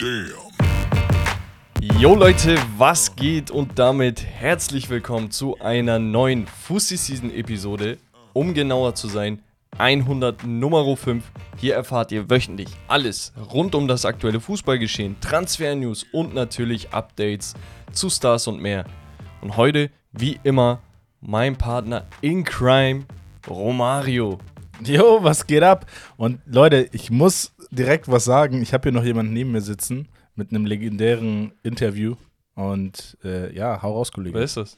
Damn. Jo Leute, was geht und damit herzlich willkommen zu einer neuen Fussi Season Episode. Um genauer zu sein, 100 Nummer 5. Hier erfahrt ihr wöchentlich alles rund um das aktuelle Fußballgeschehen, Transfer-News und natürlich Updates zu Stars und mehr. Und heute, wie immer, mein Partner in Crime, Romario. Jo, was geht ab? Und Leute, ich muss direkt was sagen. Ich habe hier noch jemanden neben mir sitzen mit einem legendären Interview. Und äh, ja, hau raus, Kollege. Wer ist das?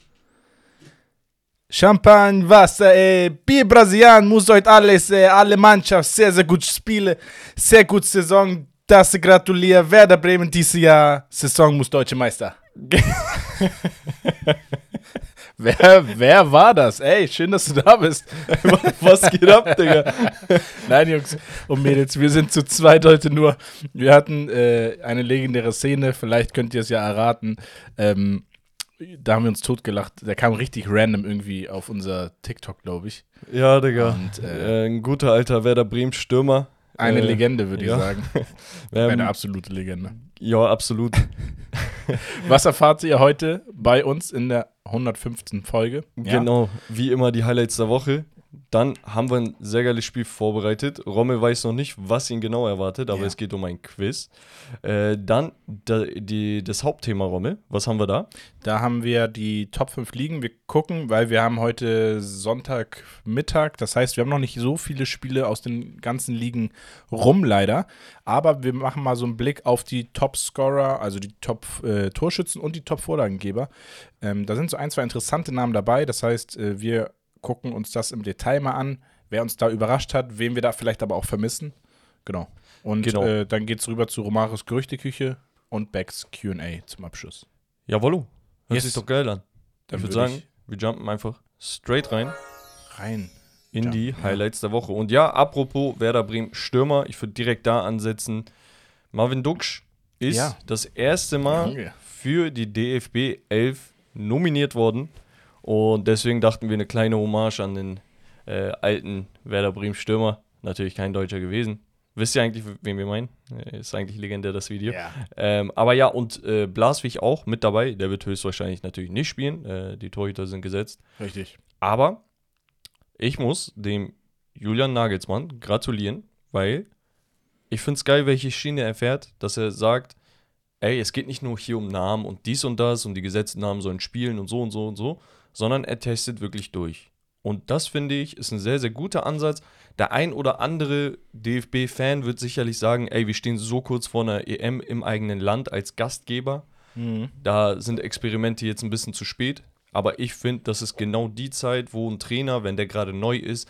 Champagne, Wasser, ey, Bier Brasilian, muss heute alles, ey, alle Mannschaft, sehr, sehr gut Spiele, sehr gut Saison. Das gratuliere, Werder Bremen dieses Jahr, Saison muss Deutsche Meister. wer, wer war das? Ey, schön, dass du da bist. Was geht ab, Digga? Nein, Jungs und Mädels, wir sind zu zweit heute nur. Wir hatten äh, eine legendäre Szene, vielleicht könnt ihr es ja erraten. Ähm, da haben wir uns totgelacht. Der kam richtig random irgendwie auf unser TikTok, glaube ich. Ja, Digga. Und, äh, äh, ein guter alter Werder Bremen Stürmer. Eine Äh, Legende, würde ja. ich sagen. Ähm, Eine absolute Legende. ja, absolut. Was erfahrt ihr heute bei uns in der 115. Folge? Ja. Genau, wie immer die Highlights der Woche. Dann haben wir ein sehr geiles Spiel vorbereitet. Rommel weiß noch nicht, was ihn genau erwartet, aber Ja. es geht um ein Quiz. Äh, dann da, die, das Hauptthema Rommel. Was haben wir da? Da haben wir die Top 5 Ligen. Wir gucken, weil wir haben heute Sonntagmittag. Das heißt, wir haben noch nicht so viele Spiele aus den ganzen Ligen rum, leider. Aber wir machen mal so einen Blick auf die Top-Scorer, also die Top-Torschützen und die Top-Vorlagengeber. Ähm, da sind so ein, zwei interessante Namen dabei. Das heißt, äh, wir gucken uns das im Detail mal an, wer uns da überrascht hat, wen wir da vielleicht aber auch vermissen. Genau. Und Genau. Äh, dann geht es rüber zu Romaris Gerüchteküche und Becks QA zum Abschluss. Jawollo. Hört Yes. sich doch geil an. Dann ich würde würd sagen, wir jumpen einfach straight rein rein. in Jumpen, die ja. Highlights der Woche. Und ja, apropos Werder Bremen Stürmer, ich würde direkt da ansetzen. Marvin Duksch ist Ja. das erste Mal für die DFB 11 nominiert worden. Und deswegen dachten wir eine kleine Hommage an den äh, alten Werder Bremen Stürmer. Natürlich kein Deutscher gewesen. Wisst ihr eigentlich, wen wir meinen? Äh, Ist eigentlich legendär das Video. Ja. Ähm, aber ja, und äh, Blaswig auch mit dabei. Der wird höchstwahrscheinlich natürlich nicht spielen. Äh, die Torhüter sind gesetzt. Richtig. Aber ich muss dem Julian Nagelsmann gratulieren, weil ich finde es geil, welche Schiene er fährt, dass er sagt, ey, es geht nicht nur hier um Namen und dies und das und die gesetzten Namen sollen spielen und so und so und so, sondern er testet wirklich durch. Und das finde ich ist ein sehr, sehr guter Ansatz. Der ein oder andere DFB-Fan wird sicherlich sagen, ey, wir stehen so kurz vor einer EM im eigenen Land als Gastgeber. Mhm. Da sind Experimente jetzt ein bisschen zu spät. Aber ich finde, das ist genau die Zeit, wo ein Trainer, wenn der gerade neu ist,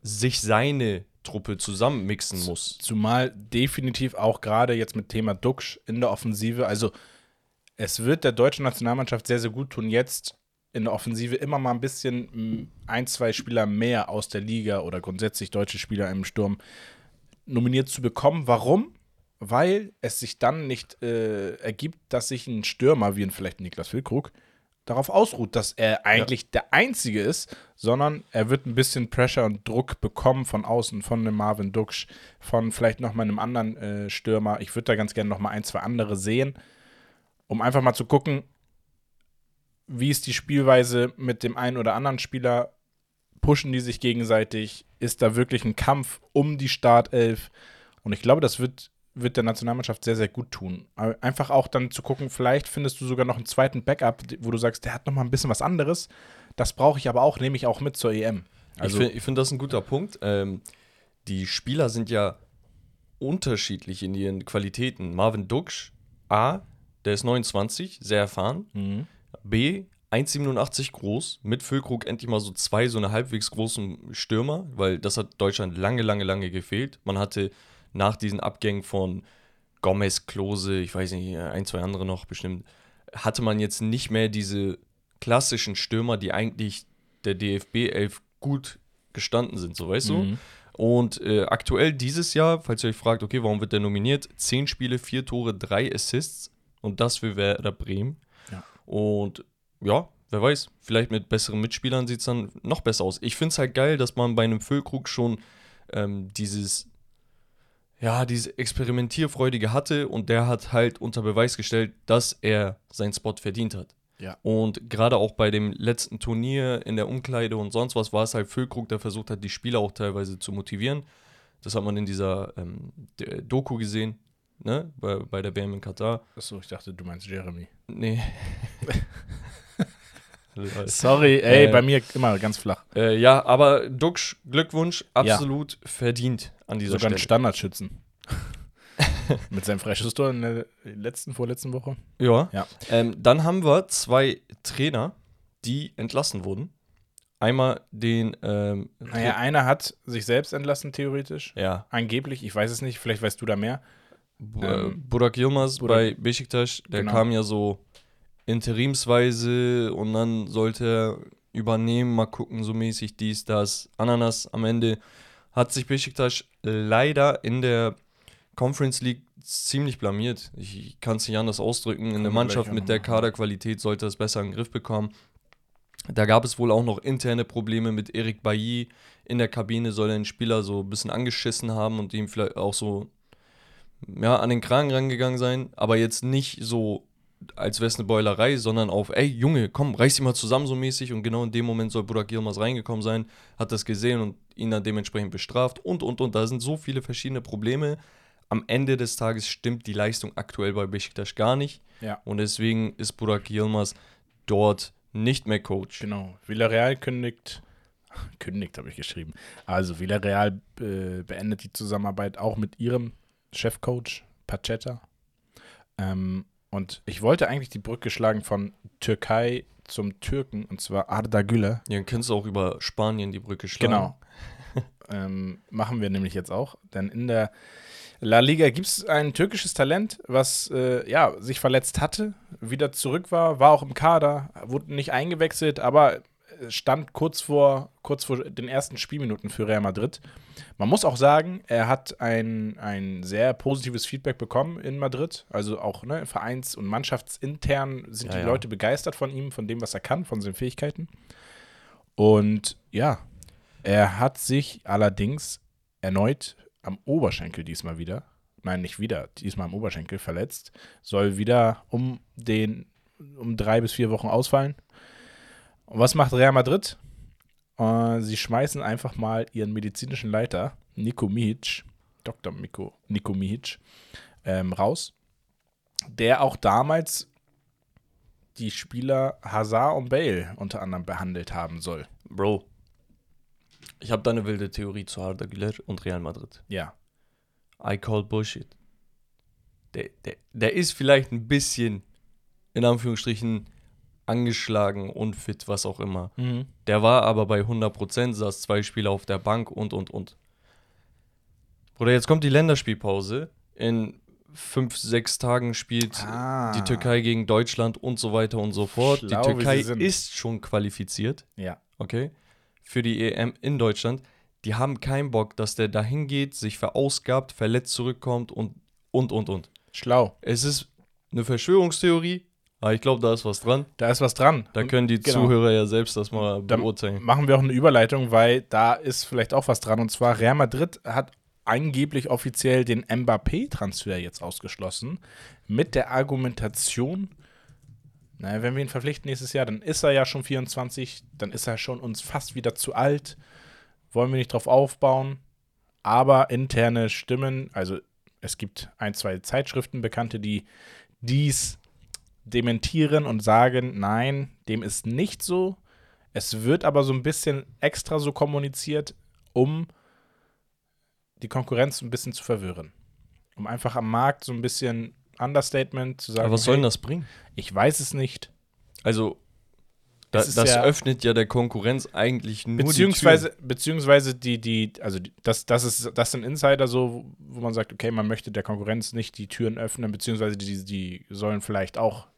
sich seine Truppe zusammenmixen muss. Zumal definitiv auch gerade jetzt mit Thema Duxch in der Offensive. Also, es wird der deutschen Nationalmannschaft sehr, sehr gut tun, jetzt in der Offensive immer mal ein bisschen ein, zwei Spieler mehr aus der Liga oder grundsätzlich deutsche Spieler im Sturm nominiert zu bekommen. Warum? Weil es sich dann nicht äh, ergibt, dass sich ein Stürmer, wie ein vielleicht Niklas Füllkrug, darauf ausruht, dass er eigentlich der Einzige ist, sondern er wird ein bisschen Pressure und Druck bekommen von außen, von einem Marvin Duksch, von vielleicht noch mal einem anderen äh, Stürmer. Ich würde da ganz gerne noch mal ein, zwei andere sehen, um einfach mal zu gucken, wie ist die Spielweise mit dem einen oder anderen Spieler, pushen die sich gegenseitig, ist da wirklich ein Kampf um die Startelf und ich glaube, das wird wird der Nationalmannschaft sehr, sehr gut tun. Einfach auch dann zu gucken, vielleicht findest du sogar noch einen zweiten Backup, wo du sagst, der hat noch mal ein bisschen was anderes. Das brauche ich aber auch, nehme ich auch mit zur EM. Also ich finde find das ein guter Punkt. Ähm, die Spieler sind ja unterschiedlich in ihren Qualitäten. Marvin Duksch, A, der ist 29, sehr erfahren. Mhm. B, 1,87 groß, mit Füllkrug endlich mal so zwei, so eine halbwegs großen Stürmer, weil das hat Deutschland lange, lange, lange gefehlt. Man hatte nach diesen Abgängen von Gomez, Klose, ich weiß nicht, ein, zwei andere noch bestimmt, hatte man jetzt nicht mehr diese klassischen Stürmer, die eigentlich der DFB 11 gut gestanden sind, so weißt Mhm. du? Und äh, aktuell dieses Jahr, falls ihr euch fragt, okay, warum wird der nominiert? Zehn Spiele, vier Tore, drei Assists und das für Werder Bremen. Und ja, wer weiß, vielleicht mit besseren Mitspielern sieht es dann noch besser aus. Ich finde es halt geil, dass man bei einem Füllkrug schon ähm, dieses, ja, diese Experimentierfreudige hatte und der hat halt unter Beweis gestellt, dass er seinen Spot verdient hat. Ja. Und gerade auch bei dem letzten Turnier in der Umkleide und sonst was war es halt Füllkrug, der versucht hat, die Spieler auch teilweise zu motivieren. Das hat man in dieser ähm, Doku gesehen, ne? Bei, bei der WM in Katar. Achso, ich dachte, du meinst Jeremy. Nee. Sorry, ey, Äh, bei mir immer ganz flach. äh, ja, aber Duxch, Glückwunsch, absolut verdient an dieser Sogar ein Stelle. Standardschützen. Mit seinem Freischusstor in der letzten, vorletzten Woche. Ja. Ja. Ähm, dann haben wir zwei Trainer, die entlassen wurden. Einmal den. Ähm, Naja, einer hat sich selbst entlassen, theoretisch. ja, Angeblich, ich weiß es nicht, vielleicht weißt du da mehr. Bu- Ähm, äh, Burak Yilmaz Burak- bei Besiktas, der Genau. kam ja so interimsweise und dann sollte er übernehmen, mal gucken, so mäßig dies, das, Ananas. Am Ende hat sich Besiktas leider in der Conference League ziemlich blamiert. Ich kann es nicht anders ausdrücken. In der Mannschaft mit der. Kaderqualität sollte es besser in den Griff bekommen. Da gab es wohl auch noch interne Probleme mit Eric Bailly. In der Kabine soll er den Spieler so ein bisschen angeschissen haben und ihm vielleicht auch so ja, an den Kragen rangegangen sein, aber jetzt nicht so, als wäre es eine Beulerei, sondern auf, ey Junge, komm, reiß dich mal zusammen so mäßig und genau in dem Moment soll Burak Yilmaz reingekommen sein, hat das gesehen und ihn dann dementsprechend bestraft und, und, und. Da sind so viele verschiedene Probleme. Am Ende des Tages stimmt die Leistung aktuell bei Besiktas gar nicht Ja. und deswegen ist Burak Yilmaz dort nicht mehr Coach. Genau. Villarreal kündigt. Kündigt, habe ich geschrieben. Also, Villarreal äh, beendet die Zusammenarbeit auch mit ihrem Chefcoach, Pacheta. Ähm, und ich wollte eigentlich die Brücke schlagen von Türkei zum Türken, und zwar Arda Güler. Ja, dann kannst du auch über Spanien die Brücke schlagen. Genau. ähm, machen wir nämlich jetzt auch. Denn in der La Liga gibt es ein türkisches Talent, was äh, ja, sich verletzt hatte, wieder zurück war, war auch im Kader, wurde nicht eingewechselt, aber stand kurz vor, kurz vor den ersten Spielminuten für Real Madrid. Man muss auch sagen, er hat ein, ein sehr positives Feedback bekommen in Madrid. Also auch ne, vereins- und mannschaftsintern sind Ja, die ja. Leute begeistert von ihm, von dem, was er kann, von seinen Fähigkeiten. Und ja, er hat sich allerdings erneut am Oberschenkel diesmal wieder, nein, nicht wieder, diesmal am Oberschenkel verletzt, soll wieder um den um drei bis vier Wochen ausfallen. Und was macht Real Madrid? Äh, sie schmeißen einfach mal ihren medizinischen Leiter, Nico Mihic, Dr. Nico, Nico Mihic, ähm, raus, der auch damals die Spieler Hazard und Bale unter anderem behandelt haben soll. Bro, ich habe da eine wilde Theorie zu Arda Güler und Real Madrid. Ja. I call Bullshit. Der, der, der ist vielleicht ein bisschen, in Anführungsstrichen, angeschlagen, unfit, was auch immer. Der war aber bei 100%, saß zwei Spiele auf der Bank und, und, und. Bruder, jetzt kommt die Länderspielpause. In fünf, sechs Tagen spielt Ah. die Türkei gegen Deutschland und so weiter und so fort. Schlau, die Türkei ist schon qualifiziert, Ja. okay, für die EM in Deutschland. Die haben keinen Bock, dass der dahin geht, sich verausgabt, verletzt zurückkommt und, und, und, und. Schlau. Es ist eine Verschwörungstheorie, aber ich glaube, da ist was dran. Da ist was dran. Da können die Genau. Zuhörer ja selbst das mal Dann beurteilen. machen wir auch eine Überleitung, weil da ist vielleicht auch was dran. Und zwar Real Madrid hat angeblich offiziell den Mbappé-Transfer jetzt ausgeschlossen. Mit der Argumentation, naja, wenn wir ihn verpflichten nächstes Jahr, dann ist er ja schon 24, dann ist er schon uns fast wieder zu alt. Wollen wir nicht drauf aufbauen. Aber interne Stimmen, also es gibt ein, zwei Zeitschriften bekannte, die dies dementieren und sagen, nein, dem ist nicht so. Es wird aber so ein bisschen extra so kommuniziert, um die Konkurrenz ein bisschen zu verwirren. Um einfach am Markt so ein bisschen Understatement zu sagen. Aber was soll denn das bringen? Ich weiß es nicht. Also, da, das ja- öffnet ja der Konkurrenz eigentlich nur Beziehungsweise, beziehungsweise die, die, also die, das, das ist, das sind Insider so, wo man sagt, okay, man möchte der Konkurrenz nicht die Türen öffnen, beziehungsweise die, die sollen vielleicht auch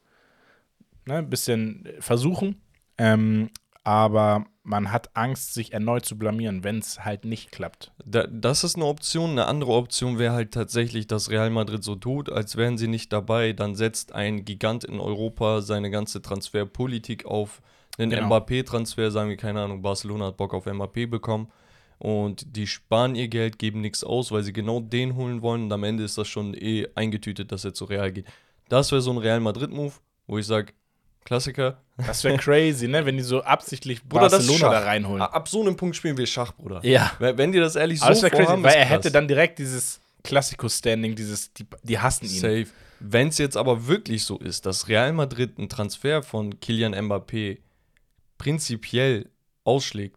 ne, ein bisschen versuchen. Ähm, aber man hat Angst, sich erneut zu blamieren, wenn es halt nicht klappt. die Tür. Da, das ist eine Option. Eine andere Option wäre halt tatsächlich, dass Real Madrid so tut, als wären sie nicht dabei. Dann setzt ein Gigant in Europa seine ganze Transferpolitik auf einen Genau. Mbappé-Transfer, sagen wir, keine Ahnung, Barcelona hat Bock auf Mbappé bekommen. und die sparen ihr Geld, geben nichts aus, weil sie genau den holen wollen und am Ende ist das schon eh eingetütet, dass er zu Real geht. Das wäre so ein Real Madrid-Move, wo ich sage, Klassiker. Das wäre crazy, ne? Wenn die so absichtlich Bruder, Barcelona da reinholen. Ab so einem Punkt spielen wir Schach, Bruder. Ja. Wenn die das ehrlich so Aber das wäre crazy, vorhaben, weil er hätte dann direkt dieses Klassiko-Standing, dieses, die, die hassen ihn. Safe. Wenn es jetzt aber wirklich so ist, dass Real Madrid einen Transfer von Kylian Mbappé prinzipiell ausschlägt,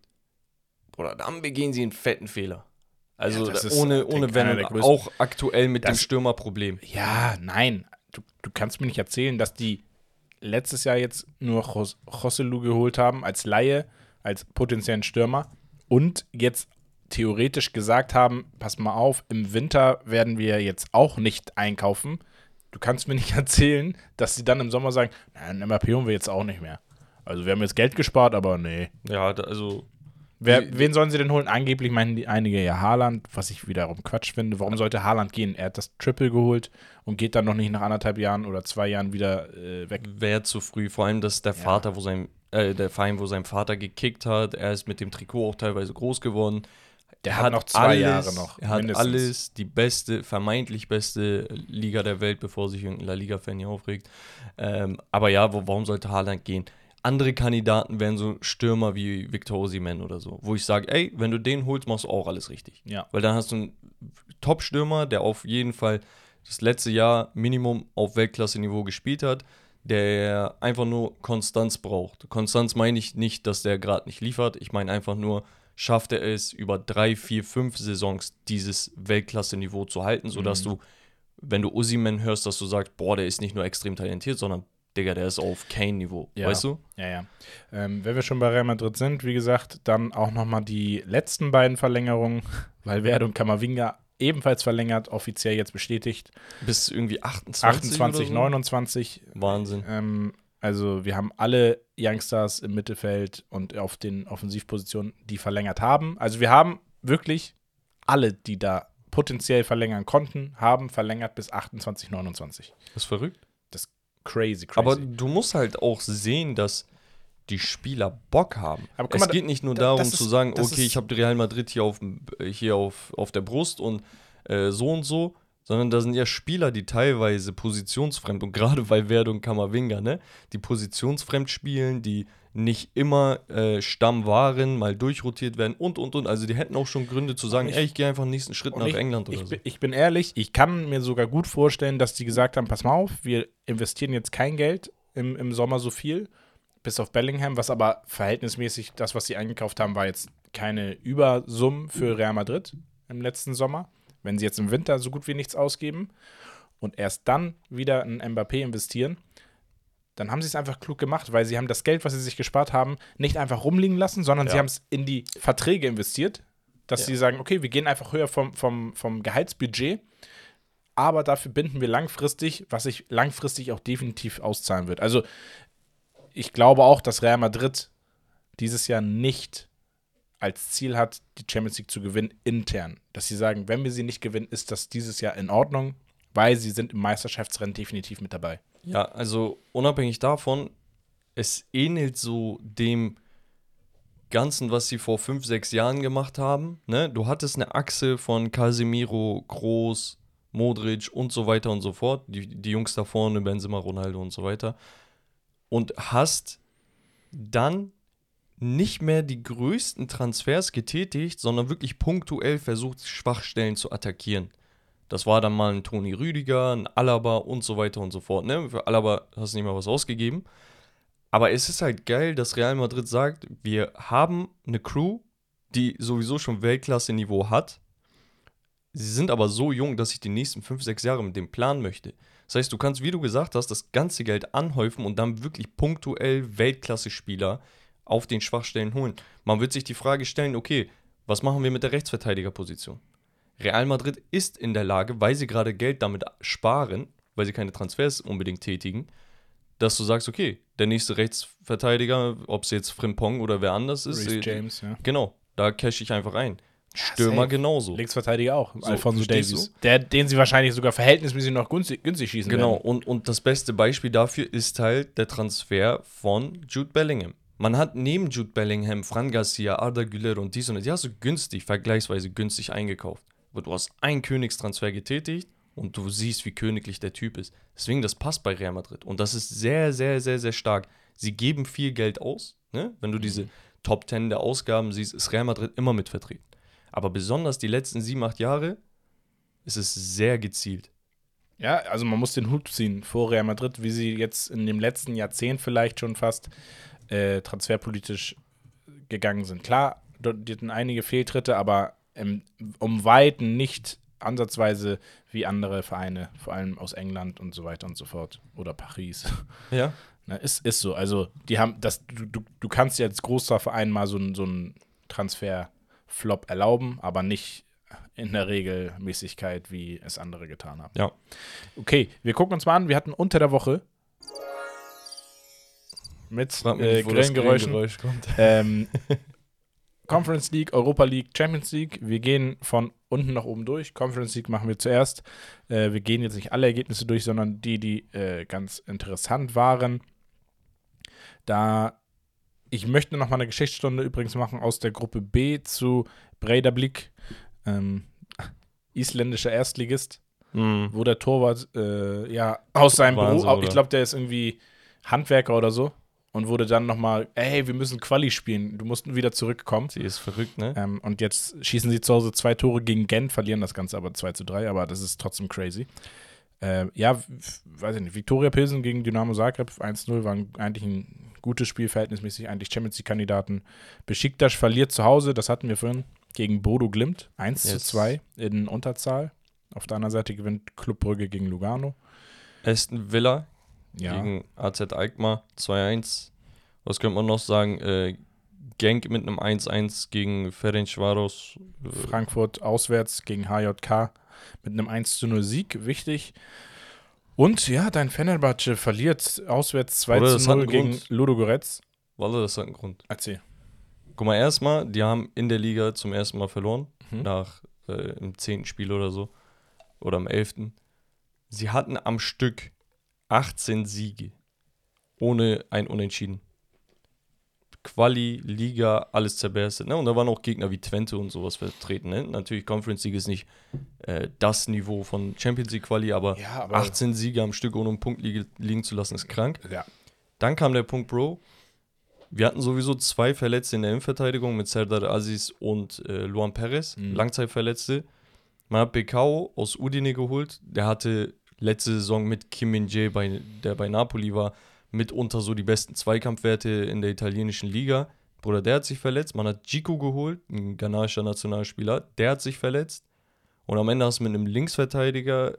oder dann begehen sie einen fetten Fehler. Also Ja, da- ist, ohne, denke ohne Wenn und auch aktuell mit dem Das- Stürmerproblem. Ja, nein. Du, du kannst mir nicht erzählen, dass die letztes Jahr jetzt nur Jos- Joselu geholt haben als Laie, als potenziellen Stürmer und jetzt theoretisch gesagt haben, pass mal auf, im Winter werden wir jetzt auch nicht einkaufen. Du kannst mir nicht erzählen, dass sie dann im Sommer sagen, nein, MAP holen wir jetzt auch nicht mehr. Also wir haben jetzt Geld gespart, aber nee. Ja, da, also Wer, wen sollen sie denn holen? Angeblich meinen die einige ja Haaland, was ich wiederum Quatsch finde. Warum sollte Haaland gehen? Er hat das Triple geholt und geht dann noch nicht nach anderthalb Jahren oder zwei Jahren wieder äh, weg. wäre zu früh. Vor allem, dass der Ja. Vater, wo sein, äh, der Verein, wo sein Vater gekickt hat, er ist mit dem Trikot auch teilweise groß geworden. Der Er hat noch zwei Jahre noch, Er hat mindestens. alles, die beste, vermeintlich beste Liga der Welt, bevor sich irgendein La Liga-Fan hier aufregt. Ähm, aber ja, wo, warum sollte Haaland gehen? Andere Kandidaten wären so Stürmer wie Victor Osimhen oder so, wo ich sage, ey, wenn du den holst, machst du auch alles richtig. Ja. Weil dann hast du einen Top-Stürmer, der auf jeden Fall das letzte Jahr Minimum auf Weltklasse-Niveau gespielt hat, der einfach nur Konstanz braucht. Konstanz meine ich nicht, dass der gerade nicht liefert. Ich meine einfach nur, schafft er es über drei, vier, fünf Saisons dieses Weltklasse-Niveau zu halten, sodass Mhm. du, wenn du Usiman hörst, dass du sagst, boah, der ist nicht nur extrem talentiert, sondern Digga, der ist auf Kane-Niveau. Ja. Weißt du? Ja, ja. Ähm, wenn wir schon bei Real Madrid sind, wie gesagt, dann auch nochmal die letzten beiden Verlängerungen, Valverde und Kamavinga ebenfalls verlängert, offiziell jetzt bestätigt. Bis irgendwie 28. 28, oder so. 29. Wahnsinn. Ähm, also wir haben alle Youngstars im Mittelfeld und auf den Offensivpositionen, die verlängert haben. Also wir haben wirklich alle, die da potenziell verlängern konnten, haben verlängert bis 28, 29. Das ist verrückt. Crazy, crazy. Aber du musst halt auch sehen, dass die Spieler Bock haben. Aber es mal, geht nicht nur da- darum das zu ist- sagen, okay, ist- ich habe Real Madrid hier auf, äh, hier auf, auf der Brust und äh, so und so, sondern da sind ja Spieler, die teilweise positionsfremd und gerade Valverde und Kamavinga, ne, die positionsfremd spielen, die nicht immer äh, Stamm waren, mal durchrotiert werden und und und. Also die hätten auch schon Gründe zu sagen, ich- ey, ich gehe einfach nächsten Schritt nach ich, England oder ich, so. ich bin ehrlich, ich kann mir sogar gut vorstellen, dass die gesagt haben, pass mal auf, wir investieren jetzt kein Geld im, im Sommer so viel, bis auf Bellingham, was aber verhältnismäßig, das, was sie eingekauft haben, war jetzt keine Übersummen für Real Madrid im letzten Sommer. Wenn sie jetzt im Winter so gut wie nichts ausgeben und erst dann wieder in Mbappé investieren, dann haben sie es einfach klug gemacht, weil sie haben das Geld, was sie sich gespart haben, nicht einfach rumliegen lassen, sondern sie Ja. haben es in die Verträge investiert, dass Ja. sie sagen, okay, wir gehen einfach höher vom, vom, vom Gehaltsbudget, aber dafür binden wir langfristig, was sich langfristig auch definitiv auszahlen wird. Also ich glaube auch, dass Real Madrid dieses Jahr nicht als Ziel hat, die Champions League zu gewinnen intern. Dass sie sagen, wenn wir sie nicht gewinnen, ist das dieses Jahr in Ordnung, weil sie sind im Meisterschaftsrennen definitiv mit dabei. Ja, also unabhängig davon, es ähnelt so dem Ganzen, was sie vor fünf, sechs Jahren gemacht haben. Ne? Du hattest eine Achse von Casemiro, Groß, Modric und so weiter und so fort. Die, die Jungs da vorne, Benzema, Ronaldo und so weiter. Und hast dann nicht mehr die größten Transfers getätigt, sondern wirklich punktuell versucht, Schwachstellen zu attackieren. Das war dann mal ein Toni Rüdiger, ein Alaba und so weiter und so fort. Ne? Für Alaba hast du nicht mal was ausgegeben. Aber es ist halt geil, dass Real Madrid sagt, wir haben eine Crew, die sowieso schon Weltklasse-Niveau hat. Sie sind aber so jung, dass ich die nächsten fünf, sechs Jahre mit dem planen möchte. Das heißt, du kannst, wie du gesagt hast, das ganze Geld anhäufen und dann wirklich punktuell Weltklasse-Spieler auf den Schwachstellen holen. Man wird sich die Frage stellen, okay, was machen wir mit der Rechtsverteidigerposition? Real Madrid ist in der Lage, weil sie gerade Geld damit sparen, weil sie keine Transfers unbedingt tätigen, dass du sagst, okay, der nächste Rechtsverteidiger, ob es jetzt Frimpong oder wer anders ist, Reece äh, James, ja. genau, da cash ich einfach ein. Stürmer safe. genauso. Linksverteidiger auch, So, Alfonso Davies. Der, den sie wahrscheinlich sogar verhältnismäßig noch günstig, günstig schießen Genau, werden. und, und das beste Beispiel dafür ist halt der Transfer von Jude Bellingham. Man hat neben Jude Bellingham, Fran Garcia, Arda Güler und dies und das, die hast du günstig, vergleichsweise günstig eingekauft. Aber du hast einen Königstransfer getätigt und du siehst, wie königlich der Typ ist. Deswegen, das passt bei Real Madrid. Und das ist sehr, sehr, sehr, sehr stark. Sie geben viel Geld aus. Ne? Wenn du diese Top 10 der Ausgaben siehst, ist Real Madrid immer mit vertreten. Aber besonders die letzten sieben, acht Jahre ist es sehr gezielt. Ja, also man muss den Hut ziehen vor Real Madrid, wie sie jetzt in dem letzten Jahrzehnt vielleicht schon fast äh, transferpolitisch gegangen sind. Klar, dort hatten einige Fehltritte, aber im, um Weiten nicht ansatzweise wie andere Vereine, vor allem aus England und so weiter und so fort. Oder Paris. Ja. Na, ist, ist so. Also, die haben das, du, du, du kannst ja als großer Verein mal so, einen- so einen Transfer-Flop erlauben, aber nicht in der Regelmäßigkeit, wie es andere getan haben. Ja. Okay, wir gucken uns mal an. Wir hatten unter der Woche mit äh, Grillengeräuschen Grillengeräusch ähm, Conference League, Europa League, Champions League. Wir gehen von unten nach oben durch. Conference League machen wir zuerst. Äh, wir gehen jetzt nicht alle Ergebnisse durch, sondern die, die äh, ganz interessant waren. Da ich möchte noch mal eine Geschichtsstunde übrigens machen aus der Gruppe B zu Breidablik, ähm, isländischer Erstligist Mhm. wo der Torwart äh, ja aus seinem Wahnsinn, Beruf, ich oder? glaube, der ist irgendwie Handwerker oder so und wurde dann nochmal, ey, wir müssen Quali spielen, du musst wieder zurückkommen. Sie ist verrückt, ne? Ähm, und jetzt schießen sie zu Hause zwei Tore gegen Gent, verlieren das Ganze aber 2 zu 3, aber das ist trotzdem crazy. Äh, ja, weiß ich nicht, Viktoria Pilsen gegen Dynamo Zagreb 1-0 war ein- eigentlich ein gutes Spiel, verhältnismäßig eigentlich Champions League-Kandidaten. Besiktas verliert zu Hause, das hatten wir vorhin, gegen Bodo Glimt, 1 zu Yes. 2 in Unterzahl. Auf der anderen Seite gewinnt Club Brügge gegen Lugano. Aston Villa Ja, gegen AZ Alkmaar 2-1. Was könnte man noch sagen? Äh, Genk mit einem 1-1 gegen Ferencvaros. Äh, Frankfurt auswärts gegen HJK mit einem 1 zu 0 Sieg, wichtig. Und ja, dein Fenerbahce verliert auswärts 2 Oder das zu hat 0 einen gegen Grund. Ludogorets. Walle, das hat einen Grund. Erzähl. Guck mal, erstmal, die haben in der Liga zum ersten Mal verloren. Mhm. Nach äh, im 10. Spiel oder so. Oder am 11. Sie hatten am Stück 18 Siege. Ohne ein Unentschieden. Quali, Liga, alles zerberstet. Ne? Und da waren auch Gegner wie Twente und sowas vertreten. Ne? Natürlich, Conference League ist nicht äh, das Niveau von Champions League Quali, aber, Ja, aber 18 Siege am Stück ohne einen Punkt li liegen zu lassen, ist krank. Ja. Dann kam der Punkt, Bro. Wir hatten sowieso zwei Verletzte in der Innenverteidigung mit Serdar Aziz und äh, Luan Perez, Mhm. Langzeitverletzte. Man hat Bekao aus Udine geholt. Der hatte letzte Saison mit Kim Min-jae, bei, der bei Napoli war, mitunter so die besten Zweikampfwerte in der italienischen Liga. Bruder, der hat sich verletzt. Man hat Gico geholt, ein ghanaischer Nationalspieler. Der hat sich verletzt. Und am Ende hast du mit einem Linksverteidiger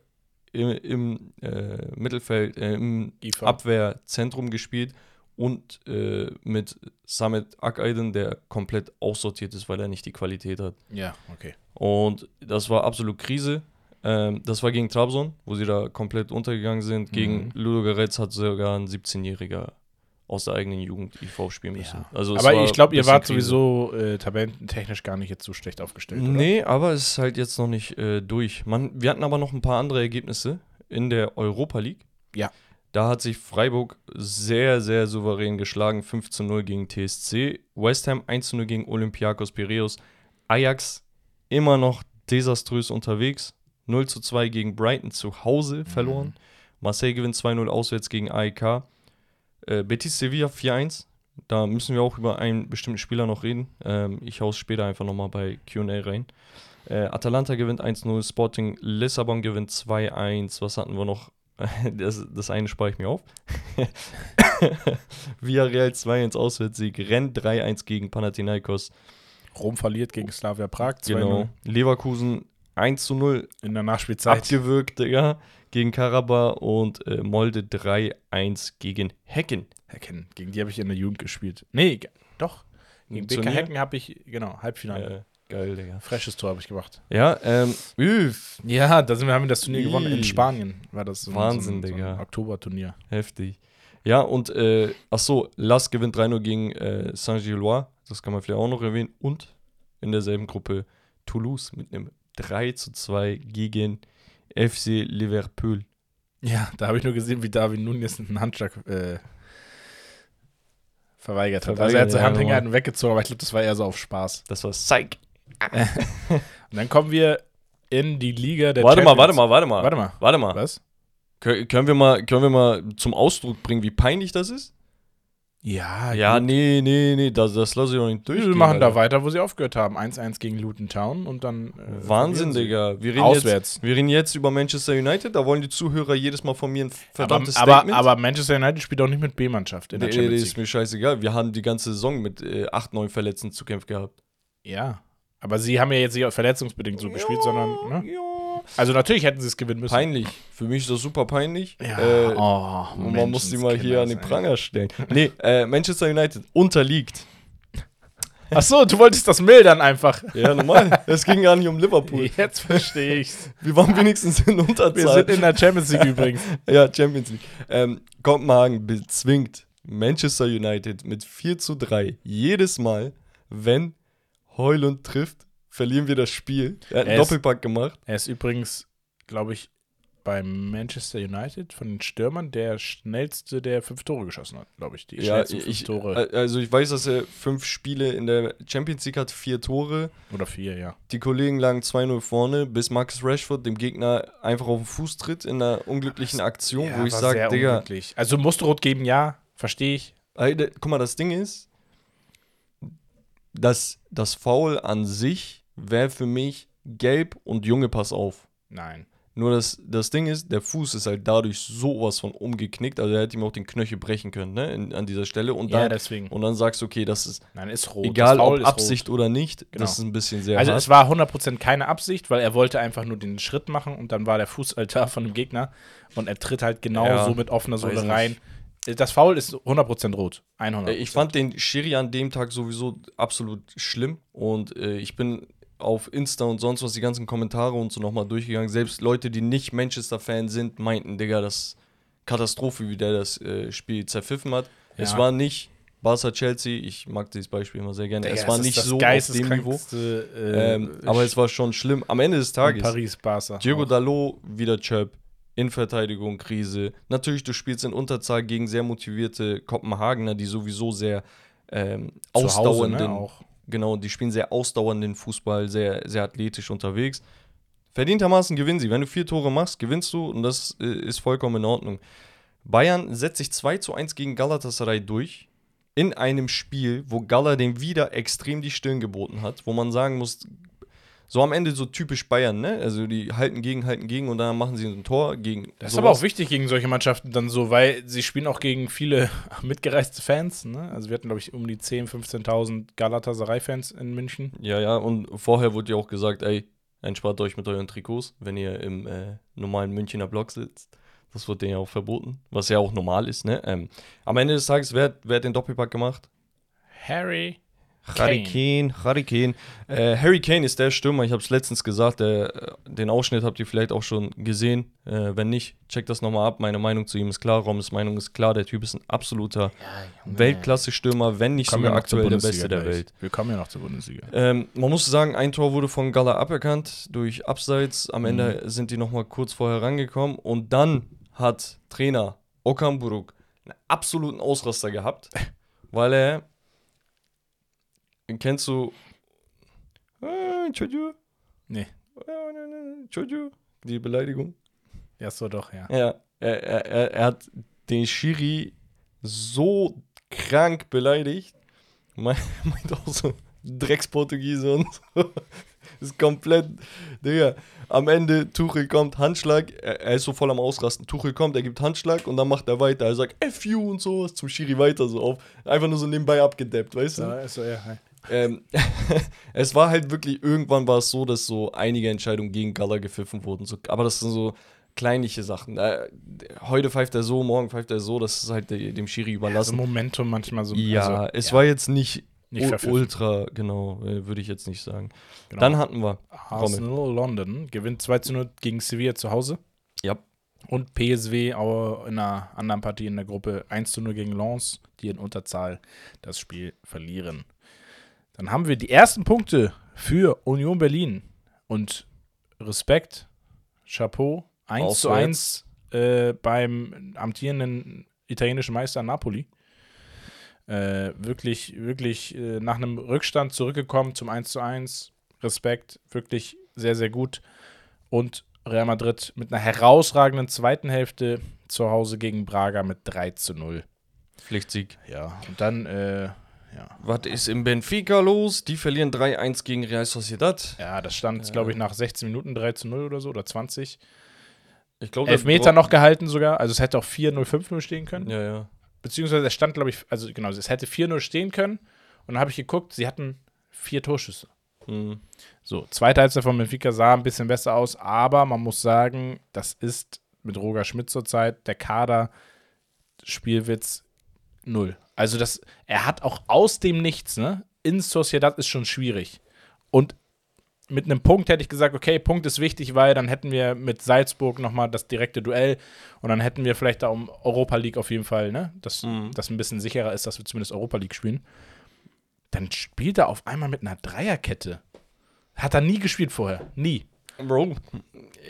im, im äh, Mittelfeld, äh, im IV. Abwehrzentrum gespielt und äh, mit Samet Akaydın, der komplett aussortiert ist, weil er nicht die Qualität hat. Ja, okay. Und das war absolut Krise. Ähm, das war gegen Trabzon, wo sie da komplett untergegangen sind. Gegen Mhm. Ludogorets hat sogar ein 17-Jähriger aus der eigenen Jugend IV spielen müssen. Ja. Also Aber ich glaube, ihr wart Krise. sowieso äh, tabellentechnisch gar nicht jetzt so schlecht aufgestellt, oder? Nee, aber es ist halt jetzt noch nicht äh, durch. Man, wir hatten aber noch ein paar andere Ergebnisse in der Europa League. Ja. Da hat sich Freiburg sehr, sehr souverän geschlagen. 5 zu 0 gegen TSC. West Ham 1 zu 0 gegen Olympiakos Piraeus. Ajax immer noch desaströs unterwegs. 0 zu 2 gegen Brighton zu Hause verloren. Marseille gewinnt 2-0 auswärts gegen AEK. Äh, Betis Sevilla 4-1. Da müssen wir auch über einen bestimmten Spieler noch reden. Ähm, ich hau's später einfach nochmal bei QA rein. Äh, Atalanta gewinnt 1-0, Sporting Lissabon gewinnt 2-1. Was hatten wir noch? Das, das eine spare ich mir auf. Villarreal 2-1 Auswärtssieg, Rennes 3-1 gegen Panathinaikos. Rom verliert gegen Slavia Prag 2-0 Genau. Leverkusen 1-0 in der Nachspielzeit. abgewürgt, Digga, gegen Karabakh und äh, Molde 3-1 gegen Hecken. Hecken. Gegen die habe ich in der Jugend gespielt. Nee, doch. Gegen BK? Hecken habe ich, genau, Halbfinale. Äh, geil, Digga. Freshes Tor habe ich gemacht. Ja, ähm, üff, Ja, da sind wir, haben wir das Turnier Ih. gewonnen. In Spanien war das so, ein- Wahnsinn, so ein, so Digga. ein Oktoberturnier. heftig. Ja, und, äh, ach so, Las gewinnt 3-0 gegen äh, Saint-Gillois, das kann man vielleicht auch noch erwähnen. Und in derselben Gruppe Toulouse mit einem 3 zu 2 gegen FC Liverpool. Ja, da habe ich nur gesehen, wie David Nunes einen Handschlag äh, verweigert hat. Verweigert, also er hat seine ja, Hand Mann. hingehalten und weggezogen, aber ich glaube, das war eher so auf Spaß. Das war Psych. Und dann kommen wir in die Liga der Warte mal, Champions. warte mal, warte mal. Warte mal. Warte mal. Was? Kö- Können wir mal, können wir mal zum Ausdruck bringen, wie peinlich das ist? Ja, Ja, gut. nee, nee, nee, das, das lasse ich doch nicht Wir durchgehen. machen da Alter. weiter, wo sie aufgehört haben. 1-1 gegen Luton Town und dann. äh, Wahnsinn. Digga. Wir reden, Auswärts. Jetzt, wir reden jetzt über Manchester United. Da wollen die Zuhörer jedes Mal von mir ein Aber, verdammtes aber, Statement. aber Manchester United spielt auch nicht mit B-Mannschaft in der nee, nee, Champions ist League. mir scheißegal. Wir haben die ganze Saison mit äh, 8, 9 Verletzten zu kämpfen gehabt. Ja. Aber sie haben ja jetzt nicht verletzungsbedingt so gespielt, sondern. Ne? Ja. Also natürlich hätten sie es gewinnen müssen. Peinlich. Für mich ist das super peinlich. Ja. Äh, oh, und man muss die mal hier an den Pranger stellen. nee, äh, Manchester United unterliegt. Ach so, du wolltest das mildern einfach. Ja, normal. es ging gar nicht um Liverpool. Jetzt verstehe ich's. Wir waren wenigstens in Unterzahl. Wir sind in der Champions League übrigens. Ja, Champions League. Ähm, Kopenhagen bezwingt Manchester United mit 4 zu 3. Jedes Mal, wenn Heulund trifft, verlieren wir das Spiel. Er hat einen Er ist- Doppelpack gemacht. Er ist übrigens, glaube ich, bei Manchester United von den Stürmern der schnellste, der fünf Tore geschossen hat, glaube ich. Die Ja, ich, Tore. also ich weiß, dass er fünf Spiele in der Champions League hat, vier Tore. Oder vier, ja. Die Kollegen lagen 2-0 vorne, bis Marcus Rashford dem Gegner einfach auf den Fuß tritt in einer unglücklichen Aktion, wo ich sage, Digga, unglücklich. Also musste rot geben, ja, verstehe ich. Guck mal, das Ding ist, dass das Foul an sich wäre für mich gelb und Junge, pass auf. Nein. Nur das, das Ding ist, der Fuß ist halt dadurch sowas von umgeknickt, also er hätte ihm auch den Knöchel brechen können, ne, in, an dieser Stelle. Und Ja, dann, deswegen. und dann sagst du, okay, das ist Nein, ist rot. egal ob Absicht Rot. oder nicht, Genau. das ist ein bisschen sehr Also hart. es war 100% keine Absicht, weil er wollte einfach nur den Schritt machen und dann war der Fuß da von dem Gegner und er tritt halt genau Ja, so mit offener Sohle rein. Das Foul ist 100% rot. 100%. Äh, Ich fand den Schiri an dem Tag sowieso absolut schlimm und äh, ich bin auf Insta und sonst was die ganzen Kommentare und so nochmal durchgegangen. Selbst Leute, die nicht Manchester-Fan sind, meinten, Digga, das Katastrophe, wie der das äh, Spiel zerpfiffen hat. Es Ja. war nicht Barca-Chelsea, ich mag dieses Beispiel immer sehr gerne. Digga, es war nicht so auf dem Niveau, äh, ähm, aber es war schon schlimm. Am Ende des Tages, Paris Barca. Diego auch. Dalot wieder Chöp, Innenverteidigung, Krise. Natürlich, du spielst in Unterzahl gegen sehr motivierte Kopenhagener, die sowieso sehr ähm, Hause, ausdauernden, ne. Genau, die spielen sehr ausdauernden Fußball, sehr, sehr athletisch unterwegs. Verdientermaßen gewinnen sie. Wenn du vier Tore machst, gewinnst du und das äh, ist vollkommen in Ordnung. Bayern setzt sich 2 zu 1 gegen Galatasaray durch. In einem Spiel, wo Gala dem wieder extrem die Stirn geboten hat, wo man sagen muss, so am Ende so typisch Bayern, ne? Also die halten gegen, halten gegen und dann machen sie ein Tor gegen. Das ist sowas. aber auch wichtig gegen solche Mannschaften dann so, weil sie spielen auch gegen viele mitgereiste Fans. Ne? Also wir hatten, glaube ich, um die 10.000, 15.000 Galatasaray-Fans in München. Ja, ja, und vorher wurde ja auch gesagt, ey, entspart euch mit euren Trikots, wenn ihr im äh, normalen Münchner Block sitzt. Das wird denen ja auch verboten, was ja auch normal ist, ne? Ähm, am Ende des Tages, wer, wer hat den Doppelpack gemacht? Harry. Harry Kane, Harry Kane. Äh, Harry Kane ist der Stürmer, ich habe es letztens gesagt, der, den Ausschnitt habt ihr vielleicht auch schon gesehen. Äh, wenn nicht, checkt das nochmal ab. Meine Meinung zu ihm ist klar, Roms Meinung ist klar. Der Typ ist ein absoluter Weltklasse-Stürmer, wenn nicht sogar aktuell der Beste der. Welt. Wir kommen ja noch zur Bundesliga. Ähm, man muss sagen, ein Tor wurde von Gala aberkannt durch Abseits. Am Ende sind die nochmal kurz vorher rangekommen. Und dann hat Trainer Okamburuk einen absoluten Ausraster gehabt, weil er. Kennst du. Äh, Entschuldigung? Nee. Äh, Entschuldigung? Die Beleidigung? Ja, so doch, ja. Ja, er, er, er, hat den Schiri so krank beleidigt. Me- Meint auch so Drecksportugiese und so. Ist komplett, Digga. Am Ende, Tuchel kommt, Handschlag, er, er ist so voll am Ausrasten. Tuchel kommt, er gibt Handschlag und dann macht er weiter. Er sagt F you und sowas zum Schiri weiter so auf. Einfach nur so nebenbei abgedeppt, weißt du? Ist so, ja. Ähm, es war halt wirklich, irgendwann war es so, dass so einige Entscheidungen gegen Gala gepfiffen wurden. So, aber das sind so kleinliche Sachen. Äh, heute pfeift er so, morgen pfeift er so, das ist halt de- dem Schiri überlassen. Momentum manchmal so. ja, also, es ja, war jetzt nicht, Nicht ultra, genau, äh, würde ich jetzt nicht sagen. genau. Dann hatten wir, Arsenal London gewinnt 2 zu 0 gegen Sevilla zu Hause. ja, Und PSW auch in einer anderen Partie in der Gruppe 1 zu 0 gegen Lens, die in Unterzahl das Spiel verlieren. Dann haben wir die ersten Punkte für Union Berlin. Und Respekt, Chapeau, 1 zu 1 äh, beim amtierenden italienischen Meister Napoli. Äh, wirklich, wirklich äh, nach einem Rückstand zurückgekommen zum 1 zu 1. Respekt, wirklich sehr, sehr gut. Und Real Madrid mit einer herausragenden zweiten Hälfte zu Hause gegen Braga mit 3 zu 0. Pflichtsieg. Ja, und dann, äh, ja. Was ist im Benfica los? Die verlieren 3-1 gegen Real Sociedad. Ja, das stand, glaube ich, nach 16 Minuten 3 zu 0 oder so oder 20. Ich glaube, Elfmeter noch gehalten sogar. Also es hätte auch 4-0, 5-0 stehen können. Ja, ja. Beziehungsweise es stand, glaube ich, also genau, es hätte 4-0 stehen können. Und dann habe ich geguckt, sie hatten vier Torschüsse. Hm. So, zweite Halbzeit von Benfica sah ein bisschen besser aus, aber man muss sagen, das ist mit Roger Schmidt zurzeit der Kader Spielwitz null. Also das, er hat auch aus dem Nichts, ne? In Sociedad ist schon schwierig. Und mit einem Punkt hätte ich gesagt, okay, Punkt ist wichtig, weil dann hätten wir mit Salzburg nochmal das direkte Duell und dann hätten wir vielleicht da um Europa League auf jeden Fall, ne? Dass Mhm. das ein bisschen sicherer ist, dass wir zumindest Europa League spielen. Dann spielt er auf einmal mit einer Dreierkette. Hat er nie gespielt vorher. Nie. Bro,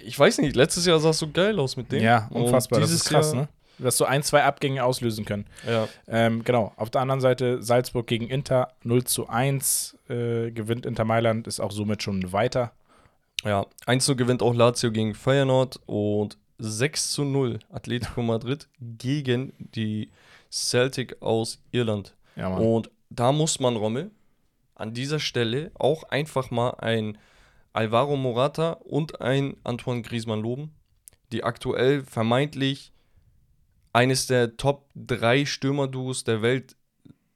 ich weiß nicht, letztes Jahr sah es so geil aus mit dem. Ja, Und unfassbar. Das dieses ist krass, Jahr, ne? Dass so ein, zwei Abgänge auslösen können. Ja. Ähm, genau. Auf der anderen Seite Salzburg gegen Inter 0 zu 1 äh, gewinnt Inter Mailand, ist auch somit schon weiter. Ja, 1 zu gewinnt auch Lazio gegen Feyenoord und 6 zu 0 Atletico Madrid gegen die Celtic aus Irland. Ja. Und da muss man, Rommel, an dieser Stelle auch einfach mal ein Alvaro Morata und ein Antoine Griezmann loben, die aktuell vermeintlich eines der Top 3 Stürmerduos der Welt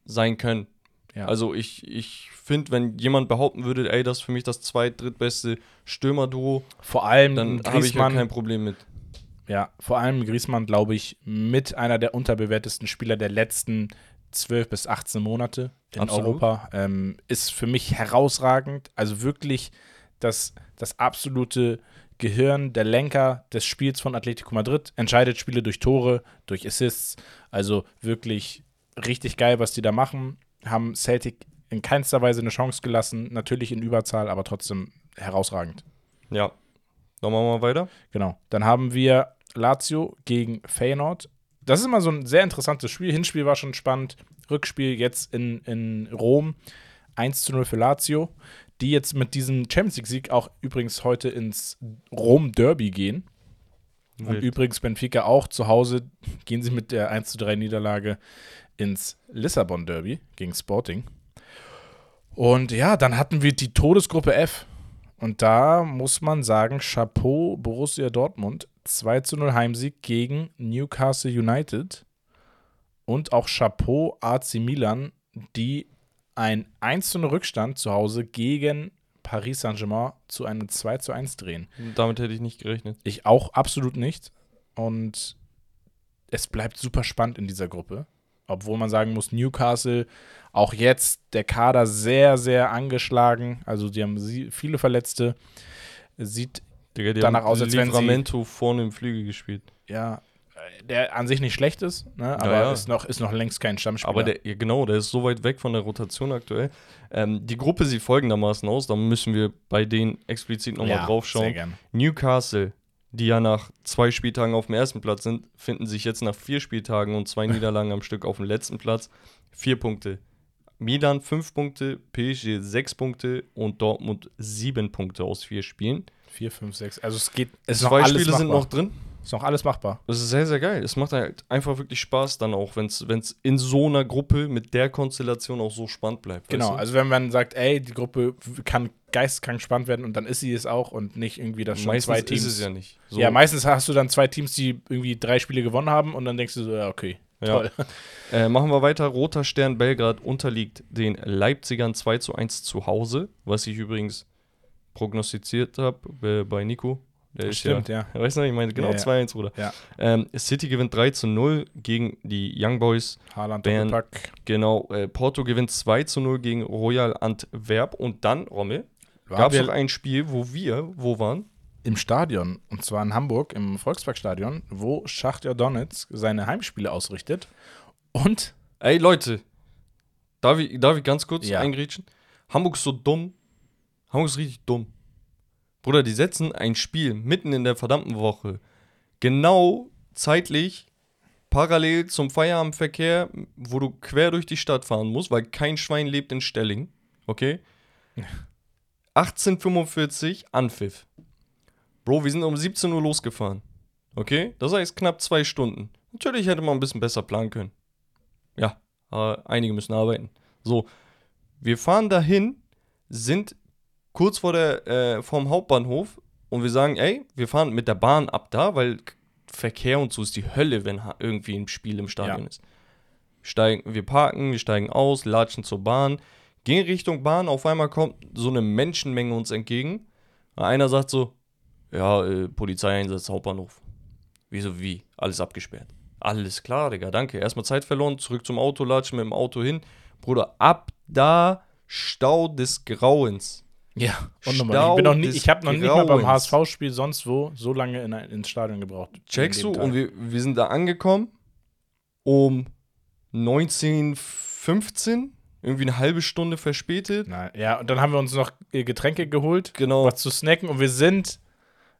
sein können. Ja. Also ich, ich finde, wenn jemand behaupten würde, ey, das ist für mich das zweit-, drittbeste Stürmerduo, Vor allem dann habe ich ja kein Problem mit. ja, vor allem Griezmann, glaube ich, mit einer der unterbewertesten Spieler der letzten 12 bis 18 Monate in Absolut. Europa. Ähm, ist für mich herausragend. Also wirklich das, das absolute Gehirn, der Lenker des Spiels von Atletico Madrid. Entscheidet Spiele durch Tore, durch Assists. Also wirklich richtig geil, was die da machen. Haben Celtic in keinster Weise eine Chance gelassen. Natürlich in Überzahl, aber trotzdem herausragend. Ja. Dann machen wir mal weiter. Genau. Dann haben wir Lazio gegen Feyenoord. Das ist immer so ein sehr interessantes Spiel. Hinspiel war schon spannend. Rückspiel jetzt in, in Rom. 1 zu 0 für Lazio, die jetzt mit diesem Champions League-Sieg auch übrigens heute ins Rom-Derby gehen. Und Wild. übrigens Benfica auch zu Hause gehen sie mit der 1 zu 3 Niederlage ins Lissabon-Derby gegen Sporting. Und ja, dann hatten wir die Todesgruppe F. Und da muss man sagen, Chapeau Borussia Dortmund, 2 zu 0 Heimsieg gegen Newcastle United. Und auch Chapeau AC Milan, die ein 1 zu 0 Rückstand zu Hause gegen Paris Saint-Germain zu einem 2 zu 1 drehen. Damit hätte ich nicht gerechnet. Ich auch absolut nicht. Und es bleibt super spannend in dieser Gruppe. Obwohl man sagen muss, Newcastle, auch jetzt der Kader sehr, sehr angeschlagen. Also die haben viele Verletzte. Sieht Digga, Danach aus, als wenn sie- vorne im Flügel gespielt. ja, der an sich nicht schlecht ist, ne? aber ja. Ist, noch, ist noch längst kein Stammspieler. Aber der, ja, genau, der ist so weit weg von der Rotation aktuell. Ähm, die Gruppe sieht folgendermaßen aus, da müssen wir bei denen explizit nochmal ja, drauf schauen. Newcastle, die ja nach zwei Spieltagen auf dem ersten Platz sind, finden sich jetzt nach vier Spieltagen und zwei Niederlagen am Stück auf dem letzten Platz. Vier Punkte. Milan fünf Punkte, PSG sechs Punkte und Dortmund sieben Punkte aus vier Spielen. 4, 5, 6. Also es geht. Es Zwei Spiele machbar. sind noch drin. Ist noch alles machbar. Das ist sehr, sehr geil. Es macht halt einfach wirklich Spaß dann auch, wenn es in so einer Gruppe mit der Konstellation auch so spannend bleibt. Genau, du? also wenn man sagt, ey, die Gruppe kann geisteskrank spannend werden und dann ist sie es auch und nicht irgendwie das schon meistens zwei Teams. ist es ja nicht. So, Ja, meistens hast du dann zwei Teams, die irgendwie drei Spiele gewonnen haben und dann denkst du so, ja, okay, Ja. toll. Äh, machen wir weiter. Roter Stern Belgrad unterliegt den Leipzigern 2 zu 1 zu Hause, was ich übrigens prognostiziert habe äh, bei Nico. Der Stimmt, ja. ja. Weißt du, ich meine, genau Ja, ja. 2-1, Bruder. Ja. Ähm, City gewinnt 3 zu 0 gegen die Young Boys. Haaland Bern-. Genau, äh, Porto gewinnt 2 zu 0 gegen Royal Antwerp. Und dann, Rommel, gab es noch ein Spiel, wo wir, wo waren? im Stadion, und zwar in Hamburg, im Volksparkstadion, wo Schachtja Donetsk seine Heimspiele ausrichtet. Und Ey, Leute, darf ich, darf ich ganz kurz Ja. eingrätschen? Hamburg ist so dumm. Hamburg ist richtig dumm. Bruder, die setzen ein Spiel mitten in der verdammten Woche genau zeitlich parallel zum Feierabendverkehr, wo du quer durch die Stadt fahren musst, weil kein Schwein lebt in Stelling. Okay? 1845 Anpfiff. Bro, wir sind um 17 Uhr losgefahren. Okay? Das heißt knapp zwei Stunden. Natürlich hätte man ein bisschen besser planen können. Ja, aber einige müssen arbeiten. So, wir fahren dahin, sind kurz vor der, äh, vorm Hauptbahnhof und wir sagen, ey, wir fahren mit der Bahn ab da, weil Verkehr und so ist die Hölle, wenn irgendwie ein Spiel im Stadion Ja. ist. Steigen, wir parken, wir steigen aus, latschen zur Bahn, gehen Richtung Bahn, auf einmal kommt so eine Menschenmenge uns entgegen. Einer sagt so, ja, äh, Polizeieinsatz, Hauptbahnhof. Wieso, wie? Alles abgesperrt. Alles klar, Digga, danke. Erstmal Zeit verloren, zurück zum Auto, latschen mit dem Auto hin. Bruder, ab da Stau des Grauens. Ja, und nochmal. Ich, bin noch nie, ich habe noch nicht mal beim. HSV-Spiel sonst wo so lange in ein, ins Stadion gebraucht. Checkst du? Dem Und Tag. wir, wir sind da angekommen um 19.15 irgendwie eine halbe Stunde verspätet. Nein, ja, und dann haben wir uns noch äh, Getränke geholt, Genau. was zu snacken und wir sind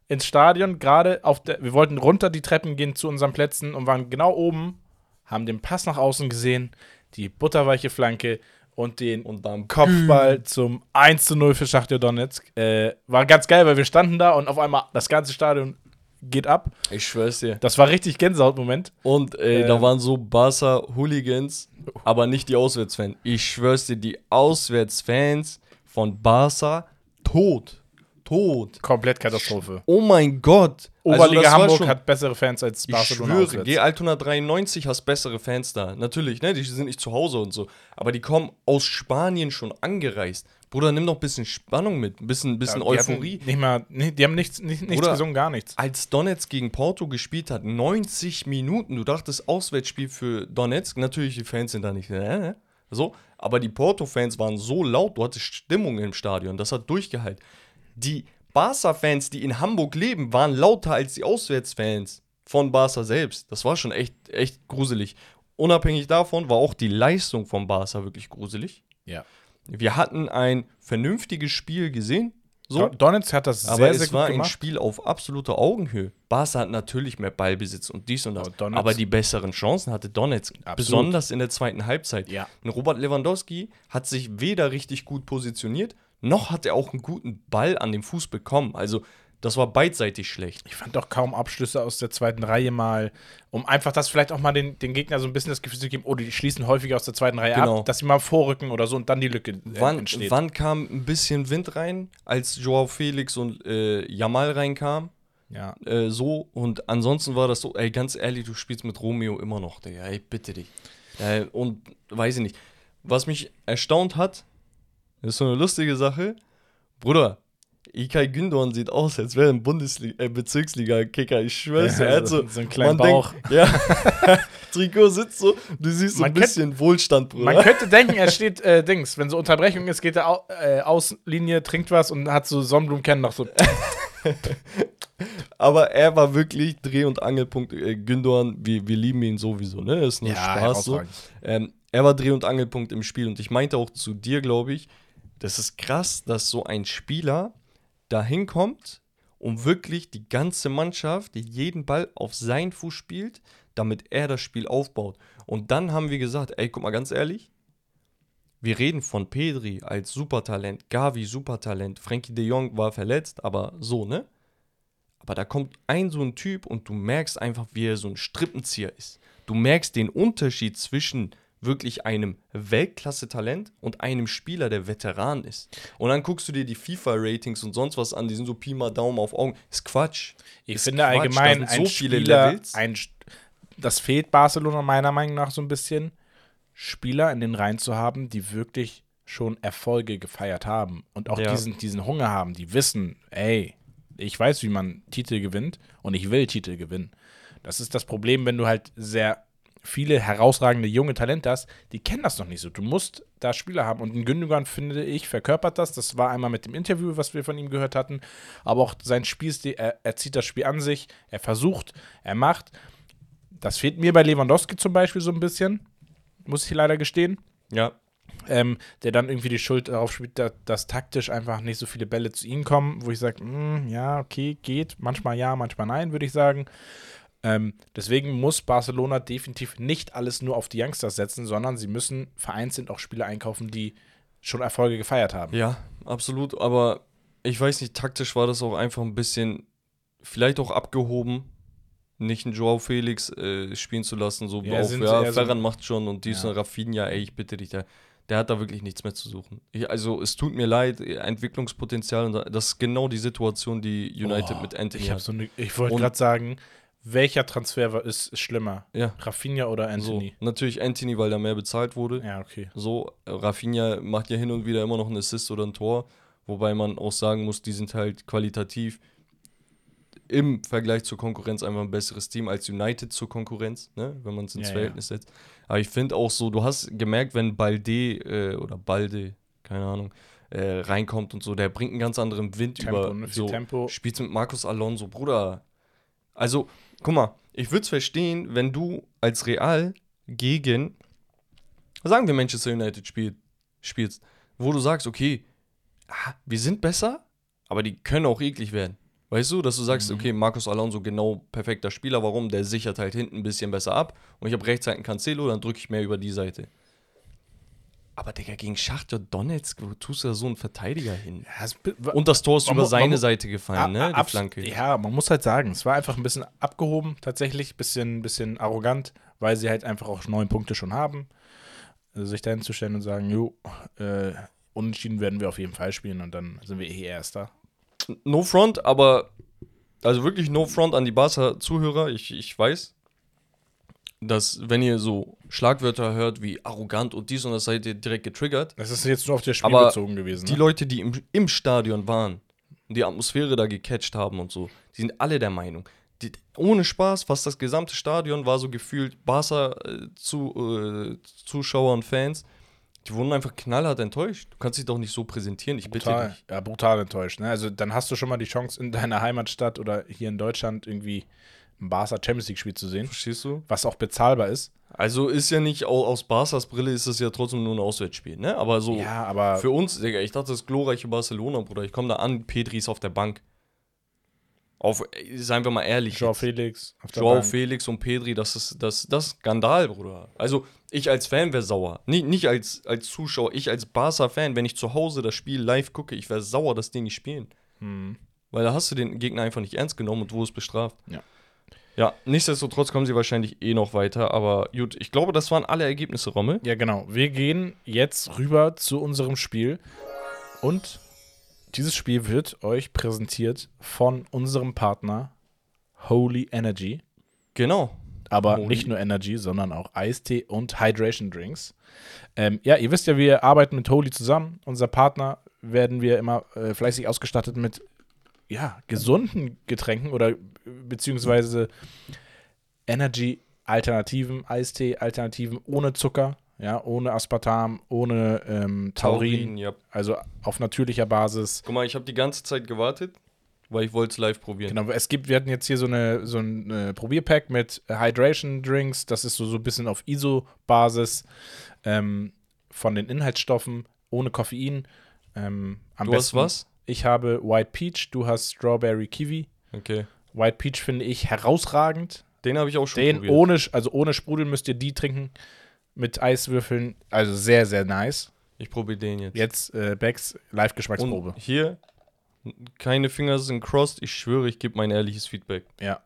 ins Stadion gerade auf der, wir wollten runter die Treppen gehen zu unseren Plätzen und waren genau oben, haben den Pass nach außen gesehen, die butterweiche Flanke und den Und dann Kopfball zum 1 zu 0 für Schachtja Donetsk. Äh, war ganz geil, weil wir standen da und auf einmal das ganze Stadion geht ab. Ich schwör's dir. Das war richtig Gänsehaut-Moment. Und äh, Ähm. da waren so Barca-Hooligans, aber nicht die Auswärtsfans. Ich schwör's dir, die Auswärtsfans von Barca tot. Tot. Komplett Katastrophe. Oh mein Gott. Also Oberliga war Hamburg hat bessere Fans als Ich Barcelona schwöre, auswärts. G Altona 93 hast bessere Fans da. Natürlich, ne? Die sind nicht zu Hause und so. Aber die kommen aus Spanien schon angereist. Bruder, nimm doch ein bisschen Spannung mit. Ein bisschen, bisschen Ja, Euphorie. Nicht mal, nee, die haben nichts, nicht, nichts Oder- gesungen, gar nichts. Als Donetsk gegen Porto gespielt hat, 90 Minuten, du dachtest Auswärtsspiel für Donetsk, natürlich die Fans sind da nicht, äh, so, aber die Porto-Fans waren so laut, du hattest Stimmung im Stadion, das hat durchgehalten. Die Barca-Fans, die in Hamburg leben, waren lauter als die Auswärtsfans von Barca selbst. Das war schon echt, echt gruselig. Unabhängig davon war auch die Leistung von Barca wirklich gruselig. Ja. Wir hatten ein vernünftiges Spiel gesehen, so. Donetsk hat das Aber sehr, es sehr gut war ein gemacht. Spiel auf absoluter Augenhöhe. Barca hat natürlich mehr Ballbesitz und dies und das. Aber aber die besseren Chancen hatte Donetsk. Absolut. Besonders in der zweiten Halbzeit. Ja. Und Robert Lewandowski hat sich weder richtig gut positioniert, noch hat er auch einen guten Ball an den Fuß bekommen. Also, das war beidseitig schlecht. Ich fand auch kaum Abschlüsse aus der zweiten Reihe mal, um einfach das vielleicht auch mal den, den Gegner so ein bisschen das Gefühl zu geben, oh, die schließen häufiger aus der zweiten Reihe Genau. ab, dass sie mal vorrücken oder so und dann die Lücke äh, Wann, entsteht. wann kam ein bisschen Wind rein, als Joao Felix und äh, Jamal reinkamen? Ja. äh, so und ansonsten war das so, ey, ganz ehrlich, du spielst mit Romeo immer noch, Digga, ey, bitte dich. Äh, und weiß ich nicht. Was mich erstaunt hat, ist so eine lustige Sache. Bruder, Ikay Gündorn sieht aus, als wäre ein Bundesliga, äh, Bezirksliga-Kicker. Ich schwör's dir. Ja, er hat so- so, einen kleinen Bauch. Denkt, ja. Trikot sitzt so, du siehst so Man ein bisschen Wohlstand, Bruder. Man könnte denken, er steht äh, Dings, wenn so Unterbrechung ist, geht er au äh, Außenlinie, trinkt was und hat so Sonnenblumenkennen noch so. Aber er war wirklich Dreh- und Angelpunkt. Äh, Gündorn, wir, wir lieben ihn sowieso, ne? Ist nur Spaß so. Ähm, er war Dreh- und Angelpunkt im Spiel und ich meinte auch zu dir, glaube ich, das ist krass, dass so ein Spieler da hinkommt und wirklich die ganze Mannschaft jeden Ball auf seinen Fuß spielt, damit er das Spiel aufbaut. Und dann haben wir gesagt, ey, guck mal ganz ehrlich, wir reden von Pedri als Supertalent, Gavi Supertalent, Frankie de Jong war verletzt, aber so, ne? Aber da kommt ein so ein Typ und du merkst einfach, wie er so ein Strippenzieher ist. Du merkst den Unterschied zwischen wirklich einem Weltklasse-Talent und einem Spieler, der Veteran ist. Und dann guckst du dir die FIFA-Ratings und sonst was an, die sind so Pi mal Daumen auf Augen. Ist Quatsch. Ich Ist finde Quatsch, allgemein, so viele Spieler, Levels. ein, das fehlt Barcelona meiner Meinung nach so ein bisschen, Spieler in den Reihen zu haben, die wirklich schon Erfolge gefeiert haben und auch Ja. diesen, diesen Hunger haben, die wissen, ey, ich weiß, wie man Titel gewinnt und ich will Titel gewinnen. Das ist das Problem, wenn du halt sehr viele herausragende junge Talente hast, die kennen das noch nicht so. Du musst da Spieler haben. Und ein Gündogan, finde ich, verkörpert das. Das war einmal mit dem Interview, was wir von ihm gehört hatten. Aber auch sein Spielstil, er, er zieht das Spiel an sich, er versucht, er macht. Das fehlt mir bei Lewandowski zum Beispiel so ein bisschen, muss ich leider gestehen. Ja. Ähm, der dann irgendwie die Schuld darauf spielt, dass, dass taktisch einfach nicht so viele Bälle zu ihm kommen, wo ich sage, ja, okay, geht. Manchmal ja, manchmal nein, würde ich sagen. Ähm, deswegen muss Barcelona definitiv nicht alles nur auf die Youngsters setzen, sondern sie müssen vereinzelt auch Spieler einkaufen, die schon Erfolge gefeiert haben. Ja, absolut. Aber ich weiß nicht, taktisch war das auch einfach ein bisschen, vielleicht auch abgehoben, nicht einen Joao Felix äh, spielen zu lassen. So Ja, auf, sind ja, eher so- Ferran macht schon und dies Ja. Rafinha, ey, ich bitte dich, der, der hat da wirklich nichts mehr zu suchen. Ich, also, es tut mir leid, Entwicklungspotenzial, und das ist genau die Situation, die United Oh, mit Anthony Ich, hab hat. so ne, ich wollte gerade sagen, welcher Transfer war, ist, ist schlimmer? Ja, Rafinha oder so. Anthony? Natürlich Anthony, weil da mehr bezahlt wurde. Ja, okay. So, Rafinha macht ja hin und wieder immer noch einen Assist oder ein Tor, wobei man auch sagen muss, die sind halt qualitativ im Vergleich zur Konkurrenz einfach ein besseres Team als United zur Konkurrenz, ne? wenn man es ins Ja, Verhältnis setzt. Aber ich finde auch so, du hast gemerkt, wenn Balde äh, oder Balde, keine Ahnung, äh, reinkommt und so, der bringt einen ganz anderen Wind Tempo, über. ne? So, Tempo. Spielst mit Markus Alonso, Bruder. Also, guck mal, ich würde es verstehen, wenn du als Real gegen, sagen wir Manchester United spiel, spielst, wo du sagst, okay, ah, wir sind besser, aber die können auch eklig werden. Weißt du, dass du sagst, Mhm. okay, Markus Alonso genau perfekter Spieler, warum? Der sichert halt hinten ein bisschen besser ab und ich habe rechts halt einen Cancelo, dann drücke ich mehr über die Seite. Aber Digga, gegen Schachter Donetsk, wo tust du da so einen Verteidiger hin? Ja, es, Und das Tor ist Man über man seine mu- Seite gefallen, ne? Die Flanke. Ja, man muss halt sagen, es war einfach ein bisschen abgehoben, tatsächlich, bisschen, bisschen arrogant, weil sie halt einfach auch neun Punkte schon haben. Also sich dahin zu stellen und sagen, jo, äh, unentschieden werden wir auf jeden Fall spielen und dann sind wir eh Erster. No front, aber also wirklich no front an die Barca-Zuhörer. Ich, ich weiß, dass wenn ihr so Schlagwörter hört wie arrogant und dies und das, seid ihr direkt getriggert. Das ist jetzt nur auf das Spiel Aber bezogen gewesen. Die Ne? Leute, die im, im Stadion waren und die Atmosphäre da gecatcht haben und so, die sind alle der Meinung. Die, ohne Spaß, fast das gesamte Stadion war so gefühlt Barca äh, zu, äh, Zuschauer und Fans. Die wurden einfach knallhart enttäuscht. Du kannst dich doch nicht so präsentieren, ich bitte brutal, dich. ja, brutal enttäuscht. Ne? Also dann hast du schon mal die Chance, in deiner Heimatstadt oder hier in Deutschland irgendwie ein Barca Champions League Spiel zu sehen, Verstehst du? was auch bezahlbar ist. Also ist ja nicht, au- aus Barca's Brille ist es ja trotzdem nur ein Auswärtsspiel, ne? Aber so Ja, aber für uns, Digga, ich dachte, das ist glorreiche Barcelona, Bruder. Ich komme da an, Pedri ist auf der Bank. Auf, seien wir mal ehrlich. Joao jetzt. Felix Joao Bank. Felix und Pedri, das ist, das, das ist Skandal, Bruder. Also, ich als Fan wäre sauer. Nicht, nicht als, als Zuschauer, ich als Barca-Fan, wenn ich zu Hause das Spiel live gucke, ich wäre sauer, dass die nicht spielen. Hm. Weil da hast du den Gegner einfach nicht ernst genommen und wo es bestraft. Ja. Ja, nichtsdestotrotz kommen sie wahrscheinlich eh noch weiter, aber gut, ich glaube, das waren alle Ergebnisse, Rommel. Ja, genau. Wir gehen jetzt rüber zu unserem Spiel. Und dieses Spiel wird euch präsentiert von unserem Partner Holy Energy. Genau. Aber Holy. nicht nur Energy, sondern auch Eistee und Hydration Drinks. Ähm, ja, ihr wisst ja, wir arbeiten mit Holy zusammen. Unser Partner werden wir immer äh, fleißig ausgestattet mit ja, gesunden Getränken oder beziehungsweise Energy-Alternativen, Eistee-Alternativen ohne Zucker, ja, ohne Aspartam, ohne ähm, Taurin, ja. also auf natürlicher Basis. Guck mal, ich habe die ganze Zeit gewartet, weil ich wollte es live probieren. Genau, es gibt, wir hatten jetzt hier so eine so ein äh, Probierpack mit Hydration Drinks, das ist so, so ein bisschen auf ISO-Basis ähm, von den Inhaltsstoffen, ohne Koffein. Ähm, am Du hast besten, was? Ich habe White Peach, du hast Strawberry Kiwi. Okay. White Peach finde ich herausragend. Den habe ich auch schon Den probiert. ohne, also ohne Sprudel müsst ihr die trinken mit Eiswürfeln. Also sehr, sehr nice. Ich probiere den jetzt. Jetzt äh, Becks Live-Geschmacksprobe. Hier, keine Finger sind crossed. Ich schwöre, ich gebe mein ehrliches Feedback. Ja.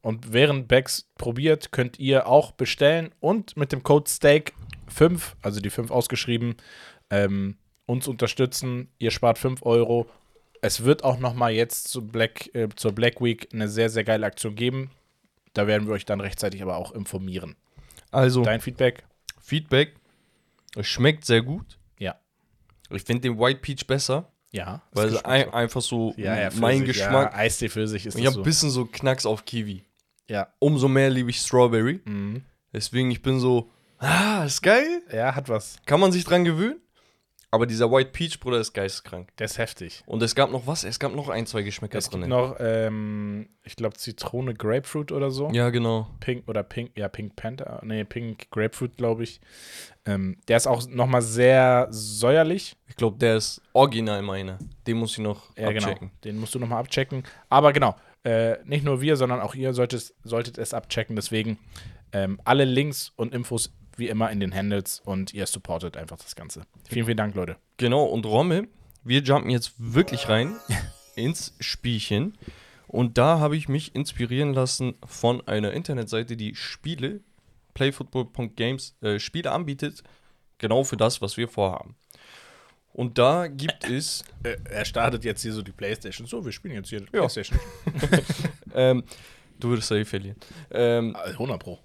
Und während Becks probiert, könnt ihr auch bestellen und mit dem Code STEAK5, also die 5 ausgeschrieben, ähm, uns unterstützen. Ihr spart 5 Euro. Es wird auch noch mal jetzt zu Black, äh, zur Black Week eine sehr, sehr geile Aktion geben. Da werden wir euch dann rechtzeitig aber auch informieren. Also, Dein Feedback? Feedback. Es schmeckt sehr gut. Ja. Ich finde den White Peach besser, Ja. weil es ein, einfach so ja, ja, mein Pfirsich, Geschmack. Ja, Eistee für sich ist ich habe ein so. bisschen so Knacks auf Kiwi. Ja. Umso mehr liebe ich Strawberry. Mhm. Deswegen, ich bin so, ah, ist geil. Ja, hat was. Kann man sich dran gewöhnen. Aber dieser White Peach, Bruder, ist geisteskrank. Der ist heftig. Und es gab noch was? Es gab noch ein, zwei Geschmäcker Es gibt drin. noch, ähm, ich glaube, Zitrone, Grapefruit oder so. Ja, genau. Pink oder Pink, ja, Pink Panther, nee, Pink Grapefruit, glaube ich. Ähm, der ist auch nochmal sehr säuerlich. Ich glaube, der ist original meiner. Den muss ich noch Ja, genau. abchecken. Den musst du nochmal abchecken. Aber genau, Äh, nicht nur wir, sondern auch ihr solltet, solltet es abchecken. Deswegen ähm, alle Links und Infos wie immer in den Handles und ihr supportet einfach das Ganze. Vielen, vielen Dank, Leute. Genau, und Rommel, wir jumpen jetzt wirklich rein ins Spielchen. Und da habe ich mich inspirieren lassen von einer Internetseite, die Spiele, playfootball.games, äh, Spiele anbietet, genau für das, was wir vorhaben. Und da gibt es. Äh, er startet jetzt hier so die Playstation. So, wir spielen jetzt hier die Ja. Playstation. Ähm, du würdest safe verlieren. Ähm, Ah, 100 Pro.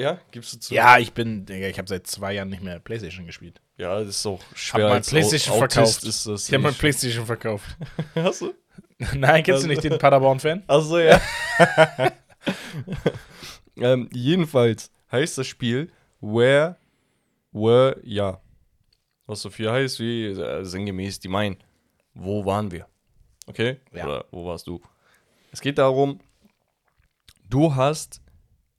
Ja, gibst du zu? Ja, ich bin, Digga, ich habe seit zwei Jahren nicht mehr Playstation gespielt. Ja, das ist auch schwer. mein als Au- Playstation Autist verkauft. Ist das Ich habe mein Playstation verkauft. Hast du? Nein, kennst du nicht den Paderborn-Fan? Achso, ja. ähm, jedenfalls heißt das Spiel Where Were Ja. Was so viel heißt wie äh, sinngemäß die meinen. Wo waren wir? Okay? Ja. Oder wo warst du? Es geht darum, du hast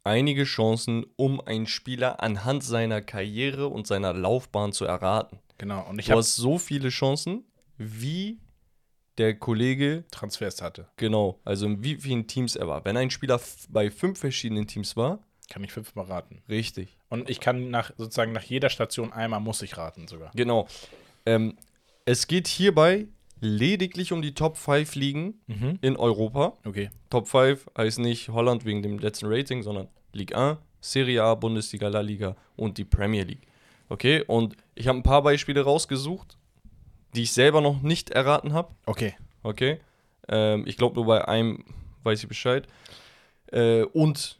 einige Chancen, um einen Spieler anhand seiner Karriere und seiner Laufbahn zu erraten. Genau, und ich Du habe hast so viele Chancen, wie der Kollege Transfers hatte. Genau, also in wie vielen Teams er war. Wenn ein Spieler bei fünf verschiedenen Teams war, Kann ich fünfmal raten. richtig. Und ich kann nach sozusagen nach jeder Station einmal muss ich raten sogar. Genau. Ähm, es geht hierbei lediglich um die Top 5 Ligen Mhm. in Europa. Okay. Top 5 heißt nicht Holland wegen dem letzten Rating, sondern Ligue 1, Serie A, Bundesliga, La Liga und die Premier League. Okay, und ich habe ein paar Beispiele rausgesucht, die ich selber noch nicht erraten habe. Okay. Okay. Ähm, ich glaube, nur bei einem weiß ich Bescheid. Äh, und,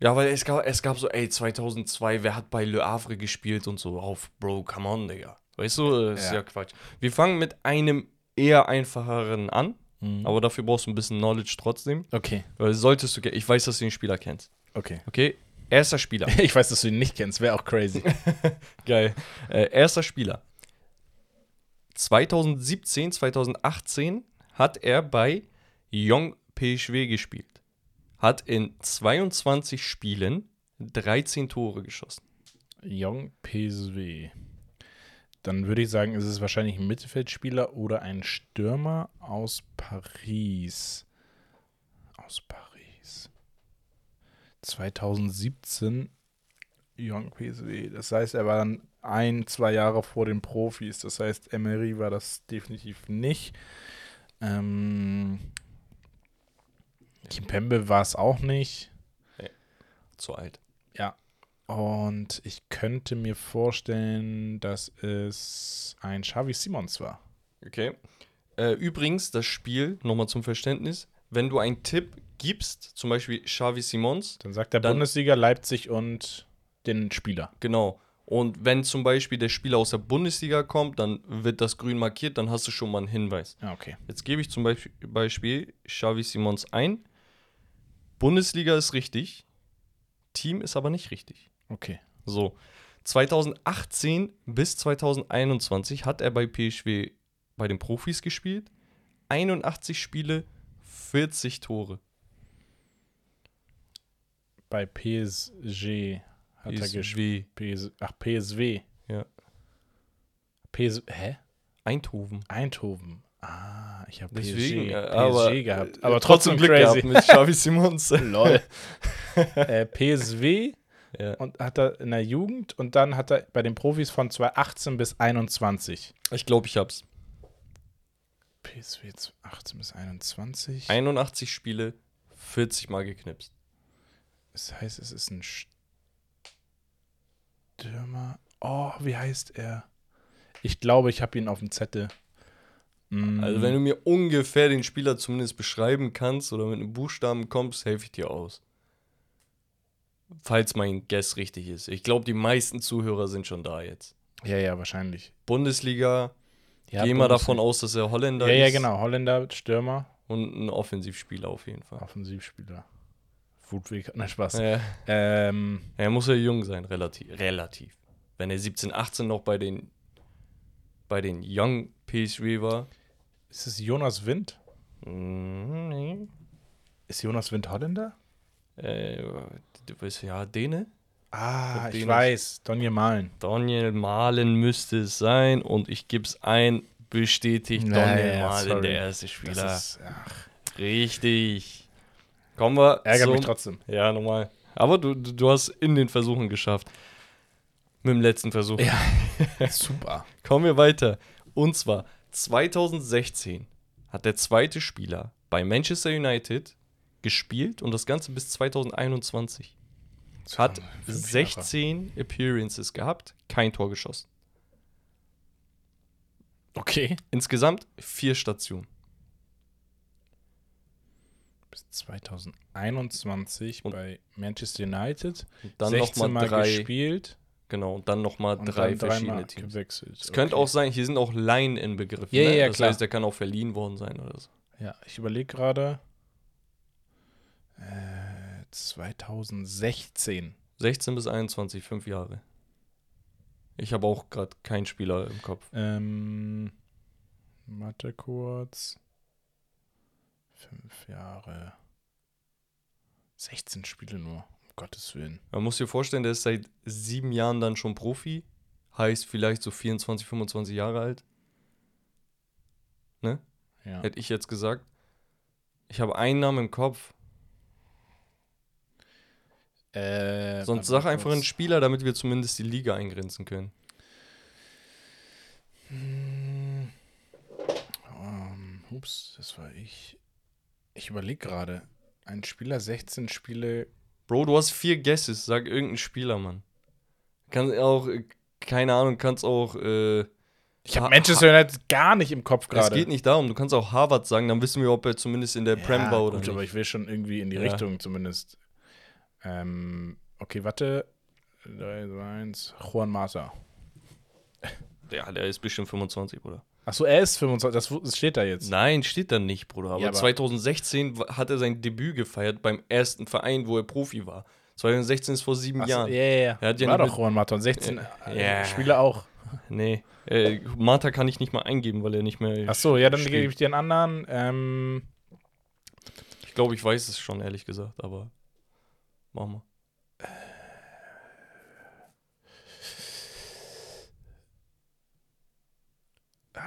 ja, weil es gab, es gab so, ey, 2002, wer hat bei Le Havre gespielt und so auf, Bro, come on, Digga. Weißt du, das ist Ja. ja Quatsch. Wir fangen mit einem eher einfacheren an, Mhm. aber dafür brauchst du ein bisschen Knowledge trotzdem. Okay. Weil solltest du, ich weiß, dass du den Spieler kennst. Okay. Okay, erster Spieler. Ich weiß, dass du ihn nicht kennst, wäre auch crazy. Geil. Äh, erster Spieler. 2017, 2018 hat er bei Young PSV gespielt. Hat in 22 Spielen 13 Tore geschossen. Young PSW. Dann würde ich sagen, ist es wahrscheinlich ein Mittelfeldspieler oder ein Stürmer aus Paris. Aus Paris. 2017 Young PSW. Das heißt, er war dann ein, zwei Jahre vor den Profis. Das heißt, Emery war das definitiv nicht. Ähm, Kimpembe war es auch nicht. Zu alt. Ja. Und ich könnte mir vorstellen, dass es ein Xavi Simons war. Okay. Äh, übrigens, das Spiel, nochmal zum Verständnis, wenn du einen Tipp gibst, zum Beispiel Xavi Simons, Dann sagt der Dann- Bundesliga Leipzig und den Spieler. genau. Und wenn zum Beispiel der Spieler aus der Bundesliga kommt, dann wird das grün markiert, dann hast du schon mal einen Hinweis. Ja, okay. Jetzt gebe ich zum Beispiel, Beispiel Xavi Simons ein. Bundesliga ist richtig, Team ist aber nicht richtig. Okay. So, 2018 bis 2021 hat er bei PSW bei den Profis gespielt. 81 Spiele, 40 Tore. Bei PSG hat er gespielt. PSW, PS, ach, PSW. ja. PS, hä? Eindhoven. Eindhoven. Ah, ich habe PSG, äh, PSG aber, gehabt. äh, Aber trotzdem, Glück crazy. gehabt mit Xavi Simons. Lol. äh, PSW ja. und hat er in der Jugend und dann hat er bei den Profis von 2018 bis 21. Ich glaube, ich hab's. PSW 18 bis 21. 81 Spiele, 40 Mal geknipst. Das heißt, es ist ein Stürmer. Oh, wie heißt er? Ich glaube, ich habe ihn auf dem Zettel. Mm, Also, wenn du mir ungefähr den Spieler zumindest beschreiben kannst oder mit einem Buchstaben kommst, helfe ich dir aus. Falls mein Guess richtig ist. Ich glaube, die meisten Zuhörer sind schon da jetzt. ja, ja, wahrscheinlich. Bundesliga, Ja, geh mal Bundesliga. davon aus, dass er Holländer Ja, ja, ist. genau. Holländer, Stürmer, Und ein Offensivspieler auf jeden Fall. Offensivspieler. Foodweg, nein, Spaß. Ja. Ähm, Er muss ja jung sein, relativ. relativ. Wenn er 17, 18 noch bei den, bei den Young PSV war. ist es Jonas Wind? Nee. Ist Jonas Wind Holländer? Äh, du weißt ja, Däne? Ah, ich weiß. Donje Malen. Daniel Mahlen müsste es sein und ich gebe es ein, bestätigt Naja, Daniel Mahlen, sorry. der erste Spieler. Ist, ach, Richtig. Kommen wir Ärgert mich trotzdem. Ja, normal. Aber du, du du hast in den Versuchen geschafft. Mit dem letzten Versuch. Ja. Super. Kommen wir weiter. Und zwar 2016 hat der zweite Spieler bei Manchester United gespielt und das Ganze bis 2021. Hat Fünf Jahre. 16 Appearances gehabt, kein Tor geschossen. Okay. Insgesamt vier Stationen. Bis 2021 Und- bei Manchester United. Und dann 16 nochmal Mal drei. gespielt Genau, und dann nochmal drei dann verschiedene Teams. gewechselt. Es könnte auch sein, hier sind auch Laien inbegriffen. Ja, ne? ja, ja, das klar. heißt, der kann auch verliehen worden sein oder so. Ja, ich überlege gerade. Äh, 2016. 16 bis 21, fünf Jahre. Ich habe auch gerade keinen Spieler im Kopf. Ähm, Mathe kurz. Fünf Jahre. 16 Spiele nur, um Gottes Willen. Man muss sich vorstellen, der ist seit sieben Jahren dann schon Profi. Heißt vielleicht so 24, 25 Jahre alt. Ja. Hätte ich jetzt gesagt. Ich habe einen Namen im Kopf. Äh, Sonst sag einfach kurz. einen Spieler, damit wir zumindest die Liga eingrenzen können. Hm. Ähm, ups, das war ich. Ich überlege gerade. Ein Spieler 16 Spiele. Bro, du hast vier Guesses. Sag irgendeinen Spieler, Mann. Kann auch, äh, keine Ahnung, kannst auch. Äh, Ich habe Ha- Manchester United gar nicht im Kopf es gerade. geht nicht darum. Du kannst auch Harvard sagen, dann wissen wir, ob er zumindest in der Prem ja, war oder gut, nicht. aber ich will schon irgendwie in die Ja. Richtung zumindest. Ähm, okay, warte. 3, 2, 1. Juan Mata. Ja, der ist bestimmt 25, Bruder. Achso, er ist 25. Das, steht da jetzt. Nein, steht da nicht, Bruder. Aber, Ja, aber- 2016 wa- hat er sein Debüt gefeiert beim ersten Verein, wo er Profi war. 2016 ist vor sieben Ach so, Jahren. ja, ja, ja. Er War doch Juan Mata. Und 16 Ja. äh, Ja. Spiele auch. Nee, äh, Martha kann ich nicht mal eingeben, weil er nicht mehr. Achso, ja, dann gebe ich dir einen anderen. Ähm, Ich glaube, ich weiß es schon, ehrlich gesagt, aber machen wir.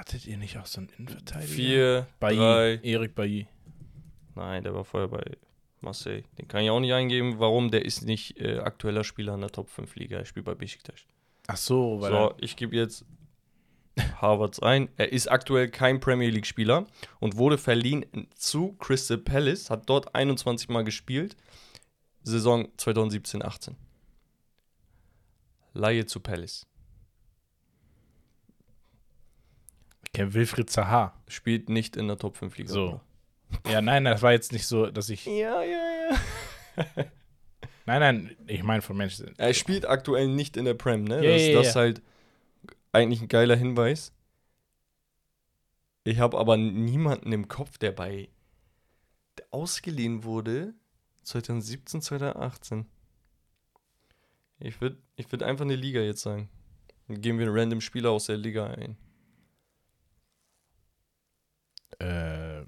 hattet ihr nicht auch so einen Innenverteidiger? Vier, Bailly. drei. Erik Bailly. Nein, der war vorher bei Marseille. Den kann ich auch nicht eingeben. Warum? Der ist nicht äh, aktueller Spieler in der Top 5 Liga. Er spielt bei Besiktas. Ach so, weil So, ich gebe jetzt Harvards ein. Er ist aktuell kein Premier League Spieler und wurde verliehen zu Crystal Palace, hat dort 21 Mal gespielt. Saison 2017-18. Laie zu Palace. ich kenne Wilfried Zaha. Spielt nicht in der Top 5 Liga. So. Ja, nein, das war jetzt nicht so, dass ich. Ja, ja, ja. Nein, nein, ich meine von Manchester. Er spielt aktuell nicht in der Prem, ne? Ja, das ja, das ja. ist halt eigentlich ein geiler Hinweis. Ich habe aber niemanden im Kopf, der bei der ausgeliehen wurde 2017, 2018. Ich würde ich würd einfach eine Liga jetzt sagen. Dann geben wir einen random Spieler aus der Liga ein. Äh,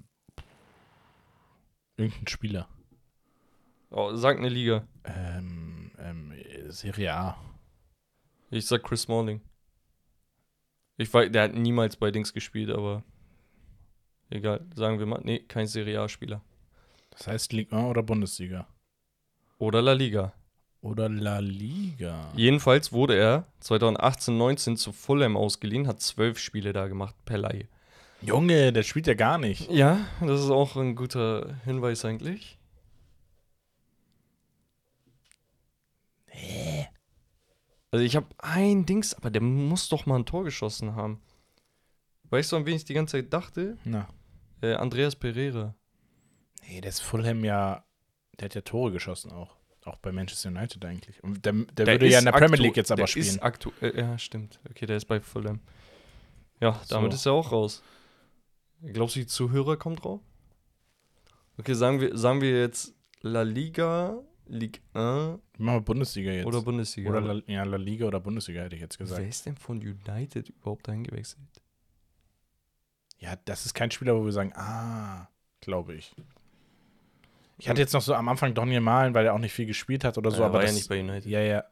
irgendein Spieler. Oh, sag eine Liga. Ähm, ähm, Serie A. Ich sag Chris Smalling. Ich weiß, der hat niemals bei Dings gespielt, aber egal. Sagen wir mal, nee, kein Serie A-Spieler. Das heißt Liga 1 oder Bundesliga? Oder La Liga. Oder La Liga. Jedenfalls wurde er 2018-19 zu Fulham ausgeliehen, hat zwölf Spiele da gemacht per Laie. Junge, der spielt ja gar nicht. Ja, das ist auch ein guter Hinweis eigentlich. Also ich habe ein Dings, aber der muss doch mal ein Tor geschossen haben. Weißt du, an wen ich die ganze Zeit dachte? Na. Äh, Andreas Pereira. Nee, der ist Fulham ja. Der hat ja Tore geschossen auch. Auch bei Manchester United eigentlich. Und der, der, würde ja in der Premier aktu- League jetzt aber der spielen. Ist aktuell, ja, stimmt. Okay, der ist bei Fulham. Ja, damit So. ist er auch raus. Glaubst du, die Zuhörer kommen drauf? Okay, sagen wir, sagen wir jetzt La Liga, Ligue 1 Machen wir Bundesliga jetzt. oder Bundesliga. Oder La, ja, La Liga oder Bundesliga hätte ich jetzt gesagt. Wer ist denn von United überhaupt dahin gewechselt? Ja, das ist kein Spieler, wo wir sagen, ah, glaube ich. Ich hatte jetzt noch so am Anfang Daniel Malen, weil er auch nicht viel gespielt hat oder so, Er aber war das, ja nicht bei United. Ja, ja.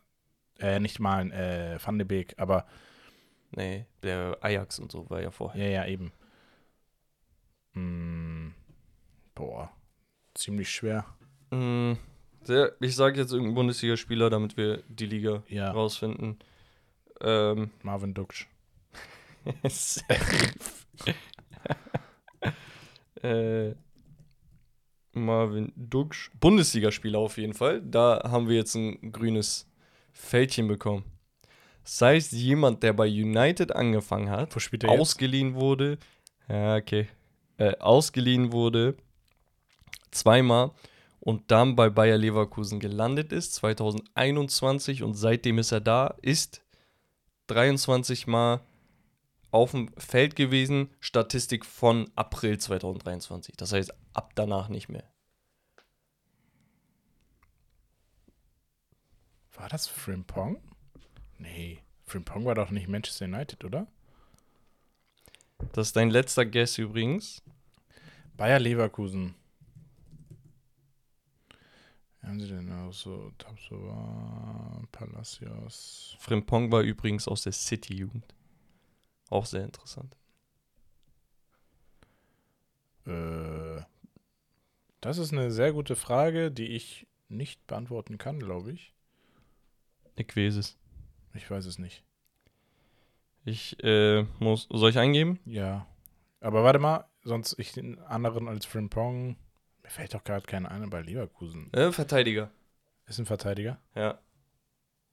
Äh, nicht Malen, äh, Van de Beek, aber Nee, der Ajax und so war ja vorher. ja, ja, eben. Hm, boah, ziemlich schwer. Mm, der, ich sage jetzt irgendeinen Bundesligaspieler, damit wir die Liga Ja. rausfinden. Ähm, Marvin Duksch. äh, Marvin Duksch. Bundesligaspieler auf jeden Fall. Da haben wir jetzt ein grünes Fältchen bekommen. Das heißt, jemand, der bei United angefangen hat, er jetzt? ausgeliehen wurde, ja, okay, äh, ausgeliehen wurde, zweimal und dann bei Bayer Leverkusen gelandet ist, 2021 und seitdem ist er da, ist 23 Mal auf dem Feld gewesen, Statistik von April 2023. Das heißt, ab danach nicht mehr. War das Frimpong? Nee. Frimpong war doch nicht Manchester United, oder? Das ist dein letzter Guess übrigens. Bayer Leverkusen. Wer haben sie denn auch so? Tapsoba, Palacios. Frimpong war übrigens aus der City-Jugend. Auch sehr interessant. Äh, das ist eine sehr gute Frage, die ich nicht beantworten kann, glaube ich. Ich weiß es. Ich weiß es nicht. Ich äh, muss. Soll ich eingeben? Ja. Aber warte mal, sonst ich den anderen als Frimpong. Mir fällt doch gerade keiner ein bei Leverkusen. Äh, Verteidiger. Ist ein Verteidiger? Ja.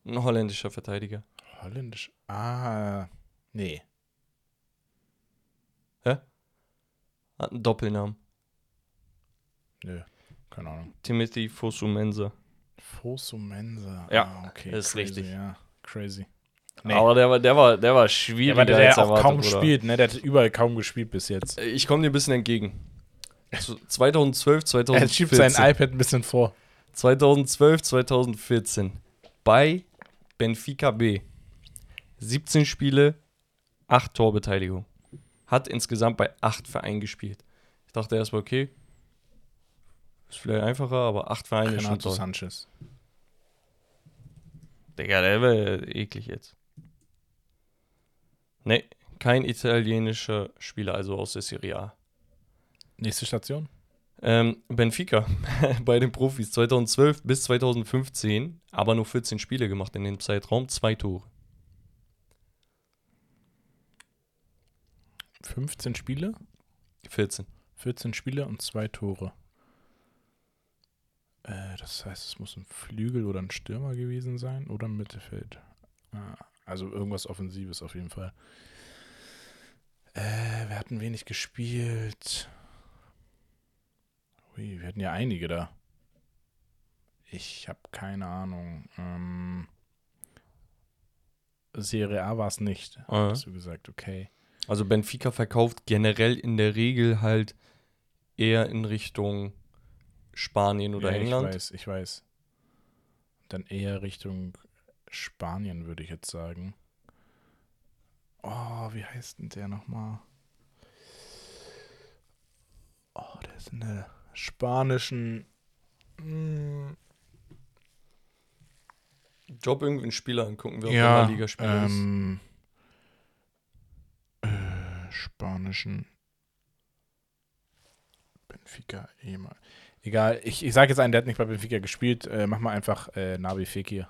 Ein holländischer Verteidiger. Holländisch. Ah, nee. Hat einen Doppelnamen. Nö. Keine Ahnung. Timothy Fosumensa. Fosumensa. Ja, ah, okay. ist richtig. Ja, crazy. Aber der war, der war, der war schwierig. der, der hat auch kaum gespielt, ne? Der hat überall kaum gespielt bis jetzt. Ich komme dir ein bisschen entgegen. Zu- 2012, Er schiebt sein 2014. iPad ein bisschen vor. 2012, 2014. Bei Benfica B. 17 Spiele, 8 Torbeteiligung. Hat insgesamt bei 8 Vereinen gespielt. Ich dachte erstmal, okay. Ist vielleicht einfacher, aber 8 Vereine ist schon Renato toll. Sanchez. Digga, der wäre eklig jetzt. Nee, kein italienischer Spieler, also aus der Serie A. Nächste Station. Ähm, Benfica bei den Profis 2012 bis 2015, aber nur 14 Spiele gemacht in dem Zeitraum, zwei Tore. 15 Spiele, 14. 14 Spiele und zwei Tore. Äh, das heißt, es muss ein Flügel oder ein Stürmer gewesen sein oder ein Mittelfeld. Ah, also irgendwas Offensives auf jeden Fall. Äh, wir hatten wenig gespielt. Ui, wir hatten ja einige da. Ich habe keine Ahnung. Ähm, Serie A war es nicht. Ah. Hast du gesagt, okay. Also Benfica verkauft generell in der Regel halt eher in Richtung Spanien oder ja, England. Ich weiß, ich weiß. Dann eher Richtung Spanien, würde ich jetzt sagen. Oh, wie heißt denn der nochmal? Oh, der ist in der spanischen. Mm, Job irgendwie einen Spieler angucken, wer ja, auch immer Ligaspieler ist. ähm, äh, spanischen Benfica ehemal. Egal, ich, ich sage jetzt einen, der hat nicht bei Benfica gespielt. Äh, mach mal einfach äh, Nabi Fekir.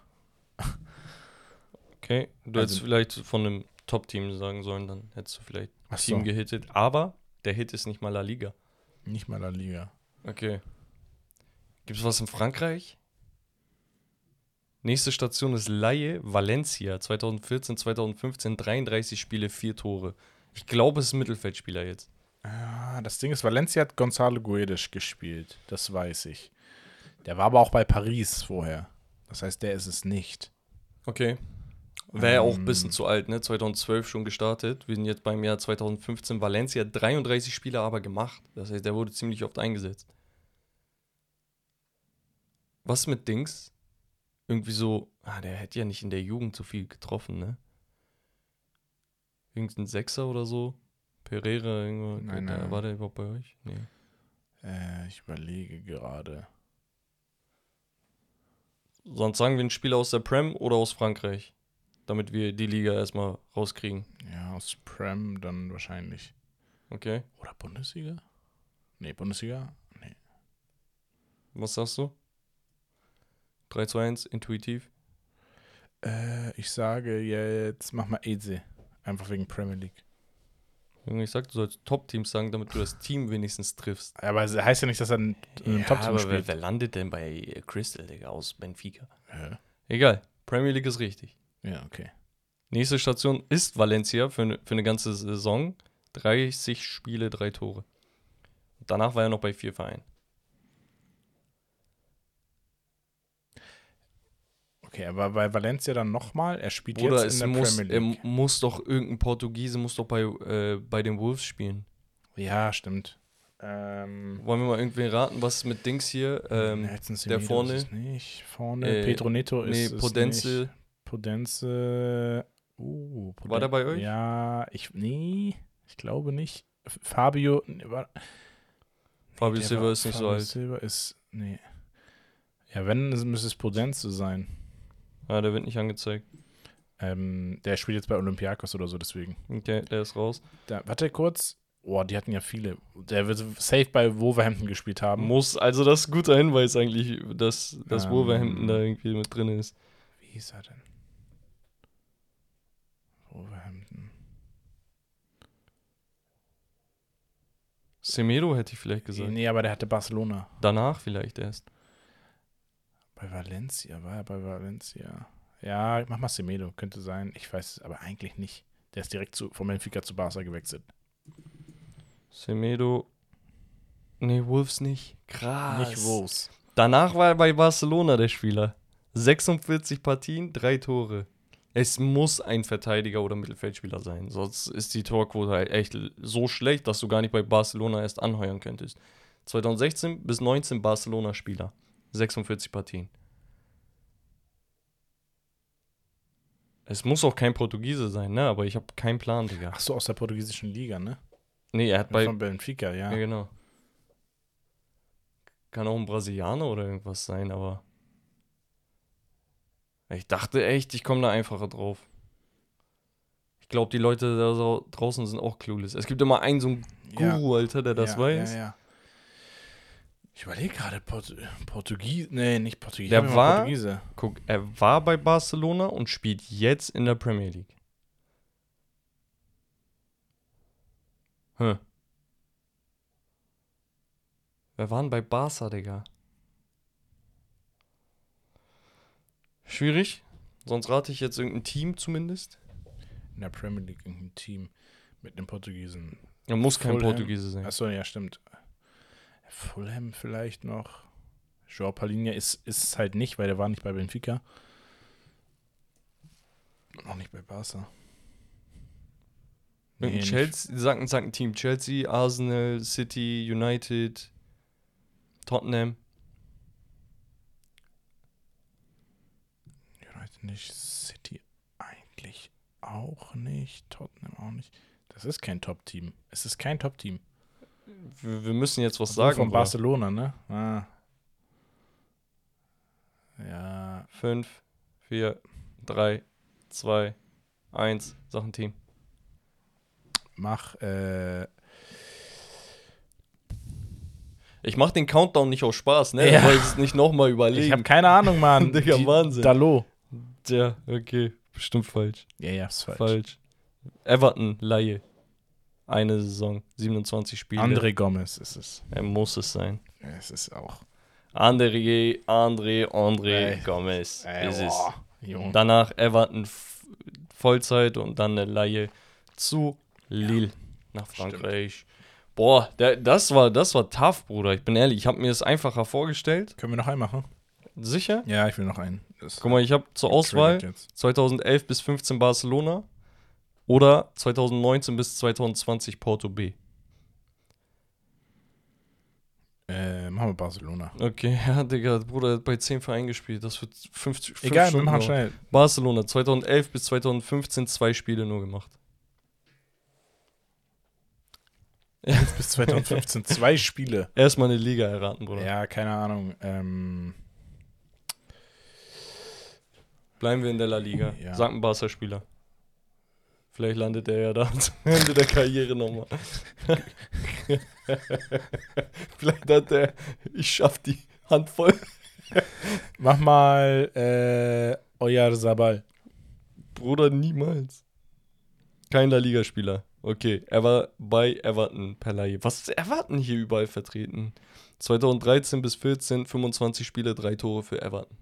Okay, du hättest also- vielleicht von einem Top-Team sagen sollen, dann hättest du vielleicht Ach Team so. gehittet. Aber der Hit ist nicht mal La Liga. Nicht mal La Liga. Okay. Gibt es was in Frankreich? Nächste Station ist Laie Valencia. 2014, 2015, 33 Spiele, 4 Tore. Ich glaube, es ist ein Mittelfeldspieler jetzt. Ja, das Ding ist, Valencia hat Gonzalo Guedes gespielt. Das weiß ich. Der war aber auch bei Paris vorher. Das heißt, der ist es nicht. Okay. Wäre ja auch ein Ähm. bisschen zu alt, ne? 2012 schon gestartet. Wir sind jetzt beim Jahr 2015. Valencia hat 33 Spiele aber gemacht. Das heißt, der wurde ziemlich oft eingesetzt. Was mit Dings? Irgendwie so, ah, der hätte ja nicht in der Jugend so viel getroffen, ne? Irgendein Sechser oder so? Pereira, irgendwo. Nein, nein. War der überhaupt bei euch? Nee. Äh, ich überlege gerade. Sonst sagen wir einen Spieler aus der Prem oder aus Frankreich. Damit wir die Liga erstmal rauskriegen. Ja, aus Prem dann wahrscheinlich. Okay. Oder Bundesliga? Nee, Bundesliga? Nee. Was sagst du? 3, 2, 1, intuitiv. Äh, ich sage jetzt, mach mal Eze. Einfach wegen Premier League. Junge, ich sag, du sollst Top-Teams sagen, damit du das Team wenigstens triffst. Aber es heißt ja nicht, dass er ein, ein Ja, Top-Team aber wer, spielt. wer landet denn bei Crystal, Digga, aus Benfica? Ja. Egal, Premier League ist richtig. ja, okay. Nächste Station ist Valencia für eine, für eine ganze Saison. 30 Spiele, drei Tore. Danach war er noch bei vier Vereinen. Okay, aber bei Valencia dann nochmal, er spielt Oder jetzt in der muss, Premier er League. muss doch irgendein Portugiese muss doch bei, äh, bei den Wolves spielen. ja, stimmt. Ähm, Wollen wir mal irgendwen raten, was mit Dings hier? Ähm, der vorne, ist nicht. Vorne, äh, Pedro Neto ist nee, Podenze. nicht. Podenze. Uh, Poden- War der bei euch? Ja, ich, nee, ich glaube nicht. Fabio, nee, war, Fabio der Silva ist nicht so Fabio alt. Silva ist, nee. Ja, wenn, müsste es Podenze sein. Ja, der wird nicht angezeigt. Ähm, der spielt jetzt bei Olympiakos oder so, deswegen. Okay, der ist raus. Da, warte kurz. Oh, die hatten ja viele. Der wird safe bei Wolverhampton gespielt haben. Muss, also das ist ein guter Hinweis eigentlich, dass, dass Ähm. Wolverhampton da irgendwie mit drin ist. Wie hieß er denn? Wolverhampton. Semedo hätte ich vielleicht gesagt. Nee, aber der hatte Barcelona. Danach vielleicht erst. Bei Valencia, war er bei Valencia? Ja, mach mal Semedo, könnte sein. Ich weiß es aber eigentlich nicht. Der ist direkt zu, von Benfica zu Barca gewechselt. Semedo. Nee, Wolves nicht. Krass. Nicht Wolves. Danach war er bei Barcelona der Spieler. 46 Partien, drei Tore. Es muss ein Verteidiger oder Mittelfeldspieler sein. Sonst ist die Torquote halt echt so schlecht, dass du gar nicht bei Barcelona erst anheuern könntest. 2016 bis 19 Barcelona-Spieler. 46 Partien. Es muss auch kein Portugiese sein, ne? Aber ich habe keinen Plan, Digga. Ach so, aus der portugiesischen Liga, ne? Nee, er hat bei. von Benfica, ja. Ja, genau. Kann auch ein Brasilianer oder irgendwas sein, aber. Ich dachte echt, ich komme da einfacher drauf. Ich glaube, die Leute da draußen sind auch clueless. Es gibt immer einen so einen Ja. Guru, Alter, der das ja, weiß. Ja, ja. Ich überlege gerade, Port Portugiese. Nee, nicht Portugiese. Der war- Portugiese. Guck, er war bei Barcelona und spielt jetzt in der Premier League. Hm. Wer war denn bei Barca, Digga? Schwierig. Sonst rate ich jetzt irgendein Team zumindest. In der Premier League irgendein Team mit einem Portugiesen. Er muss kein Fulham. Portugiese sein. Achso, ja, stimmt. Fulham vielleicht noch. Joao Palinha ist, ist es halt nicht, weil der war nicht bei Benfica. Auch nicht bei Barca. Nicht- Chelsea, sag, sag ein Team. Chelsea, Arsenal, City, United, Tottenham. United nicht, City eigentlich auch nicht, Tottenham auch nicht. Das ist kein Top-Team. Es ist kein Top-Team. Wir, wir müssen jetzt was Also sagen. Von Bruder. Barcelona, ne? Ah. Ja, 5, 4, 3, 2, 1. Sag ein Team. mach, äh, Ich mach den Countdown nicht aus Spaß, ne? Ja. Du wolltest nicht nochmal ich überlegen. habe keine Ahnung, Mann. Digga, Wahnsinn. Dalot. Tja, okay. Bestimmt falsch. Ja, ja, ist falsch. Falsch. Everton, Laie. Eine Saison, 27 Spiele. André Gomez ist es. Er muss es sein. Ja, es ist auch. André, André, André Ey. Gomez Ey, ist es. Junge. Danach Everton Vollzeit und dann eine Laie zu Lille nach Frankreich. Boah, der, das war das war tough, Bruder. Ich bin ehrlich, ich habe mir das einfacher vorgestellt. Können wir noch einen machen? Sicher? Ja, ich will noch einen. Das Guck mal, ich habe zur Auswahl triggert jetzt. 2011 bis 15 Barcelona oder 2019 bis 2020 Porto B. Äh, machen wir Barcelona. Okay, ja, Digga, Bruder hat bei 10 Vereinen gespielt. Das wird 50 fünf Egal, wir Stunden machen dauern. schnell. Barcelona 2011 bis 2015 zwei Spiele nur gemacht. Bis 2015 zwei Spiele. Erstmal eine Liga erraten, Bruder. Ja, keine Ahnung. Ähm, Bleiben wir in der La Liga. Ja. Sag ein Barca-Spieler. Vielleicht landet er ja da zum Ende der Karriere nochmal. Vielleicht hat er, ich schaff die Handvoll. Mach mal äh, Oyar Sabal. Bruder, niemals. Kein La Liga-Spieler. Okay, er war bei Everton per Laie. Was ist Everton hier überall vertreten? 2013 bis 14, 25 Spiele, drei Tore für Everton.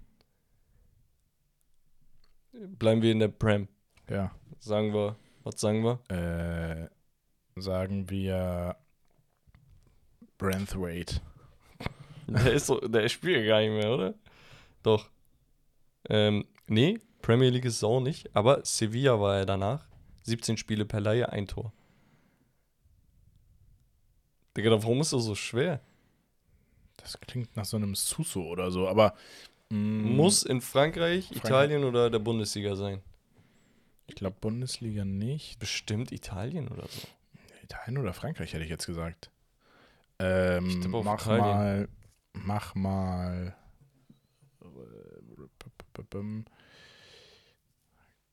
Bleiben wir in der Prem. Ja. Sagen wir, was sagen wir? Äh, sagen wir Branthwaite. Der ist so, der spielt gar nicht mehr, oder? Doch. Ähm, nee, Premier League ist es auch nicht, aber Sevilla war er danach. 17 Spiele per Laie, ein Tor. Digga, warum ist das so schwer? Das klingt nach so einem Suso oder so, aber mm, Muss in Frankreich, Frankreich. Italien oder der Bundesliga sein? Ich glaube Bundesliga nicht. Bestimmt Italien oder so. Italien oder Frankreich hätte ich jetzt gesagt. Ähm, Ich mach Italien. mal, mach mal.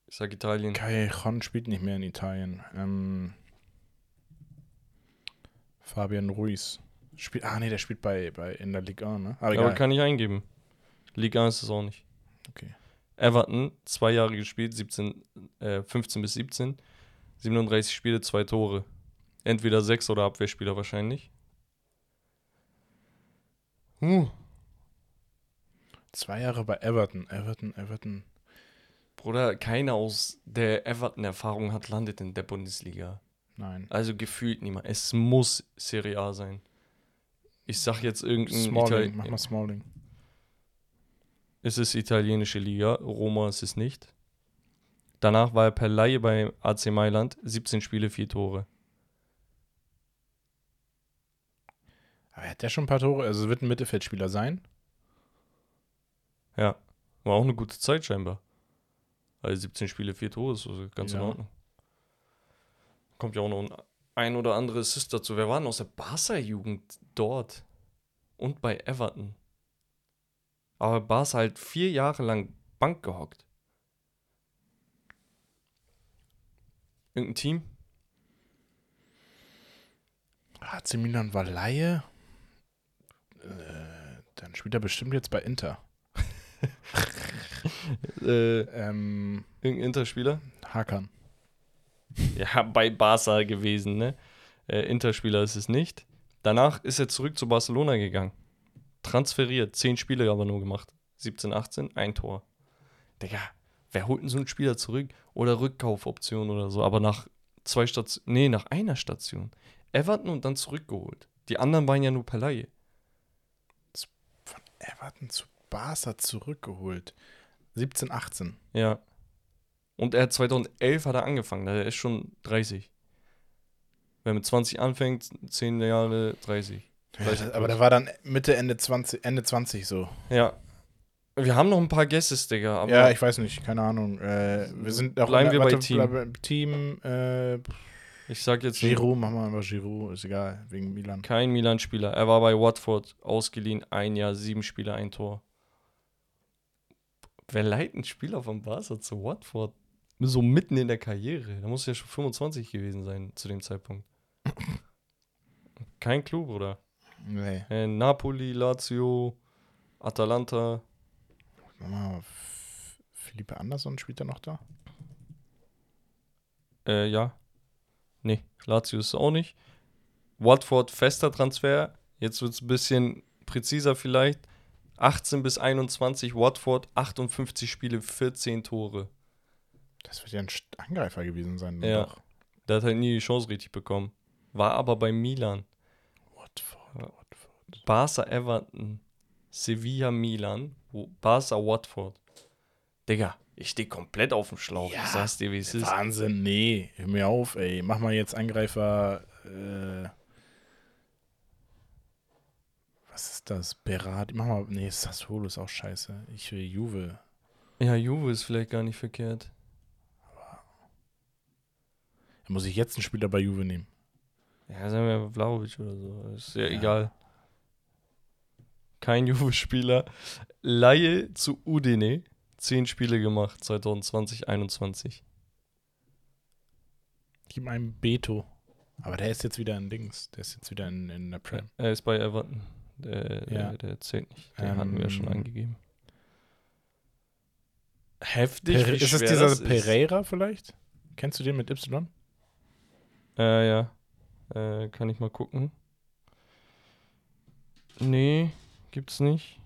Ich sag Italien. Kai Jon spielt nicht mehr in Italien. Ähm, Fabian Ruiz. Spielt, ah, nee, der spielt bei, bei in der Liga, ne? Aber. Aber kann ich eingeben. Liga ist es auch nicht. Okay. Everton, zwei Jahre gespielt, 17, äh, 15 bis 17. 37 Spiele, zwei Tore. Entweder Sechs- oder Abwehrspieler wahrscheinlich. Huh. Zwei Jahre bei Everton. Everton, Everton. Bruder, keiner aus der Everton-Erfahrung hat landet in der Bundesliga. Nein. Also gefühlt niemand. Es muss Serie A sein. Ich sag jetzt irgendein Smalling, Ital mach mal Smalling. Es ist italienische Liga, Roma ist es nicht. Danach war er per Laie bei AC Mailand, 17 Spiele, 4 Tore. Aber hat der schon ein paar Tore? Also wird ein Mittelfeldspieler sein? Ja, war auch eine gute Zeit scheinbar. Also 17 Spiele, 4 Tore ist also ganz in Ja. Ordnung. Kommt ja auch noch ein, ein oder andere Assist dazu. Wer war denn aus der Barca-Jugend dort? Und bei Everton. Aber Barca halt vier Jahre lang Bank gehockt. Irgendein Team? AC Milan war Laie. Äh, dann spielt er bestimmt jetzt bei Inter. Äh, Ähm, irgendein Interspieler? Hakan. Ja, bei Barca gewesen, ne? Äh, Interspieler ist es nicht. Danach ist er zurück zu Barcelona gegangen. Transferiert, 10 Spiele aber nur gemacht. 17, 18, ein Tor. Digga, wer holt denn so einen Spieler zurück? Oder Rückkaufoption oder so, aber nach zwei Stationen, nee, nach einer Station. Everton und dann zurückgeholt. Die anderen waren ja nur per Laie. Von Everton zu Barca zurückgeholt. 17, 18. Ja. Und er hat 2011 hat er angefangen, er ist schon 30. Wer mit 20 anfängt, 10 Jahre 30. Ja, aber der war dann Mitte, Ende 20, Ende 20 so. Ja. Wir haben noch ein paar Guesses, Digga. Ja, ich weiß nicht, keine Ahnung. Äh, wir sind auch Bleiben wir bei Team. bleiben wir- Team äh, ich sag jetzt Giroud, machen wir einfach Giroud, ist egal, wegen Milan. kein Milan-Spieler. Er war bei Watford ausgeliehen, ein Jahr, sieben Spiele, ein Tor. Wer leitet einen Spieler von Barca zu Watford? So mitten in der Karriere. Da muss ja schon 25 gewesen sein zu dem Zeitpunkt. Kein Clou, Bruder. Nee. Äh, Napoli, Lazio, Atalanta. Mal, Philippe Andersson spielt er noch da? Äh, ja. Nee, Lazio ist es auch nicht. Watford fester Transfer. Jetzt wird es ein bisschen präziser vielleicht. 18 bis 21 Watford, 58 Spiele, 14 Tore. Das wird ja ein Angreifer gewesen sein. Ja. doch. Der hat halt nie die Chance richtig bekommen. War aber bei Milan. Barca, Everton, Sevilla, Milan, Barca, Watford. Digga, ich stehe komplett auf dem Schlauch. Ja, ich sag's dir, wie es ist. Wahnsinn, nee, hör mir auf, ey. Mach mal jetzt Angreifer. Äh, was ist das? Berardi. Mach mal. Nee, Sassuolo ist auch scheiße. Ich will Juve. Ja, Juve ist vielleicht gar nicht verkehrt. Da muss ich jetzt einen Spieler bei Juve nehmen. Ja, sagen wir Vlaovic oder so. Ist ja, Ja. egal. Kein Juve-Spieler. Laie zu Udine. Zehn Spiele gemacht, 2020, 21. Gib einem Beto. Aber der ist jetzt wieder in Dings. Der ist jetzt wieder in, in der Prem. Er ist bei Everton. Der, Ja. der, der zählt nicht. Den hatten wir ja schon Ähm, angegeben. Heftig. Per ist das schwer dieser das ist. Pereira vielleicht? Kennst du den mit Y? Äh, ja. Äh, kann ich mal gucken. Nee, gibt's nicht.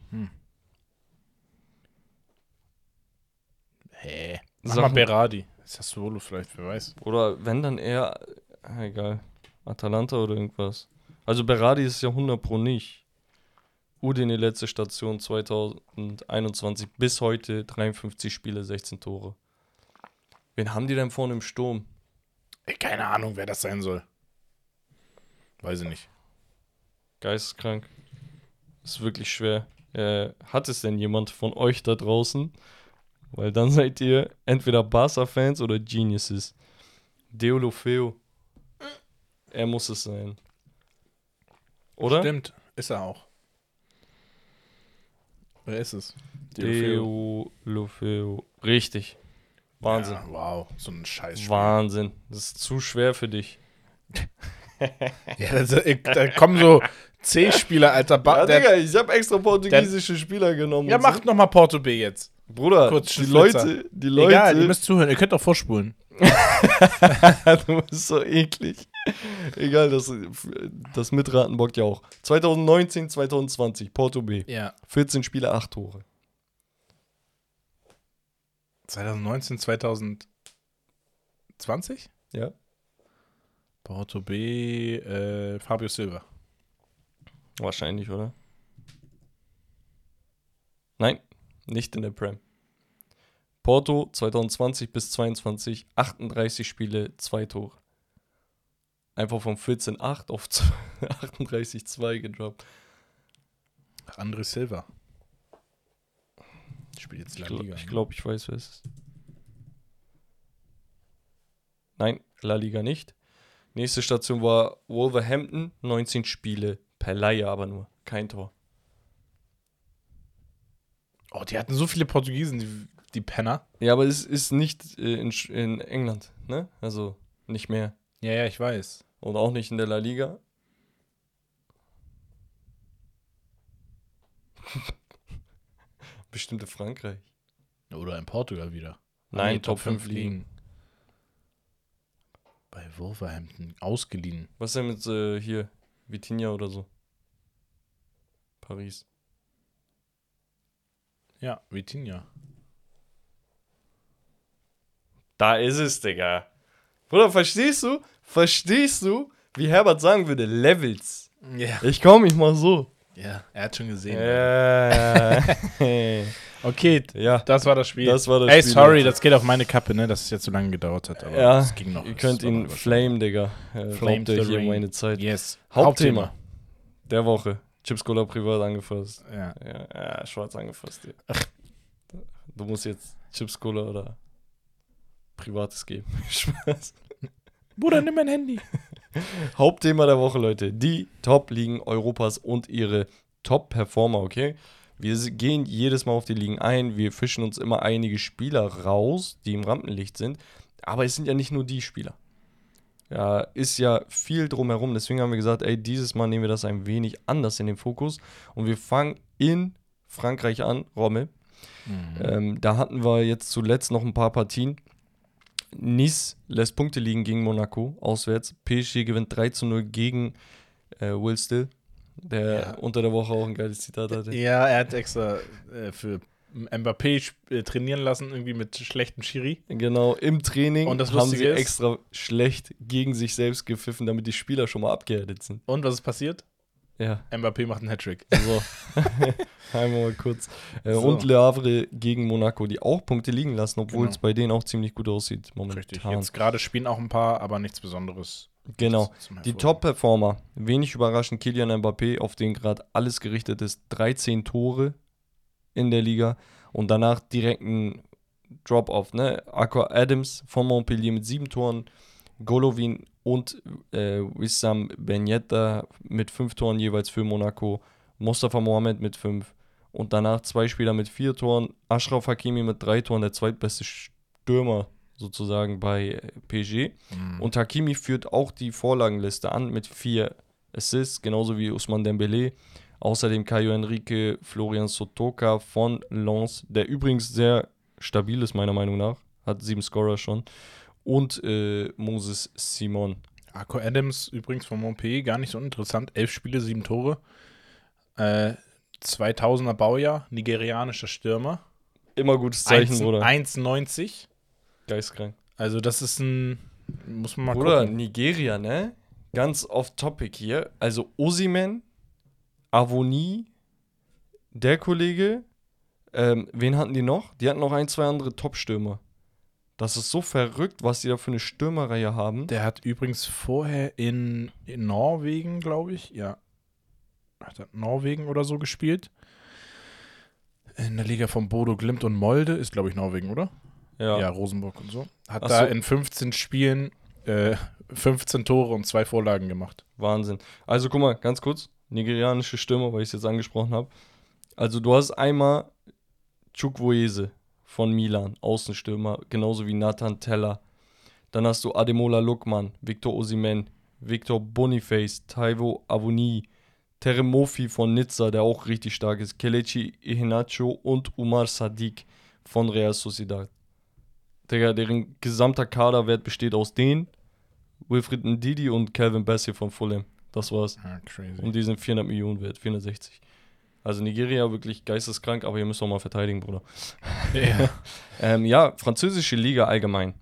Hä? Mach Sag mal Berardi. Ist das Solo vielleicht, wer weiß. Oder wenn dann eher, äh, egal, Atalanta oder irgendwas. Also Berardi ist ja 100 pro nicht. Udine letzte Station 2021 bis heute 53 Spiele, 16 Tore. Wen haben die denn vorne im Sturm? Ey, keine Ahnung, wer das sein soll. Weiß ich nicht. Geisteskrank. Ist wirklich schwer. Äh, hat es denn jemand von euch da draußen? Weil dann seid ihr entweder Barca-Fans oder Geniuses. Deolofeo. Er muss es sein. Oder? Stimmt, ist er auch. Wer ist es? Deolofeo. Richtig. Wahnsinn. Ja, wow, so ein Scheiß. Wahnsinn. Das ist zu schwer für dich. Ja, das, ich, da kommen so C-Spieler, Alter. Ba der, ich habe extra portugiesische Spieler genommen. ja, so. macht noch mal Porto B jetzt. Bruder, kurz die. Leute, die Leute, Egal, ihr müsst zuhören. Ihr könnt auch vorspulen. du bist so eklig. Egal, das, das Mitraten bockt ja auch. 2019, 2020, Porto B. Ja. 14 Spiele, 8 Tore. 2019, 2020? Ja. Porto B, äh, Fabio Silva. Wahrscheinlich, oder? Nein, nicht in der Prem. Porto 2020 bis 22, 38 Spiele, 2 Tore. Einfach von 14,8 auf 38,2 gedroppt. André Silva. Spielt jetzt Ich La glaube, Liga. ich, ne? glaub, ich weiß, wer es ist. Nein, La Liga nicht. Nächste Station war Wolverhampton, 19 Spiele, per Laie aber nur, kein Tor. Oh, die hatten so viele Portugiesen, die, die Penner. Ja, aber es ist nicht äh, in, in England, ne? Also nicht mehr. Ja, ja, ich weiß. Und auch nicht in der La Liga. Bestimmte Frankreich. Oder in Portugal wieder. Nein, Nee, Top 5 liegen. Bei Wolverhampton ausgeliehen. Was denn mit äh, hier? Vitinha oder so? Paris. Ja, Vitinha. Da ist es, Digga. Bruder, verstehst du? Verstehst du, wie Herbert sagen würde? Levels. Ja. Ich komm, ich mach so. Ja, er hat schon gesehen. Ja. Okay, ja. das war das Spiel. Das war das Ey, Spiel, sorry, das geht auf meine Kappe, ne, dass es jetzt so lange gedauert hat. Aber Ja, es ging noch. Ihr könnt ihn flame, Digga. Äh, Flame euch hier meine Zeit. Yes. Hauptthema der Woche. Chips Cola privat angefasst. Ja. Ja, ja schwarz angefasst. Ja. Du musst jetzt Chips Cola oder Privates geben. Spaß. Bruder, nimm mein Handy. Hauptthema der Woche, Leute. Die Top-Ligen Europas und ihre Top-Performer, okay? Wir gehen jedes Mal auf die Ligen ein. Wir fischen uns immer einige Spieler raus, die im Rampenlicht sind. Aber es sind ja nicht nur die Spieler. Ja, ist ja viel drumherum. Deswegen haben wir gesagt, ey, dieses Mal nehmen wir das ein wenig anders in den Fokus. Und wir fangen in Frankreich an, Rommel. Ähm, da hatten wir jetzt zuletzt noch ein paar Partien. Nice lässt Punkte liegen gegen Monaco auswärts. PSG gewinnt 3 zu 0 gegen äh, Will Still, der Ja. unter der Woche auch ein geiles Zitat hatte. Ja, er hat extra äh, für Mbappé äh, trainieren lassen, irgendwie mit schlechtem Schiri. Genau, im Training Und das haben sie ist- extra schlecht gegen sich selbst gepfiffen, damit die Spieler schon mal abgehärtet sind. Und was ist passiert? Ja, Mbappé macht einen Hattrick. so. Einmal mal kurz. Äh, So. Und Le Havre gegen Monaco, die auch Punkte liegen lassen, obwohl Genau. es bei denen auch ziemlich gut aussieht momentan. Richtig. Jetzt gerade spielen auch ein paar, aber nichts Besonderes. Genau. Die. Top-Performer, wenig überraschend, Kylian Mbappé, auf den gerade alles gerichtet ist, 13 Tore in der Liga und danach direkt ein Drop-Off, ne? Aqua Adams von Montpellier mit sieben Toren, Golovin und äh, Wissam Ben Yedder mit fünf Toren jeweils für Monaco, Mustafa Mohamed mit fünf und danach zwei Spieler mit vier Toren, Ashraf Hakimi mit drei Toren, der zweitbeste Stürmer sozusagen bei äh, PSG. Mhm. Und Hakimi führt auch die Vorlagenliste an mit vier Assists, genauso wie Usman Dembele. Außerdem Caio Henrique, Florian Sotoka von Lens, der übrigens sehr stabil ist, meiner Meinung nach. Hat sieben Scorer schon. Und äh, Moses Simon. Arco Adams übrigens von Montpellier, gar nicht so interessant. Elf Spiele, sieben Tore. Äh, 2000er Baujahr, nigerianischer Stürmer. Immer gutes Zeichen, 1 Bruder. 1,90. Geistkrank. Also das ist ein, muss man mal Bruder, gucken. Nigeria, ne? Ganz off-topic hier. Also Osimen, Avoni, der Kollege. Ähm, wen hatten die noch? Die hatten noch ein, zwei andere Top-Stürmer. Das ist so verrückt, was die da für eine Stürmerreihe haben. Der hat übrigens vorher in, in Norwegen, glaube ich, ja, hat er Norwegen oder so gespielt. In der Liga von Bodo Glimt und Molde, ist glaube ich Norwegen, oder? Ja. Ja, Rosenburg und so. Hat Ach da so. in 15 Spielen äh, 15 Tore und zwei Vorlagen gemacht. Wahnsinn. Also guck mal, ganz kurz. Nigerianische Stürmer, weil ich es jetzt angesprochen habe. Also du hast einmal Chukwueze von Milan, Außenstürmer, genauso wie Nathan Teller. Dann hast du Ademola Lukman, Victor Osimen, Victor Boniface, Taiwo Avoni, Teremofi von Nizza, der auch richtig stark ist, Kelechi Iheanacho und Umar Sadiq von Real Sociedad. Digga, deren gesamter Kaderwert besteht aus denen, Wilfried Ndidi und Calvin Bassey von Fulham. Das war's. Ah, crazy. Und die sind 400 Millionen wert, 460. Also Nigeria wirklich geisteskrank, aber ihr müsst auch mal verteidigen, Bruder. ja. Ähm, ja, französische Liga allgemein.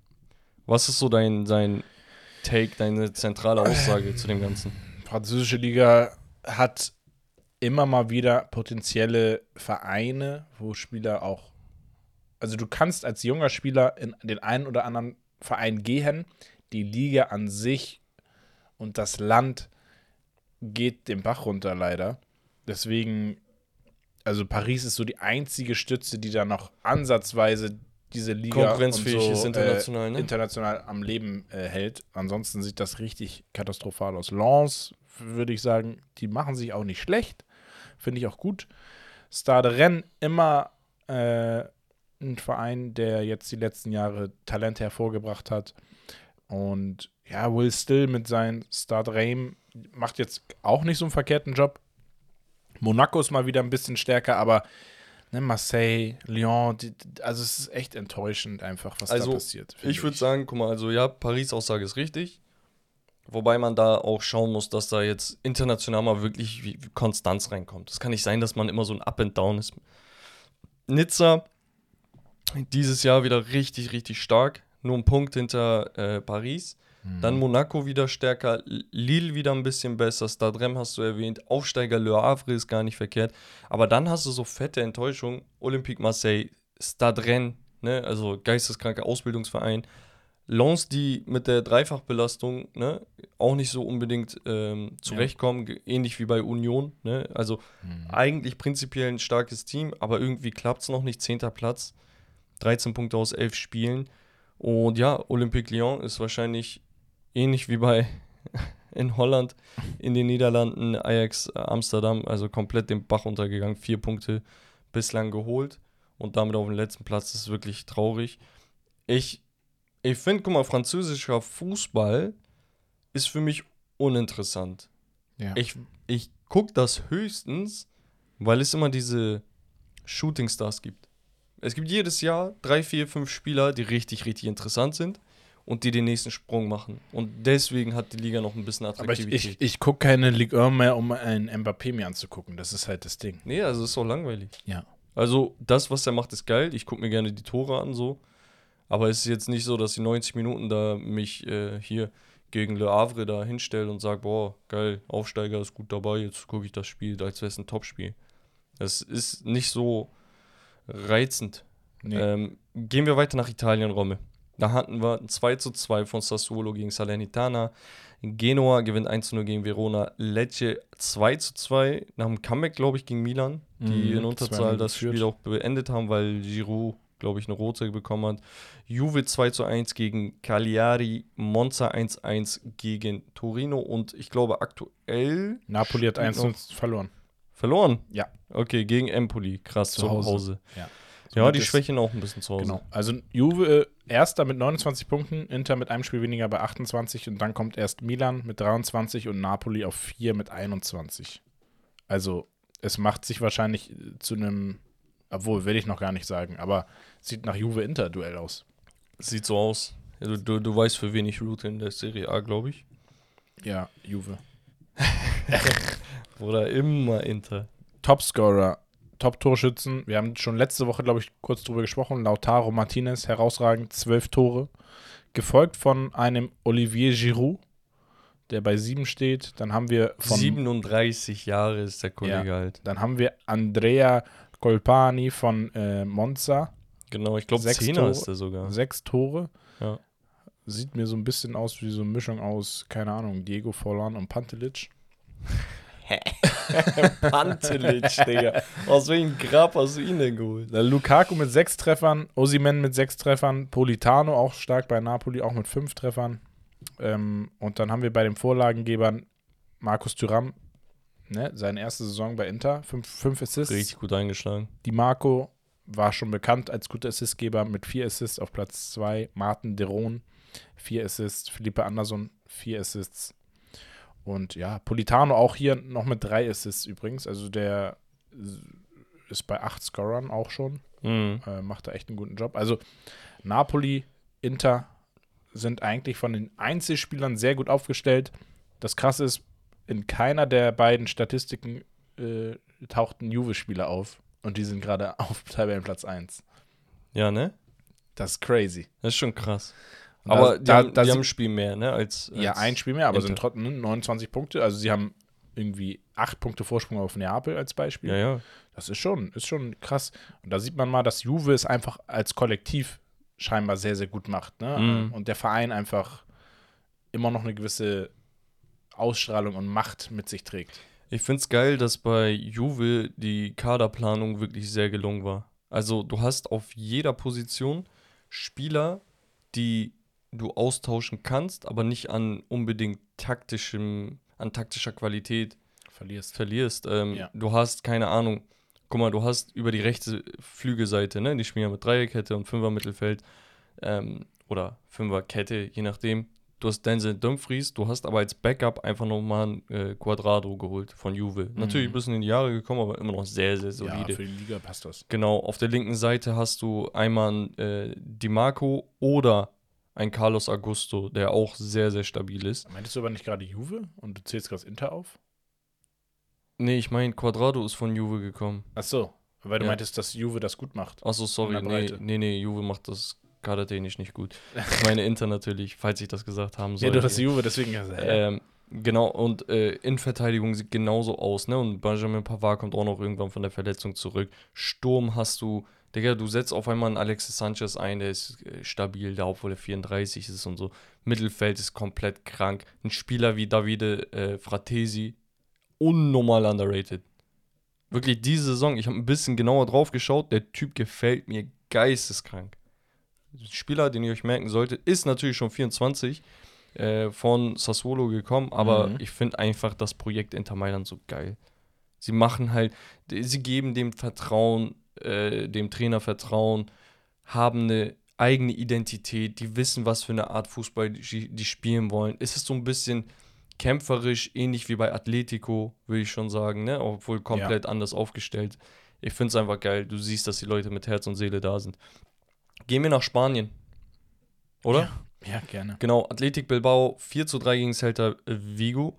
Was ist so dein, dein Take, deine zentrale Aussage zu dem Ganzen? Französische Liga hat immer mal wieder potenzielle Vereine, wo Spieler auch. Also du kannst als junger Spieler in den einen oder anderen Verein gehen. Die Liga an sich und das Land geht den Bach runter leider. Deswegen, also Paris ist so die einzige Stütze, die da noch ansatzweise diese Liga Konkurrenzfähig so, ist international, äh, ne? international am Leben äh, hält. Ansonsten sieht das richtig katastrophal aus. Lens, würde ich sagen, die machen sich auch nicht schlecht. Finde ich auch gut. Stade Rennes immer äh, ein Verein, der jetzt die letzten Jahre Talente hervorgebracht hat. Und ja, Will Still mit seinem Stade Reims macht jetzt auch nicht so einen verkehrten Job. Monaco ist mal wieder ein bisschen stärker, aber ne, Marseille, Lyon, die, also es ist echt enttäuschend einfach, was Also, da passiert. Ich würde sagen, guck mal, also ja, Paris-Aussage ist richtig. Wobei man da auch schauen muss, dass da jetzt international mal wirklich Konstanz reinkommt. Es kann nicht sein, dass man immer so ein Up and Down ist. Nizza dieses Jahr wieder richtig, richtig stark. Nur ein Punkt hinter äh, Paris. Dann Monaco wieder stärker, Lille wieder ein bisschen besser, Stade Rennes hast du erwähnt, Aufsteiger Le Havre ist gar nicht verkehrt. Aber dann hast du so fette Enttäuschungen, Olympique Marseille, Stade Rennes, ne, also geisteskranker Ausbildungsverein. Lens, die mit der Dreifachbelastung ne, auch nicht so unbedingt ähm, zurechtkommen, ge- ähnlich wie bei Union. Ne? Also eigentlich prinzipiell ein starkes Team, aber irgendwie klappt es noch nicht. Zehnter Platz, 13 Punkte aus 11 Spielen. Und ja, Olympique Lyon ist wahrscheinlich ähnlich wie bei in Holland, in den Niederlanden, Ajax Amsterdam, also komplett den Bach untergegangen. Vier Punkte bislang geholt und damit auf dem letzten Platz. Das ist wirklich traurig. Ich, ich finde, guck mal, französischer Fußball ist für mich uninteressant. Ja. Ich, ich gucke das höchstens, weil es immer diese Shooting Stars gibt. Es gibt jedes Jahr drei, vier, fünf Spieler, die richtig, richtig interessant sind und die den nächsten Sprung machen. Und deswegen hat die Liga noch ein bisschen Aber ich, Attraktivität. ich, ich gucke keine Ligue 1 mehr, um einen Mbappé mir anzugucken. Das ist halt das Ding. nee, also ist doch langweilig. Ja. Also, das, was er macht, ist geil. Ich gucke mir gerne die Tore an, so. Aber es ist jetzt nicht so, dass die 90 Minuten da mich äh, hier gegen Le Havre da hinstelle und sage, boah, geil, Aufsteiger ist gut dabei, jetzt gucke ich das Spiel, als wäre es ein Topspiel. Das ist nicht so reizend. Nee. Ähm, gehen wir weiter nach Italien, Romme. Da hatten wir ein 2 zu 2 von Sassuolo gegen Salernitana. Genua gewinnt 1 zu 0 gegen Verona. Lecce 2 zu 2 nach dem Comeback, glaube ich, gegen Milan, die Mhm, in Unterzahl 2-0 das geführt. Spiel auch beendet haben, weil Giroud, glaube ich, eine rote bekommen hat. Juve 2 zu 1 gegen Cagliari. Monza 1-1 gegen Torino. Und ich glaube, aktuell Napoli hat spielt 1 noch- verloren. verloren. Ja. Okay, gegen Empoli. Krass, Zu zu Hause. Hause. Ja. Ja, die schwächen auch ein bisschen zu Hause. Genau. Also Juve äh, erster mit 29 Punkten, Inter mit einem Spiel weniger bei 28 und dann kommt erst Milan mit 23 und Napoli auf 4 mit 21. Also es macht sich wahrscheinlich zu einem, obwohl will ich noch gar nicht sagen, aber sieht nach Juve-Inter-Duell aus. Sieht so aus. Du, du, du weißt, für wen ich route in der Serie A, glaube ich. Ja, Juve. Oder immer Inter. Topscorer, Top-Torschützen. Wir haben schon letzte Woche, glaube ich, kurz drüber gesprochen. Lautaro Martinez, herausragend, zwölf Tore. Gefolgt von einem Olivier Giroud, der bei sieben steht. Dann haben wir von 37 Jahre ist der Kollege Ja. halt. Dann haben wir Andrea Colpani von äh, Monza. Genau, ich glaube, Sechs 10 Tore. ist der sogar. Sechs Tore. Ja. Sieht mir so ein bisschen aus wie so eine Mischung aus, keine Ahnung, Diego Forlan und Pantelic. Pantelic, Digga. Aus welchem Grab hast du ihn denn geholt? Lukaku mit sechs Treffern, Osimen mit sechs Treffern, Politano auch stark bei Napoli, auch mit fünf Treffern. Ähm, und dann haben wir bei den Vorlagengebern Markus Thuram, ne, seine erste Saison bei Inter, fünf, fünf Assists. Richtig gut eingeschlagen. Di Marco war schon bekannt als guter Assistgeber mit vier Assists auf Platz zwei. Martin Deron, vier Assists. Felipe Anderson, vier Assists. Und ja, Politano auch hier noch mit drei Assists übrigens. Also der ist bei acht Scorern auch schon. Mhm. Äh, macht da echt einen guten Job. Also Napoli, Inter sind eigentlich von den Einzelspielern sehr gut aufgestellt. Das Krasse ist, in keiner der beiden Statistiken äh, taucht ein Juve-Spieler auf. Und die sind gerade auf Tabellenplatz 1. Ja, ne? Das ist crazy. Das ist schon krass. Und Aber da- die, da- haben, da die haben ein Spiel mehr, ne? Als, als Ja, ein Spiel mehr, aber Inter. sind trotzdem ne, 29 Punkte. Also sie haben irgendwie acht Punkte Vorsprung auf Neapel als Beispiel. Ja, ja. Das ist schon, ist schon krass. Und da sieht man mal, dass Juve es einfach als Kollektiv scheinbar sehr, sehr gut macht. Ne? Mhm. Und der Verein einfach immer noch eine gewisse Ausstrahlung und Macht mit sich trägt. Ich finde es geil, dass bei Juve die Kaderplanung wirklich sehr gelungen war. Also du hast auf jeder Position Spieler, die du austauschen kannst, aber nicht an unbedingt taktischem, an taktischer Qualität Verlierst. verlierst. Ähm, Ja. Du hast, keine Ahnung, guck mal, du hast über die rechte Flügelseite, ne? Die spielen ja mit Dreierkette und Fünfer Mittelfeld ähm, oder Fünferkette, je nachdem. Du hast Denzel Dumfries, du hast aber als Backup einfach nochmal ein äh, Quadrado geholt von Juve. Natürlich ein bisschen in die Jahre gekommen, aber immer noch sehr, sehr Ja, solide. für die Liga passt das. Genau, auf der linken Seite hast du einmal einen, äh, Di Marco oder ein Carlos Augusto, der auch sehr, sehr stabil ist. Meintest du aber nicht gerade Juve und du zählst gerade das Inter auf? Nee, ich meine, Quadrado ist von Juve gekommen. Ach so, weil du Ja. meintest, dass Juve das gut macht. Achso, sorry, der nee, nee, nee, Juve macht das kadertechnisch nicht gut. Ich meine Inter natürlich, falls ich das gesagt haben soll. Ja, du hast Juve, deswegen. Äh, ähm, genau, und äh, Innenverteidigung sieht genauso aus, ne? Und Benjamin Pavard kommt auch noch irgendwann von der Verletzung zurück. Sturm hast du, Digga, du setzt auf einmal einen Alexis Sanchez ein, der ist äh, stabil, da obwohl er 34 ist und so. Mittelfeld ist komplett krank. Ein Spieler wie Davide äh, Fratesi, unnormal underrated. Wirklich diese Saison, ich habe ein bisschen genauer drauf geschaut, der Typ gefällt mir geisteskrank. Ein Spieler, den ihr euch merken solltet, ist natürlich schon 24, äh, von Sassuolo gekommen, aber Mhm. ich finde einfach das Projekt Inter Mailand so geil. Sie machen halt, sie geben dem Vertrauen, äh, dem Trainer Vertrauen, haben eine eigene Identität, die wissen, was für eine Art Fußball die, die spielen wollen. Es ist so ein bisschen kämpferisch, ähnlich wie bei Atletico, würde ich schon sagen, ne? obwohl komplett anders aufgestellt. Ich finde es einfach geil. Du siehst, dass die Leute mit Herz und Seele da sind. Gehen wir nach Spanien. Oder? ja, gerne. Genau, Athletic Bilbao 4 zu 3 gegen Celta Vigo.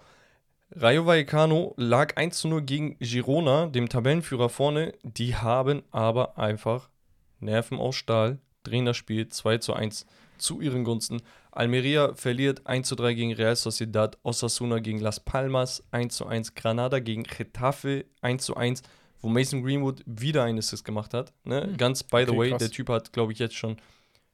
Rayo Vallecano lag 1 zu 0 gegen Girona, dem Tabellenführer vorne. Die haben aber einfach Nerven aus Stahl, drehen das Spiel 2 zu 1 zu ihren Gunsten. Almeria verliert 1 zu 3 gegen Real Sociedad, Osasuna gegen Las Palmas 1 zu 1, Granada gegen Getafe 1 zu 1, wo Mason Greenwood wieder einen Assist gemacht hat. Ne? Hm. Ganz by the Okay, way, krass. der Typ hat, glaube ich, jetzt schon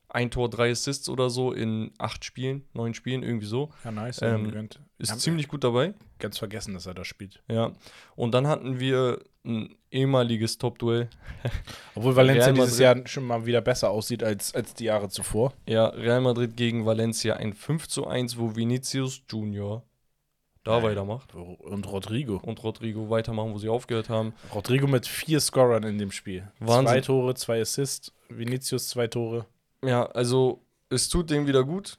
ein Tor, drei Assists oder so in acht Spielen, neun Spielen, irgendwie so. Ja, nice. Ähm. Ist ziemlich gut dabei. Ganz vergessen, dass er da spielt. Ja. Und dann hatten wir ein ehemaliges Top-Duell. Obwohl Valencia dieses Jahr schon mal wieder besser aussieht als, als die Jahre zuvor. Ja, Real Madrid gegen Valencia ein 5 zu 1, wo Vinicius Junior da weitermacht. Und Rodrigo. Und Rodrigo weitermachen, wo sie aufgehört haben. Rodrigo mit vier Scorern in dem Spiel. Wahnsinn. Zwei Tore, zwei Assists. Vinicius zwei Tore. Ja, also es tut dem wieder gut.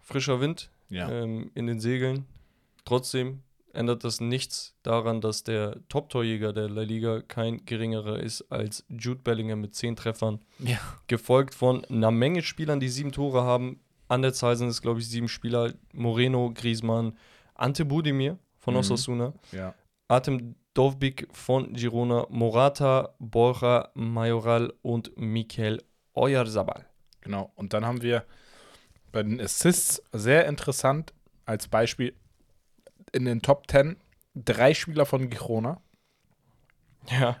Frischer Wind Ja. ähm, in den Segeln. Trotzdem, ändert das nichts daran, dass der Top-Torjäger der La Liga kein geringerer ist als Jude Bellingham mit 10 Treffern. Ja. Gefolgt von einer Menge Spielern, die sieben Tore haben. An der Zahl sind es, glaube ich, sieben Spieler. Moreno, Griezmann, Ante Budimir von Mhm. Osasuna, Ja. Artem Dovbik von Girona, Morata, Borja Majoral und Mikel Oyarzabal. Genau. Und dann haben wir bei den Assists sehr interessant als Beispiel in den Top 10 drei Spieler von Girona. Ja.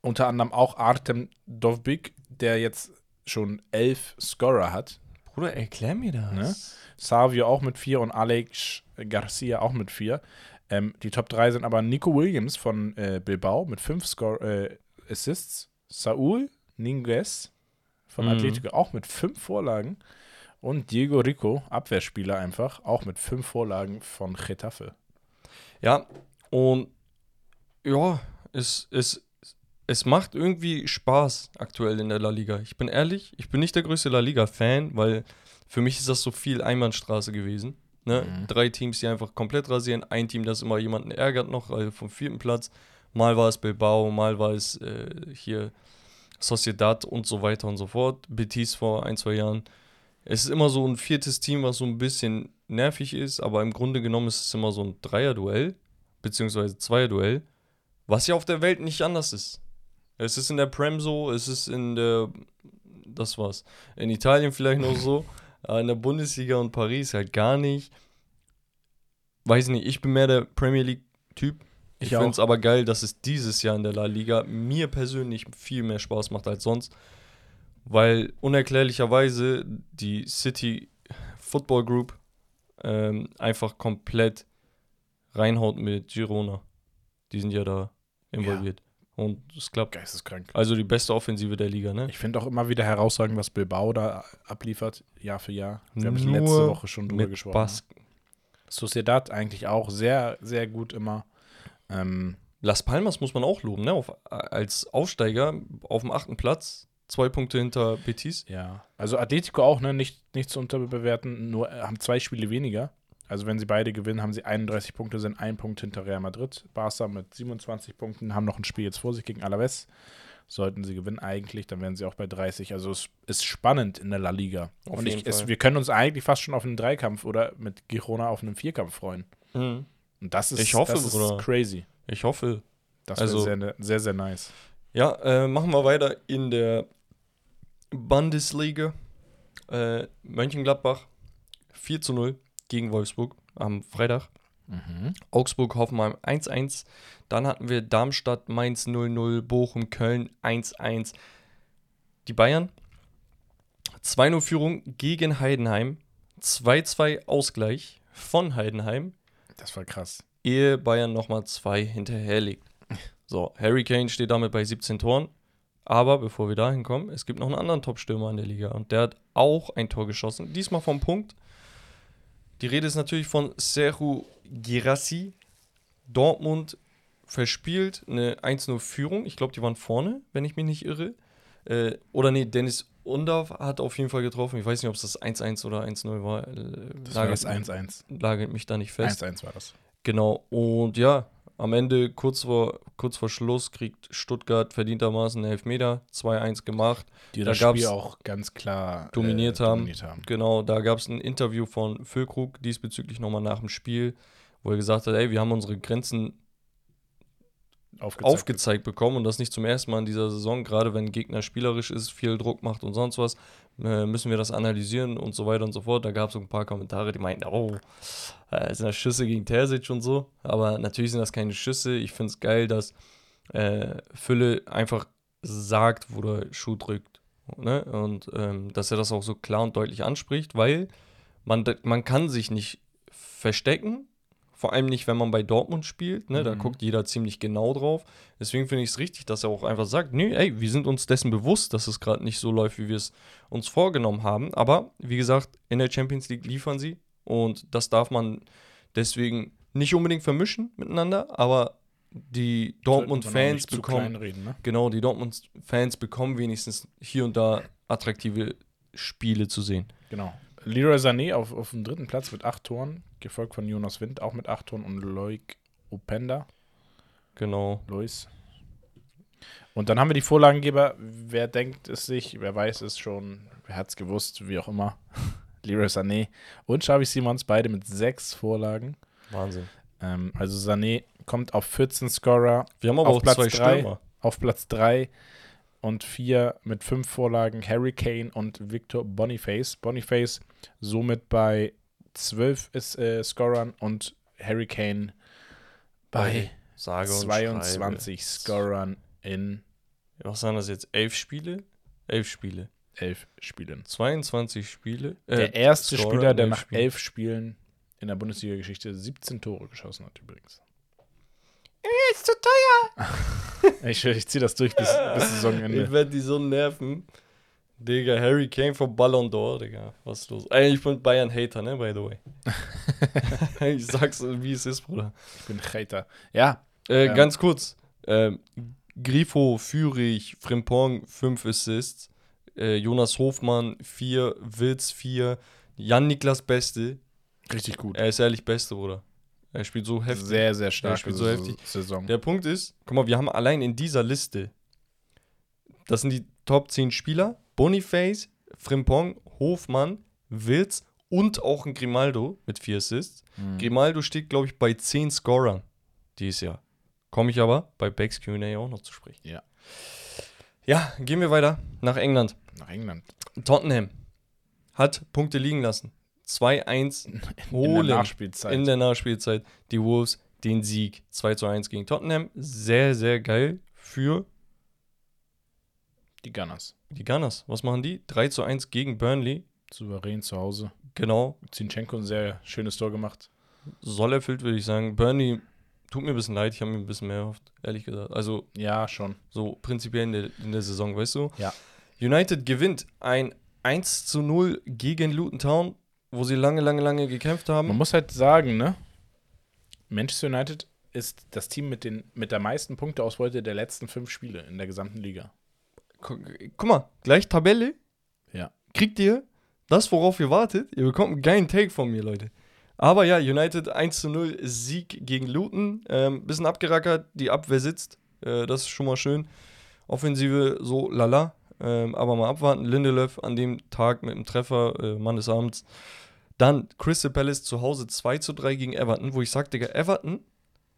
Unter anderem auch Artem Dovbik, der jetzt schon elf Scorer hat. Bruder, erklär mir das. Ne? Savio auch mit vier und Alex Garcia auch mit vier. Ähm, die Top 3 sind aber Nico Williams von äh, Bilbao mit fünf Score, äh, Assists. Saul Ninguez von Mhm. Atletico auch mit fünf Vorlagen. Und Diego Rico, Abwehrspieler einfach, auch mit fünf Vorlagen von Getafe. Ja, und ja, es, es, es macht irgendwie Spaß aktuell in der La Liga. Ich bin ehrlich, ich bin nicht der größte La Liga-Fan, weil für mich ist das so viel Einbahnstraße gewesen. Ne? Mhm. Drei Teams, die einfach komplett rasieren. Ein Team, das immer jemanden ärgert noch, also vom vierten Platz. Mal war es Bilbao, mal war es äh, hier Sociedad und so weiter und so fort. Betis vor ein, zwei Jahren. Es ist immer so ein viertes Team, was so ein bisschen nervig ist, aber im Grunde genommen ist es immer so ein Dreier-Duell, beziehungsweise Zweier-Duell, was ja auf der Welt nicht anders ist. Es ist in der Prem so, es ist in der, das war's, in Italien vielleicht noch so, in der Bundesliga und Paris halt gar nicht. Weiß nicht, ich bin mehr der Premier League-Typ. Ich, Ich finde es aber geil, dass es dieses Jahr in der La Liga mir persönlich viel mehr Spaß macht als sonst, weil unerklärlicherweise die City Football Group ähm, einfach komplett reinhaut mit Girona. Die sind ja da involviert. Und es klappt. Geisteskrank. Also die beste Offensive der Liga, ne? Ich finde auch immer wieder herausragend, was Bilbao da abliefert, Jahr für Jahr. Wir haben letzte Woche schon drüber mit gesprochen. Bas Sociedad eigentlich auch sehr, sehr gut immer. Ähm, Las Palmas muss man auch loben, ne? Auf, als Aufsteiger auf dem achten Platz, zwei Punkte hinter Betis. ja. Also Atletico auch, ne? Nicht, nicht zu unterbewerten, nur äh, haben zwei Spiele weniger. Also wenn sie beide gewinnen, haben sie 31 Punkte, sind ein Punkt hinter Real Madrid. Barca mit 27 Punkten, haben noch ein Spiel jetzt vor sich gegen Alaves. Sollten sie gewinnen eigentlich, dann wären sie auch bei 30. Also es ist spannend in der La Liga. Auf Und ich, es, wir können uns eigentlich fast schon auf einen Dreikampf oder mit Girona auf einen Vierkampf freuen. Und das ist, Ich hoffe, das ist crazy. Ich hoffe. Das Also- wäre sehr, sehr, sehr nice. Ja, äh, machen wir weiter in der Bundesliga. Äh, Mönchengladbach 4 zu 0 gegen Wolfsburg am Freitag. Augsburg, Hoffenheim 1-1. Dann hatten wir Darmstadt, Mainz 0-0, Bochum, Köln 1-1. Die Bayern 2-0 Führung gegen Heidenheim. 2-2 Ausgleich von Heidenheim, Das war krass. ehe Bayern nochmal zwei hinterherlegt. So, Harry Kane steht damit bei 17 Toren. Aber bevor wir dahin kommen, es gibt noch einen anderen Top-Stürmer in der Liga und der hat auch ein Tor geschossen. Diesmal vom Punkt. Die Rede ist natürlich von Serhu Girassi. Dortmund verspielt eine 1-0-Führung. Ich glaube, die waren vorne, wenn ich mich nicht irre. Äh, oder nee, Dennis Undav hat auf jeden Fall getroffen. Ich weiß nicht, ob es das 1-1 oder 1-0 war. Äh, Das war nagelt- das 1-1. Lagert mich da nicht fest. 1-1 war das. Genau, und ja, am Ende, kurz vor, kurz vor Schluss, kriegt Stuttgart verdientermaßen einen Elfmeter, 2-1 gemacht. Die Da das gab's- Spiel auch ganz klar dominiert haben. dominiert haben. Genau, da gab es ein Interview von Füllkrug diesbezüglich nochmal nach dem Spiel, wo er gesagt hat, ey, wir haben unsere Grenzen Aufgezeigt. aufgezeigt bekommen und das nicht zum ersten Mal in dieser Saison, gerade wenn Gegner spielerisch ist, viel Druck macht und sonst was, äh, müssen wir das analysieren und so weiter und so fort. Da gab es ein paar Kommentare, die meinten, oh, äh, sind das Schüsse gegen Terzic und so, aber natürlich sind das keine Schüsse. Ich finde es geil, dass äh, Fülle einfach sagt, wo der Schuh drückt. Ne? Und ähm, dass er das auch so klar und deutlich anspricht, weil man, man kann sich nicht verstecken, vor allem nicht, wenn man bei Dortmund spielt. Ne? Da Mhm. guckt jeder ziemlich genau drauf. Deswegen finde ich es richtig, dass er auch einfach sagt, nee, ey, wir sind uns dessen bewusst, dass es gerade nicht so läuft, wie wir es uns vorgenommen haben. Aber wie gesagt, in der Champions League liefern sie und das darf man deswegen nicht unbedingt vermischen miteinander, aber die Dortmund-Fans bekommen, Reden, ne? genau, die Dortmund-Fans bekommen wenigstens hier und da attraktive Spiele zu sehen. Genau. Leroy Sané auf, auf dem dritten Platz mit acht Toren, gefolgt von Jonas Wind auch mit acht Toren und Loic Openda, Genau. Luis. Und dann haben wir die Vorlagengeber. Wer denkt es sich, wer weiß es schon, wer hat es gewusst, wie auch immer. Leroy Sané und Xavi Simons, beide mit sechs Vorlagen. Wahnsinn. Ähm, also Sané kommt auf 14 Scorer, Wir haben aber Auf auch Platz zwei drei. Stürmer. auf Platz 3 und 4 mit 5 Vorlagen Harry Kane und Victor Boniface. Boniface somit bei 12 ist, äh, Scorern und Harry Kane bei Sage und 22 Schreibe. Scorern in Was waren das jetzt? Elf Spiele? Elf Spiele. 11 Spielen. 22 Spiele. Äh, Der erste Scorer Spieler, der elf nach. 11 Spielen in der Bundesliga-Geschichte 17 Tore geschossen hat, übrigens. Ist zu teuer. Ich, ich ziehe das durch bis, bis Ich Saisonende. werde die so nerven. Digga, Harry Kane vom Ballon d'Or, Digga. Was ist los? Ey, ich bin Bayern-Hater, ne, by the way. ich sag's, wie es ist, Bruder. Ich bin Hater. Ja, Äh, Ähm. Ganz kurz. Ähm, Grifo, Fürich, Frimpong, 5 Assists. Äh, Jonas Hofmann, 4. Witz, 4. Jan-Niklas Beste. richtig gut. Er ist ehrlich Beste, Bruder. Er spielt so heftig. Sehr, sehr stark. spielt so heftig. Saison. Der Punkt ist, guck mal, wir haben allein in dieser Liste, das sind die Top 10 Spieler, Boniface, Frimpong, Hofmann, Wirtz und auch ein Grimaldo mit 4 Assists. Mhm. Grimaldo steht, glaube ich, bei 10 Scorern dieses Jahr. Komme ich aber bei Becks Q&A auch noch zu sprechen. Ja. Ja, gehen wir weiter nach England. Nach England. Tottenham hat Punkte liegen lassen. 2-1 In der Nachspielzeit. in der Nachspielzeit die Wolves den Sieg 2 zu 1 gegen Tottenham. Sehr, sehr geil für die Gunners. die Gunners. Was machen die? 3 zu 1 gegen Burnley. Souverän zu Hause. Genau. Zinchenko ein sehr schönes Tor gemacht. Soll erfüllt, würde ich sagen. Burnley tut mir ein bisschen leid. Ich habe mir ein bisschen mehr erhofft, ehrlich gesagt. Also Ja, schon. so prinzipiell in der, in der Saison, weißt du? Ja. United gewinnt ein 1 zu 0 gegen Luton Town, wo sie lange, lange, lange gekämpft haben. Man muss halt sagen, ne? Manchester United ist das Team mit, den, mit der meisten Punkteausbeute der letzten fünf Spiele in der gesamten Liga. Guck, guck mal, gleich Tabelle. Ja. Kriegt ihr das, worauf ihr wartet? Ihr bekommt einen geilen Take von mir, Leute. Aber ja, United 1 zu 0 Sieg gegen Luton. Ähm, bisschen abgerackert, die Abwehr sitzt. Äh, das ist schon mal schön. Offensive so lala. Ähm, aber mal abwarten. Lindelöf an dem Tag mit dem Treffer, äh, Mann des Abends. Dann Crystal Palace zu Hause 2 zu 3 gegen Everton, wo ich sag, Digga, Everton,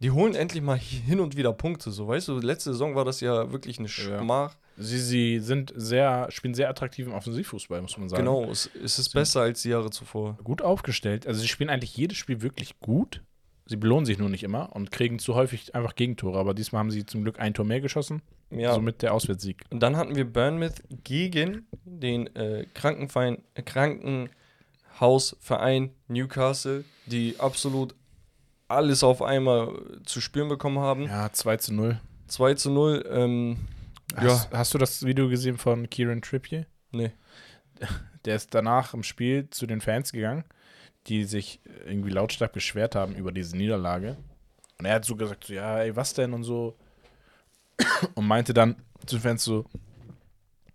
die holen endlich mal hin und wieder Punkte. So, weißt du, letzte Saison war das ja wirklich eine Ja. Schmach. Sie, sie sind sehr, spielen sehr attraktiven Offensivfußball, muss man sagen. Genau, es, es ist besser als die Jahre zuvor. Gut aufgestellt. Also sie spielen eigentlich jedes Spiel wirklich gut. Sie belohnen sich nur nicht immer und kriegen zu häufig einfach Gegentore. Aber diesmal haben sie zum Glück ein Tor mehr geschossen. Ja. Somit der Auswärtssieg. Und dann hatten wir Bournemouth gegen den äh, Krankenverein, äh, Krankenhausverein Newcastle, die absolut alles auf einmal zu spüren bekommen haben. Ja, 2 zu 0. 2 zu 0. Ähm, Hast, hast du das Video gesehen von Kieran Trippier? nee. Der ist danach im Spiel zu den Fans gegangen, die sich irgendwie lautstark beschwert haben über diese Niederlage. Und er hat so gesagt, so, ja, ey, was denn und so. Und meinte dann zu den Fans so,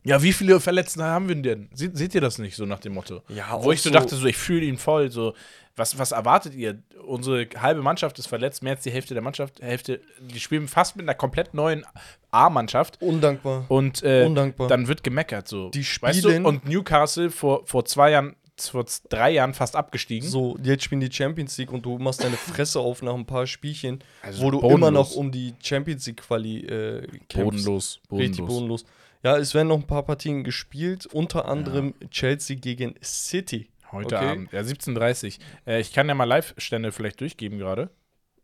ja, wie viele Verletzte haben wir denn? Seht, seht ihr das nicht, so nach dem Motto? Ja, Wo ich so dachte, so, ich fühle ihn voll, so, was, was erwartet ihr? Unsere halbe Mannschaft ist verletzt, mehr als die Hälfte der Mannschaft, Hälfte, die spielen fast mit einer komplett neuen A-Mannschaft. Undankbar. Und äh, Undankbar. dann wird gemeckert. So. Die Weißt spielen- du? Und Newcastle vor, vor zwei Jahren, vor drei Jahren fast abgestiegen. So, jetzt spielen die Champions League und du machst deine Fresse auf nach ein paar Spielchen, Also wo du bodenlos. immer noch um die Champions League Quali äh, kämpfst. bodenlos. bodenlos. Richtig bodenlos. Ja, es werden noch ein paar Partien gespielt, unter anderem Chelsea gegen City. Heute Okay. Abend, ja, 17.30 Äh, ich kann ja mal Live-Stände vielleicht durchgeben gerade.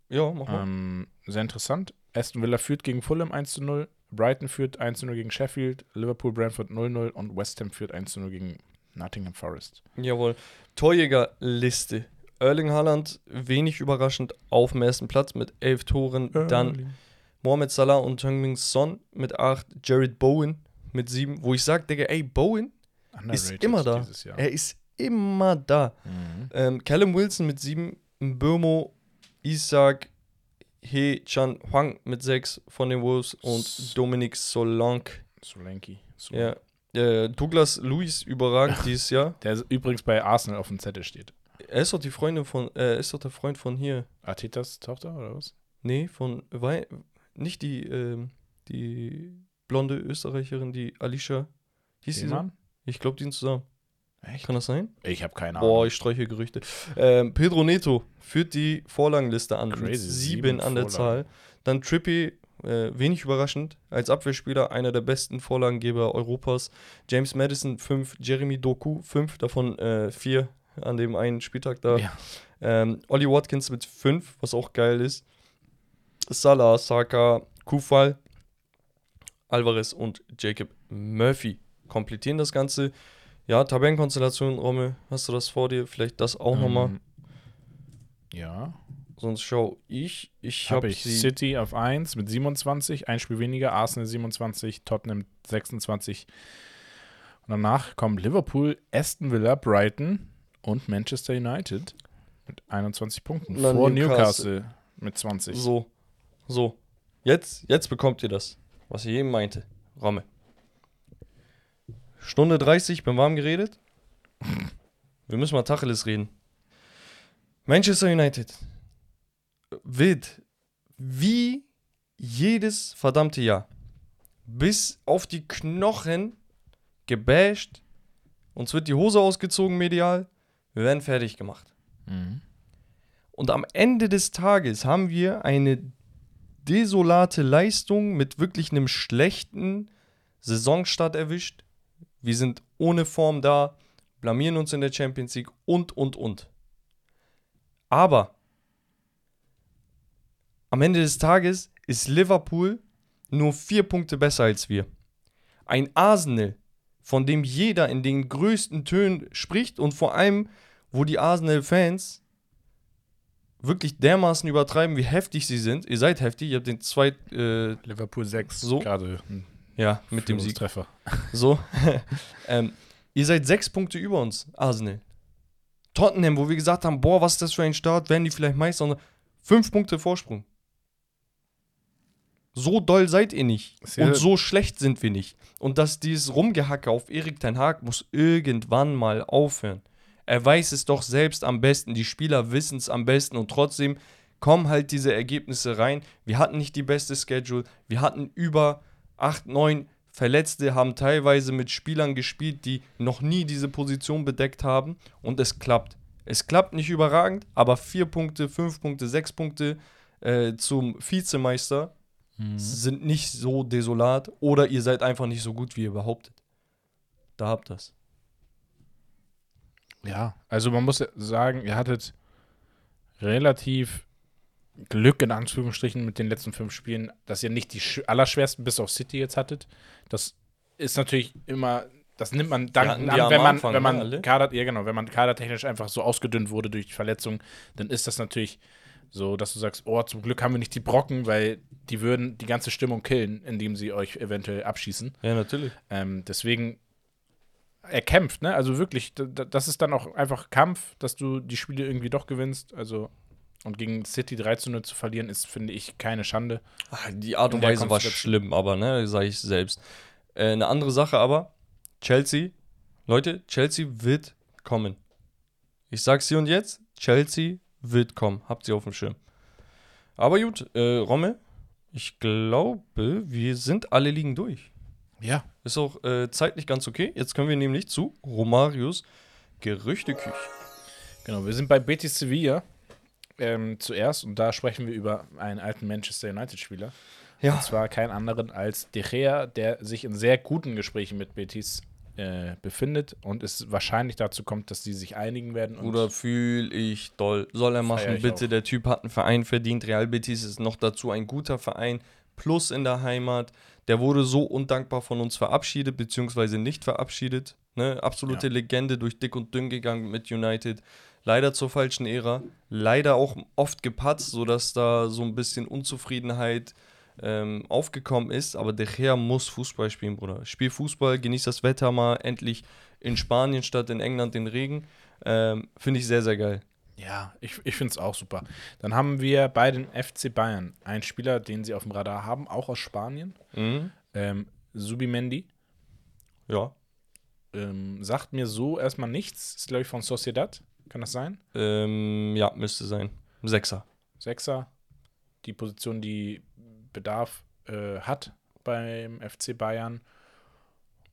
Ja, mach mal. Ähm, sehr interessant. Aston Villa führt gegen Fulham 1 zu 0. Brighton führt 1 zu 0 gegen Sheffield. Liverpool Brentford 0-0 und West Ham führt 1 zu 0 gegen Nottingham Forest. Jawohl. Torjägerliste. Erling Haaland, wenig überraschend, auf dem ersten Platz mit elf Toren. Dann Mohamed Salah und Heung-Min Son mit acht. Jared Bowen mit sieben. Wo ich sage, Digga, ey, Bowen ist Underrated immer da. Er ist immer da. Mhm. Ähm, Callum Wilson mit sieben. Mbirmo, Isaac, He Chan Huang mit sechs von den Wolves und Dominic Solanke. Solanke. So. Ja. Äh, Douglas Luis überragend dieses Jahr. Der übrigens bei Arsenal auf dem Zettel steht. Er ist doch die Freundin von, äh, ist doch der Freund von hier. Artetas Tochter oder was? Nee, von Wei nicht die, ähm, die blonde Österreicherin, die Alicia. Hieß sie so? Ich glaube, die sind zusammen. Echt? Kann das sein? Ich habe keine Ahnung. Boah, ich streiche Gerüchte. Ähm, Pedro Neto führt die Vorlagenliste an. Crazy, sieben sieben an der Vorlagen. Zahl. Dann Trippy, äh, wenig überraschend, als Abwehrspieler einer der besten Vorlagengeber Europas. James Madison, fünf. Jeremy Doku, fünf. Davon äh, vier an dem einen Spieltag da. Ja. Ähm, Ollie Watkins mit fünf, was auch geil ist. Salah, Saka, Kufal, Alvarez und Jacob Murphy komplettieren das Ganze. Ja, Tabellenkonstellation, Rommel, hast du das vor dir? Vielleicht das auch nochmal. Ähm, Ja. Sonst schau ich. Ich Habe habe ich. City auf 1 mit 27, ein Spiel weniger, Arsenal 27, Tottenham 26. Und danach kommen Liverpool, Aston Villa, Brighton und Manchester United mit 21 Punkten. Dann vor Newcastle. Newcastle mit 20. So. So. Jetzt, jetzt bekommt ihr das, was ich eben meinte. Rommel. Stunde 30, bin warm geredet. Wir müssen mal Tacheles reden. Manchester United wird wie jedes verdammte Jahr bis auf die Knochen gebasht. Uns wird die Hose ausgezogen medial. Wir werden fertig gemacht. Mhm. Und am Ende des Tages haben wir eine desolate Leistung mit wirklich einem schlechten Saisonstart erwischt. Wir sind ohne Form da, blamieren uns in der Champions League und, und, und. Aber am Ende des Tages ist Liverpool nur vier Punkte besser als wir. Ein Arsenal, von dem jeder in den größten Tönen spricht und vor allem, wo die Arsenal-Fans wirklich dermaßen übertreiben, wie heftig sie sind. Ihr seid heftig, ihr habt den zweit, äh, Liverpool 6 So. gerade ja, mit dem Sieg. Treffer. So. ähm, ihr seid sechs Punkte über uns, Arsenal. Tottenham, wo wir gesagt haben, boah, was ist das für ein Start, werden die vielleicht Meister? Fünf Punkte Vorsprung. So doll seid ihr nicht. Ja- Und so schlecht sind wir nicht. Und dass dieses Rumgehacke auf Erik Ten Haag muss irgendwann mal aufhören. Er weiß es doch selbst am besten. Die Spieler wissen es am besten. Und trotzdem kommen halt diese Ergebnisse rein. Wir hatten nicht die beste Schedule. Wir hatten über 8, 9 Verletzte, haben teilweise mit Spielern gespielt, die noch nie diese Position bedeckt haben. Und es klappt. Es klappt nicht überragend, aber 4 Punkte, 5 Punkte, 6 Punkte äh, zum Vizemeister sind nicht so desolat oder ihr seid einfach nicht so gut, wie ihr behauptet. Da habt ihr's. Ja, also man muss sagen, ihr hattet relativ Glück in Anführungsstrichen mit den letzten fünf Spielen, dass ihr nicht die sch- allerschwersten bis auf City jetzt hattet. Das ist natürlich immer, das nimmt man die an, wenn man, Anfang, wenn ne, man alle? Kader, ja genau, wenn man kadertechnisch einfach so ausgedünnt wurde durch die Verletzung, dann ist das natürlich so, dass du sagst, oh, zum Glück haben wir nicht die Brocken, weil die würden die ganze Stimmung killen, indem sie euch eventuell abschießen. Ja, natürlich. Ähm, deswegen, er kämpft, ne? Also wirklich, das ist dann auch einfach Kampf, dass du die Spiele irgendwie doch gewinnst. Also, und gegen City 3 zu 0 zu verlieren, ist, finde ich, keine Schande. Ah, Die Art und Weise war schlimm, aber, ne, sage ich selbst. Äh, eine andere Sache aber, Chelsea, Leute, Chelsea wird kommen. Ich sag's hier und jetzt, Chelsea wird kommen. Habt sie auf dem Schirm. Aber gut, äh, Rommel, ich glaube, wir sind alle liegen durch. Ja. Ist auch äh, zeitlich ganz okay. Jetzt können wir nämlich zu Romarios Gerüchteküche. Genau, wir sind bei Betis Sevilla ähm, zuerst und da sprechen wir über einen alten Manchester United-Spieler. Ja. Und zwar keinen anderen als De Gea, der sich in sehr guten Gesprächen mit Betis äh, befindet und es wahrscheinlich dazu kommt, dass sie sich einigen werden. Und Oder fühle ich doll. Soll er machen, bitte. auch. Der Typ hat einen Verein verdient. Real Betis ist noch dazu ein guter Verein. Plus in der Heimat. Der wurde so undankbar von uns verabschiedet, beziehungsweise nicht verabschiedet. Ne? Absolute Ja. Legende durch dick und dünn gegangen mit United. Leider zur falschen Ära. Leider auch oft gepatzt, sodass da so ein bisschen Unzufriedenheit ähm, aufgekommen ist. Aber De Gea muss Fußball spielen, Bruder. Spiel Fußball, genieß das Wetter mal endlich in Spanien statt in England den Regen. Ähm, Finde ich sehr, sehr geil. Ja, ich, ich finde es auch super. Dann haben wir bei den FC Bayern einen Spieler, den sie auf dem Radar haben, auch aus Spanien. Mhm. Ähm, Subimendi. Ja. Ähm, sagt mir so erstmal nichts. Ist, glaube ich, von Sociedad. Kann das sein? Ähm, ja, müsste sein. Sechser. Sechser. die Position, die Bedarf äh, hat beim FC Bayern.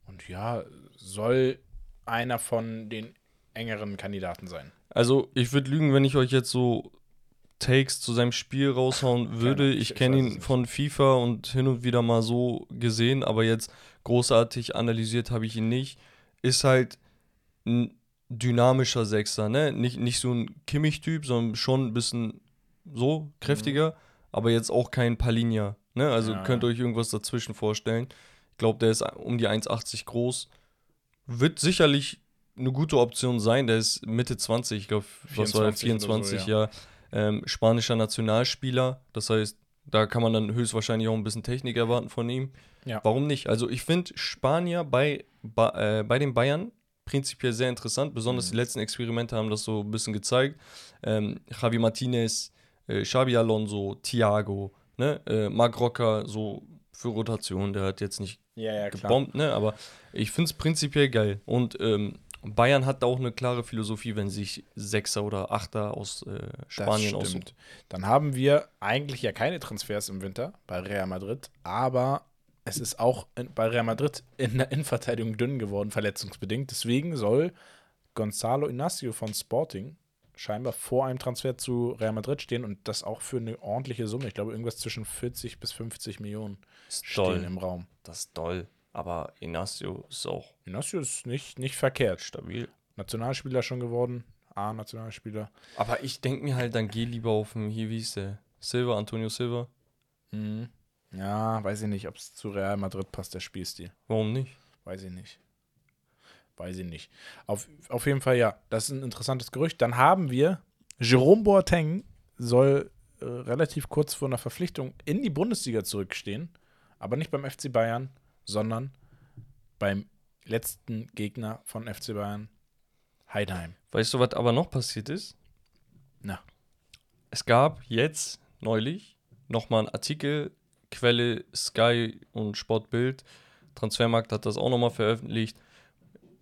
Und ja, soll einer von den engeren Kandidaten sein. Also, ich würde lügen, wenn ich euch jetzt so Takes zu seinem Spiel raushauen würde. ich- Ich ich kenne ihn von FIFA und hin und wieder mal so gesehen, aber jetzt großartig analysiert habe ich ihn nicht. Ist halt ein dynamischer Sechser, ne? Nicht, nicht so ein Kimmich-Typ, sondern schon ein bisschen so kräftiger, aber jetzt auch kein Palinja, ne? Also Ja. könnt ihr euch irgendwas dazwischen vorstellen. Ich glaube, der ist um die 1,80 groß. Wird sicherlich eine gute Option sein. Der ist Mitte 20, ich glaube, was war der? 24 oder so, 24, ja. Ähm, spanischer Nationalspieler. Das heißt, da kann man dann höchstwahrscheinlich auch ein bisschen Technik erwarten von ihm. Ja. Warum nicht? Also ich finde Spanier bei, ba, äh, bei den Bayern prinzipiell sehr interessant. Besonders Mhm. die letzten Experimente haben das so ein bisschen gezeigt. Ähm, Javi Martinez, äh, Xabi Alonso, Thiago, ne? äh, Marc Rocker, so für Rotation. Der hat jetzt nicht Ja, ja, gebombt, ne? Aber ich finde es prinzipiell geil. Und ähm, Bayern hat da auch eine klare Philosophie, wenn sich Sechser oder Achter aus äh, Spanien aussucht. Dann haben wir eigentlich ja keine Transfers im Winter bei Real Madrid, aber es ist auch in, bei Real Madrid in der Innenverteidigung dünn geworden, verletzungsbedingt. Deswegen soll Gonzalo Inacio von Sporting scheinbar vor einem Transfer zu Real Madrid stehen und das auch für eine ordentliche Summe. Ich glaube, irgendwas zwischen 40 bis 50 Millionen stehen im Raum. Das ist toll. Aber Inacio ist auch Inacio ist nicht, nicht verkehrt. stabil. Nationalspieler schon geworden. A-Nationalspieler. Aber ich denke mir halt, dann geh lieber auf den, hier, wie ist der? Silva, Antonio Silva. Mhm. Ja, weiß ich nicht, ob es zu Real Madrid passt, der Spielstil. Warum nicht? Weiß ich nicht. Weiß ich nicht. Auf, auf jeden Fall, ja, das ist ein interessantes Gerücht. Dann haben wir, Jerome Boateng soll äh, relativ kurz vor einer Verpflichtung in die Bundesliga zurückstehen, aber nicht beim FC Bayern, sondern beim letzten Gegner von FC Bayern, Heidenheim. Weißt du, was aber noch passiert ist? Na. Es gab jetzt neulich nochmal einen Artikel, Quelle Sky und Sportbild. Transfermarkt hat das auch nochmal veröffentlicht.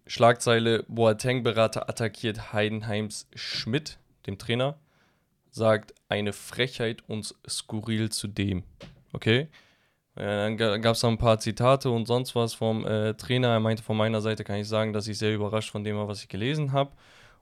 Schlagzeile: Boateng-Berater attackiert Heidenheims Schmidt, dem Trainer. Sagt eine Frechheit und skurril zudem. Okay? Äh, Dann gab es noch ein paar Zitate und sonst was vom äh, Trainer. Er meinte, von meiner Seite kann ich sagen, dass ich sehr überrascht von dem war, was ich gelesen habe.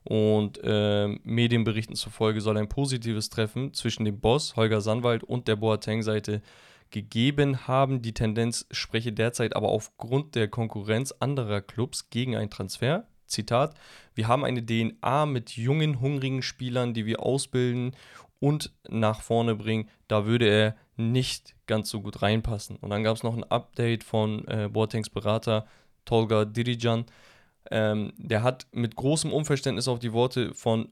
Und ähm, Medienberichten zufolge soll ein positives Treffen zwischen dem Boss Holger Sandwald und der Boateng-Seite gegeben haben. Die Tendenz spreche derzeit aber aufgrund der Konkurrenz anderer Clubs gegen einen Transfer. Zitat: Wir haben eine DNA mit jungen, hungrigen Spielern, die wir ausbilden und nach vorne bringen. Da würde er nicht ganz so gut reinpassen. Und dann gab es noch ein Update von äh, Boatengs Berater Tolga Dirijan. Ähm, der hat mit großem Unverständnis auf die Worte von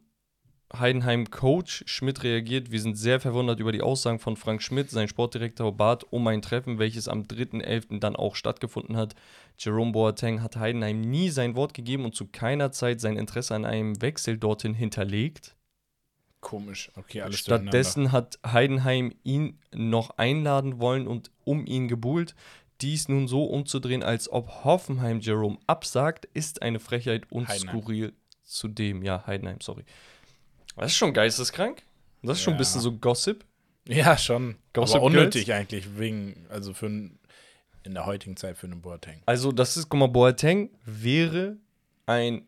Heidenheim-Coach Schmidt reagiert. Wir sind sehr verwundert über die Aussagen von Frank Schmidt. Sein Sportdirektor bat um ein Treffen, welches am 3.11. dann auch stattgefunden hat. Jerome Boateng hat Heidenheim nie sein Wort gegeben und zu keiner Zeit sein Interesse an einem Wechsel dorthin hinterlegt. Komisch. Okay, alles Stattdessen hat Heidenheim ihn noch einladen wollen und um ihn gebuhlt. Dies nun so umzudrehen, als ob Hoffenheim Jerome absagt, ist eine Frechheit und Heidenheim. skurril zudem. Ja, Heidenheim, sorry. Das ist schon geisteskrank. Das ist schon ein Ja. bisschen so Gossip. Ja, schon. Gossip aber unnötig eigentlich, wegen, also für in der heutigen Zeit für einen Boateng. Also, das ist, guck mal, Boateng wäre ein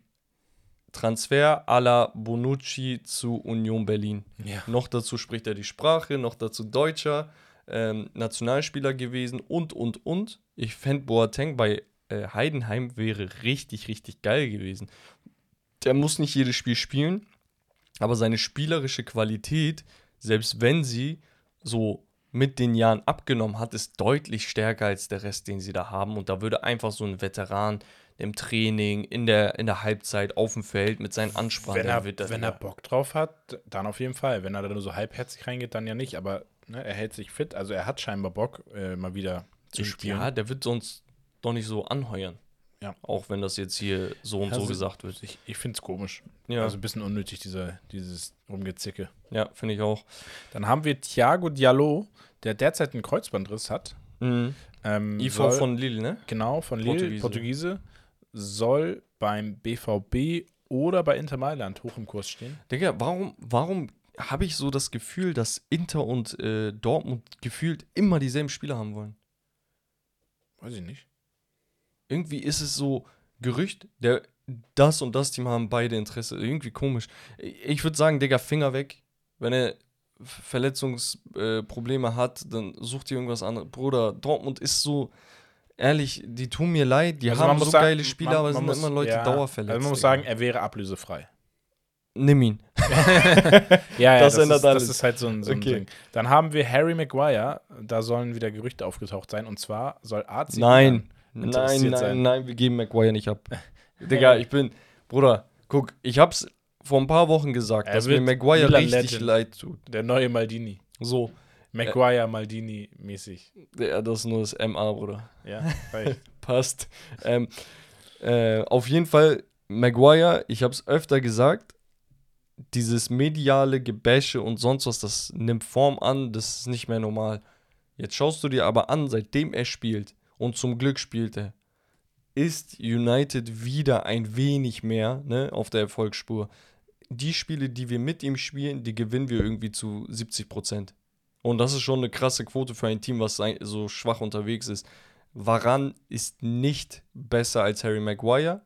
Transfer à la Bonucci zu Union Berlin. Ja. Noch dazu spricht er die Sprache, noch dazu Deutscher, ähm, Nationalspieler gewesen und, und, und. Ich fände Boateng bei äh, Heidenheim wäre richtig, richtig geil gewesen. Der muss nicht jedes Spiel spielen, aber seine spielerische Qualität, selbst wenn sie so mit den Jahren abgenommen hat, ist deutlich stärker als der Rest, den sie da haben. Und da würde einfach so ein Veteran im Training, in der, in der Halbzeit, auf dem Feld mit seinen Ansprachen, Wenn, er, wird wenn er Bock drauf hat, dann auf jeden Fall. Wenn er da nur so halbherzig reingeht, dann ja nicht. Aber ne, er hält sich fit. Also er hat scheinbar Bock, äh, mal wieder zu spielen. Ja, der wird sonst doch nicht so anheuern. Ja. Auch wenn das jetzt hier so und Ja, so so- gesagt wird. Ich, ich finde es komisch. Ja, Also ein bisschen unnötig, dieser, dieses Rumgezicke. ja finde ich auch. Dann haben wir Thiago Diallo, der derzeit einen Kreuzbandriss hat. Mhm. Ähm, IV soll- von Lille, ne? Genau, von Lille, Portugiese. Portugiese. soll beim BVB oder bei Inter Mailand hoch im Kurs stehen. Digga, warum, warum habe ich so das Gefühl, dass Inter und äh, Dortmund gefühlt immer dieselben Spieler haben wollen. Weiß ich nicht. Irgendwie ist es so Gerücht, der das und das Team haben beide Interesse. Irgendwie komisch. Ich würde sagen, Digga, Finger weg. Wenn er Verletzungsprobleme äh, hat, dann sucht ihr irgendwas anderes. Bruder, Dortmund ist so, ehrlich, die tun mir leid, die Also haben so sagen, geile Spieler, man- aber es sind muss- immer Leute ja, dauerverletzt. Also man muss sagen, er wäre ablösefrei. Nimm ihn. Ja, ja, Das das, ändert ist, alles. das ist halt so ein, so ein Okay. Ding. Dann haben wir Harry Maguire, da sollen wieder Gerüchte aufgetaucht sein, und zwar soll AC Nein, Milan nein, nein, sein. nein, wir geben Maguire nicht ab. Digga, ich bin, Bruder, guck, ich hab's vor ein paar Wochen gesagt, Er dass mir wird Maguire Milan richtig Legend. leid tut. Der neue Maldini. So, Maguire, Maldini mäßig. ja, das ist nur das MA, Bruder. Ja. Passt. Ähm, äh, auf jeden Fall, Maguire, ich hab's öfter gesagt, dieses mediale Gebäsche und sonst was, das nimmt Form an, das ist nicht mehr normal. Jetzt schaust du dir aber an, seitdem er spielt, und zum Glück spielt er, ist United wieder ein wenig mehr ne, auf der Erfolgsspur. Die Spiele, die wir mit ihm spielen, die gewinnen wir irgendwie zu 70 Prozent. Und das ist schon eine krasse Quote für ein Team, was so schwach unterwegs ist. Varan ist nicht besser als Harry Maguire.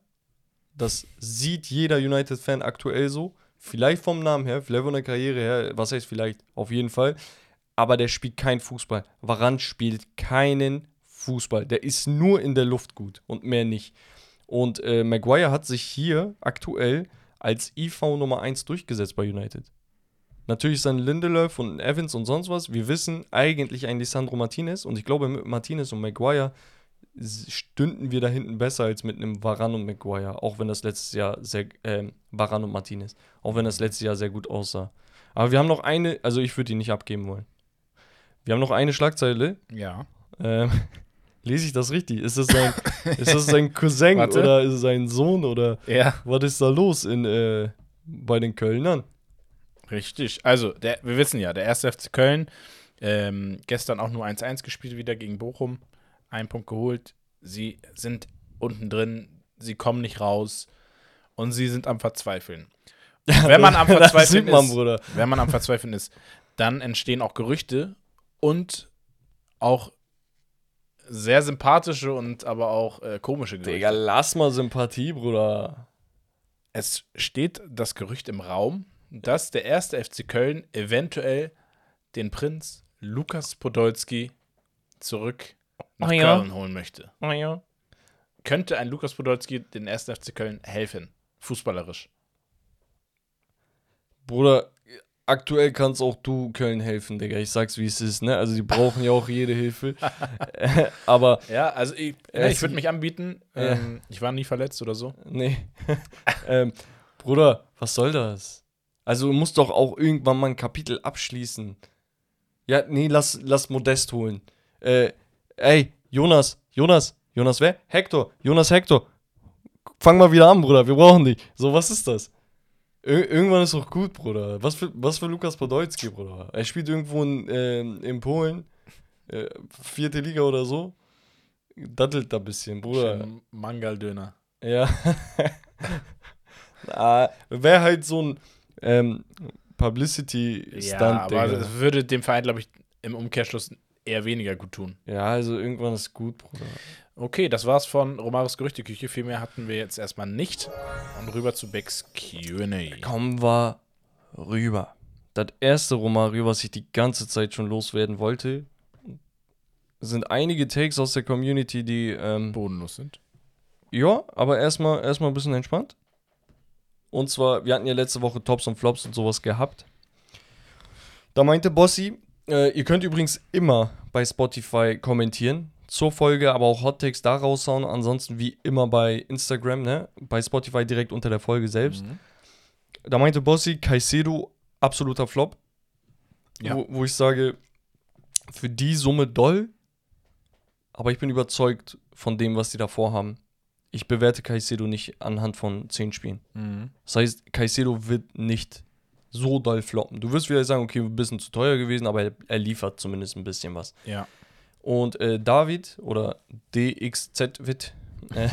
Das sieht jeder United-Fan aktuell so. Vielleicht vom Namen her, vielleicht von der Karriere her, was heißt vielleicht, auf jeden Fall. Aber der spielt keinen Fußball. Varan spielt keinen Fußball. Der ist nur in der Luft gut und mehr nicht. Und äh, Maguire hat sich hier aktuell als IV Nummer 1 durchgesetzt bei United. Natürlich dann Lindelöf und Evans und sonst was. Wir wissen eigentlich ein Lisandro Martinez und ich glaube, mit Martinez und Maguire stünden wir da hinten besser als mit einem Varan und Maguire, auch wenn das letztes Jahr sehr, ähm, Varan und Martinez, auch wenn das letztes Jahr sehr gut aussah. Aber wir haben noch eine, also ich würde die nicht abgeben wollen. Wir haben noch eine Schlagzeile. Ja. Ähm, lese ich das richtig? Ist das sein, ist das sein Cousin Warte. oder ist es sein Sohn oder Ja. was ist da los in, äh, bei den Kölnern? Richtig. Also, der, wir wissen ja, der erste FC Köln, ähm, gestern auch nur 1-1 gespielt wieder gegen Bochum, einen Punkt geholt. Sie sind unten drin, sie kommen nicht raus und sie sind am Verzweifeln. Wenn man am Verzweifeln man, ist, Bruder. wenn man am Verzweifeln ist, dann entstehen auch Gerüchte und auch sehr sympathische und aber auch äh, komische Gerüchte. Digga, lass mal Sympathie, Bruder. Es steht das Gerücht im Raum, dass der erste FC Köln eventuell den Prinz Lukas Podolski zurück nach Oh ja. Köln holen möchte. Oh ja. Könnte ein Lukas Podolski den ersten FC Köln helfen, fußballerisch? Bruder, aktuell kannst auch du Köln helfen, Digga. Ich sag's, wie es ist, ne? Also, die brauchen ja auch jede Hilfe. Äh, Aber, Ja, also ich, es- ich würde mich anbieten. Ja. Ähm, ich war nie verletzt oder so. nee. ähm, Bruder, was soll das? Also, du musst doch auch irgendwann mal ein Kapitel abschließen. Ja, nee, lass, lass Modest holen. Äh, ey, Jonas, Jonas, Jonas wer? Hector, Jonas Hector. Fang mal wieder an, Bruder, wir brauchen dich. So, was ist das? Ir irgendwann ist doch gut, Bruder. Was für, was für Lukas Podolski, Bruder? Er spielt irgendwo in, ähm, in Polen, äh, vierte Liga oder so. Dattelt da ein bisschen, Bruder. Mangaldöner. Ja. ah, Wäre halt so ein ähm, Publicity-Stunt, Ja, aber Digga. es würde dem Verein, glaube ich, im Umkehrschluss eher weniger gut tun. Ja, also irgendwann ist gut, Bruder. Okay, das war's von Romaris Gerüchteküche. Viel mehr hatten wir jetzt erstmal nicht. Und rüber zu Becks QA. Kommen wir rüber. Das erste Romario, was ich die ganze Zeit schon loswerden wollte, sind einige Takes aus der Community, die, ähm, Bodenlos sind. ja, aber erstmal erstmal ein bisschen entspannt. Und zwar, wir hatten ja letzte Woche Tops und Flops und sowas gehabt. Da meinte Bossi, äh, ihr könnt übrigens immer bei Spotify kommentieren. Zur Folge, aber auch Hottakes da raushauen. Ansonsten wie immer bei Instagram, ne? Bei Spotify direkt unter der Folge selbst. Mhm. Da meinte Bossi, Caicedo, absoluter Flop. Ja. Wo, wo ich sage, für die Summe doll, aber ich bin überzeugt von dem, was die davor haben. Ich bewerte Caicedo nicht anhand von 10 Spielen. Mhm. Das heißt, Caicedo wird nicht so doll floppen. Du wirst wieder sagen, okay, ein bisschen zu teuer gewesen, aber er, er liefert zumindest ein bisschen was. Ja. Und äh, David oder DXZWit äh,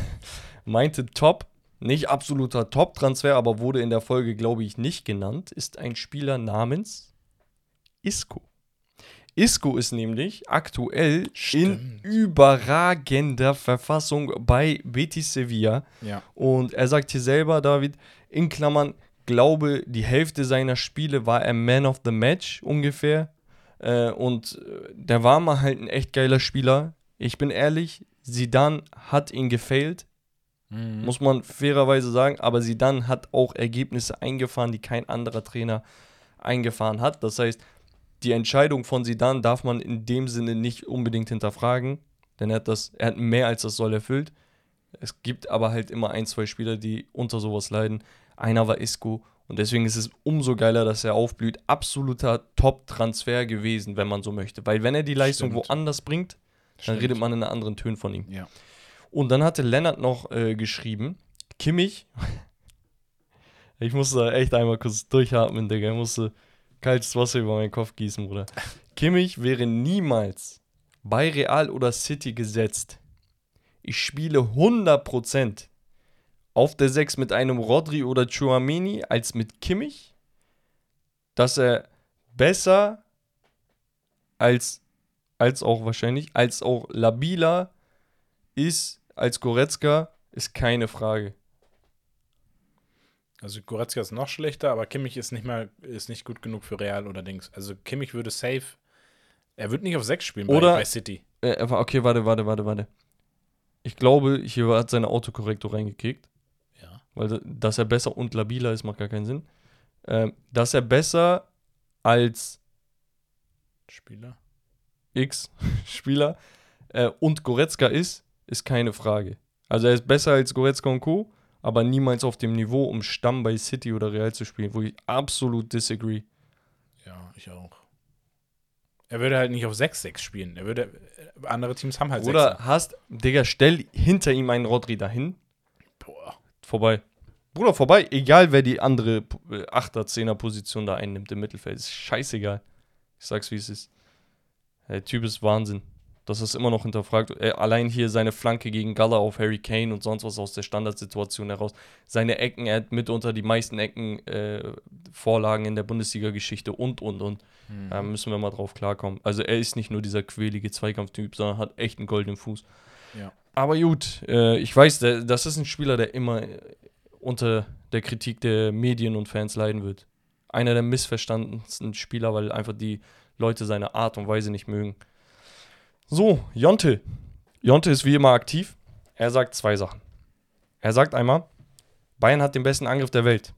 meinte top, nicht absoluter Top-Transfer, aber wurde in der Folge, glaube ich, nicht genannt, ist ein Spieler namens Isco. Isco ist nämlich aktuell in Stimmt. überragender Verfassung bei Betis Sevilla. Ja. Und er sagt hier selber, David, in Klammern, glaube, die Hälfte seiner Spiele war er Man of the Match ungefähr. Äh, und äh, der war mal halt ein echt geiler Spieler. Ich bin ehrlich, Sidan hat ihn gefailt, Mhm. muss man fairerweise sagen. Aber Sidan hat auch Ergebnisse eingefahren, die kein anderer Trainer eingefahren hat. Das heißt, die Entscheidung von Sidan darf man in dem Sinne nicht unbedingt hinterfragen, denn er hat das, er hat mehr als das soll erfüllt. Es gibt aber halt immer ein, zwei Spieler, die unter sowas leiden. Einer war Isco und deswegen ist es umso geiler, dass er aufblüht. Absoluter Top-Transfer gewesen, wenn man so möchte. Weil wenn er die Leistung Stimmt. woanders bringt, dann Stimmt. redet man in anderen Tönen von ihm. Ja. Und dann hatte Lennart noch äh, geschrieben, Kimmich, ich musste echt einmal kurz durchatmen, Digga, ich musste kaltes Wasser über meinen Kopf gießen, Bruder. Kimmich wäre niemals bei Real oder City gesetzt. Ich spiele 100% auf der 6 mit einem Rodri oder Chouameni als mit Kimmich, dass er besser als, als auch wahrscheinlich, als auch labiler ist als Goretzka, ist keine Frage. Also Goretzka ist noch schlechter, aber Kimmich ist nicht mal ist nicht gut genug für Real oder Dings. Also Kimmich würde safe. Er wird nicht auf 6 spielen bei, Oder- bei City. Äh, okay, warte, warte, warte, warte. Ich glaube, hier hat seine Autokorrektor reingekickt. Weil da- dass er besser und labiler ist, macht gar keinen Sinn. Ähm, dass er besser als Spieler. X-Spieler äh, und Goretzka ist, ist keine Frage. Also er ist besser als Goretzka und Co., aber niemals auf dem Niveau, um Stamm bei City oder Real zu spielen, wo ich absolut disagree. Ja, ich auch. Er würde halt nicht auf 6-6 spielen. Er würde. äh, Andere Teams haben halt Oder Sechser. hast, Digga, stell hinter ihm einen Rodri dahin, Boah. Vorbei. Bruder, vorbei. Egal, wer die andere äh, 8er, 10er Position da einnimmt im Mittelfeld. Ist scheißegal. Ich sag's, wie es ist. Der Typ ist Wahnsinn. Das ist immer noch hinterfragt. Äh, allein hier seine Flanke gegen Galla auf Harry Kane und sonst was aus der Standardsituation heraus. Seine Ecken, er hat mitunter die meisten Ecken äh, Vorlagen in der Bundesliga-Geschichte und, und, und. Mhm. Da müssen wir mal drauf klarkommen. Also er ist nicht nur dieser quälige Zweikampftyp, sondern hat echt einen goldenen Fuß. Ja. Aber gut, äh, ich weiß, der, das ist ein Spieler, der immer äh, unter der Kritik der Medien und Fans leiden wird. Einer der missverstandensten Spieler, weil einfach die Leute seine Art und Weise nicht mögen. So, Jonte. Jonte ist wie immer aktiv. Er sagt zwei Sachen. Er sagt einmal, Bayern hat den besten Angriff der Welt.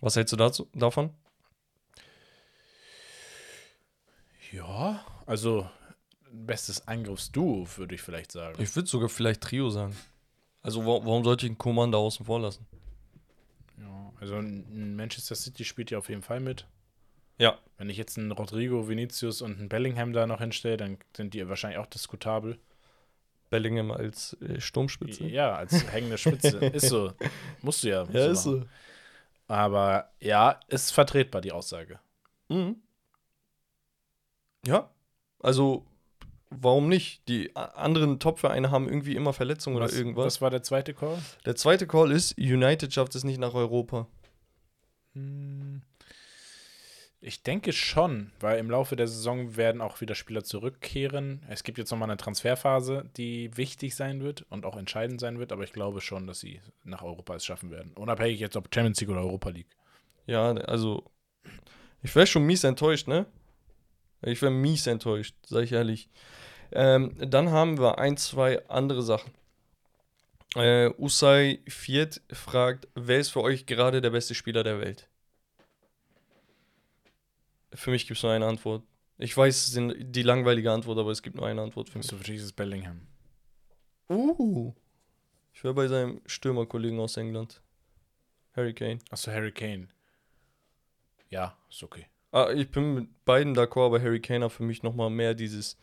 Was hältst du dazu, davon? Ja, also bestes Angriffsduo, würde ich vielleicht sagen. Ich würde sogar vielleicht Trio sagen. Also wa warum sollte ich einen Coman da außen vor lassen? Ja, also Manchester City spielt ja auf jeden Fall mit. Ja. Wenn ich jetzt einen Rodrigo, Vinicius und einen Bellingham da noch hinstelle, dann sind die wahrscheinlich auch diskutabel. Bellingham als äh, Sturmspitze. Ja, als hängende Spitze. ist so. Musst du ja. musst du machen. Aber ja, ist vertretbar, die Aussage. Mhm. Ja. Also, warum nicht? Die anderen Topvereine haben irgendwie immer Verletzungen oder Was, irgendwas. was war der zweite Call? Der zweite Call ist, United schafft es nicht nach Europa. Hm, Ich denke schon, weil im Laufe der Saison werden auch wieder Spieler zurückkehren. Es gibt jetzt nochmal eine Transferphase, die wichtig sein wird und auch entscheidend sein wird, aber ich glaube schon, dass sie nach Europa es schaffen werden. Unabhängig jetzt ob Champions League oder Europa League. Ja, also, ich wäre schon mies enttäuscht, ne? Ich wäre mies enttäuscht, sag ich ehrlich. Ähm, dann haben wir ein, zwei andere Sachen. Äh, Usai Viert fragt, wer ist für euch gerade der beste Spieler der Welt? Für mich gibt es nur eine Antwort. Ich weiß, es ist die langweilige Antwort, aber es gibt nur eine Antwort für mich. So es Bellingham. Uh. Ich wäre bei seinem Stürmerkollegen aus England. Harry Kane. Achso, Harry Kane. Ja, ist okay. Ah, ich bin mit beiden d'accord, aber Harry Kane hat für mich nochmal mehr dieses.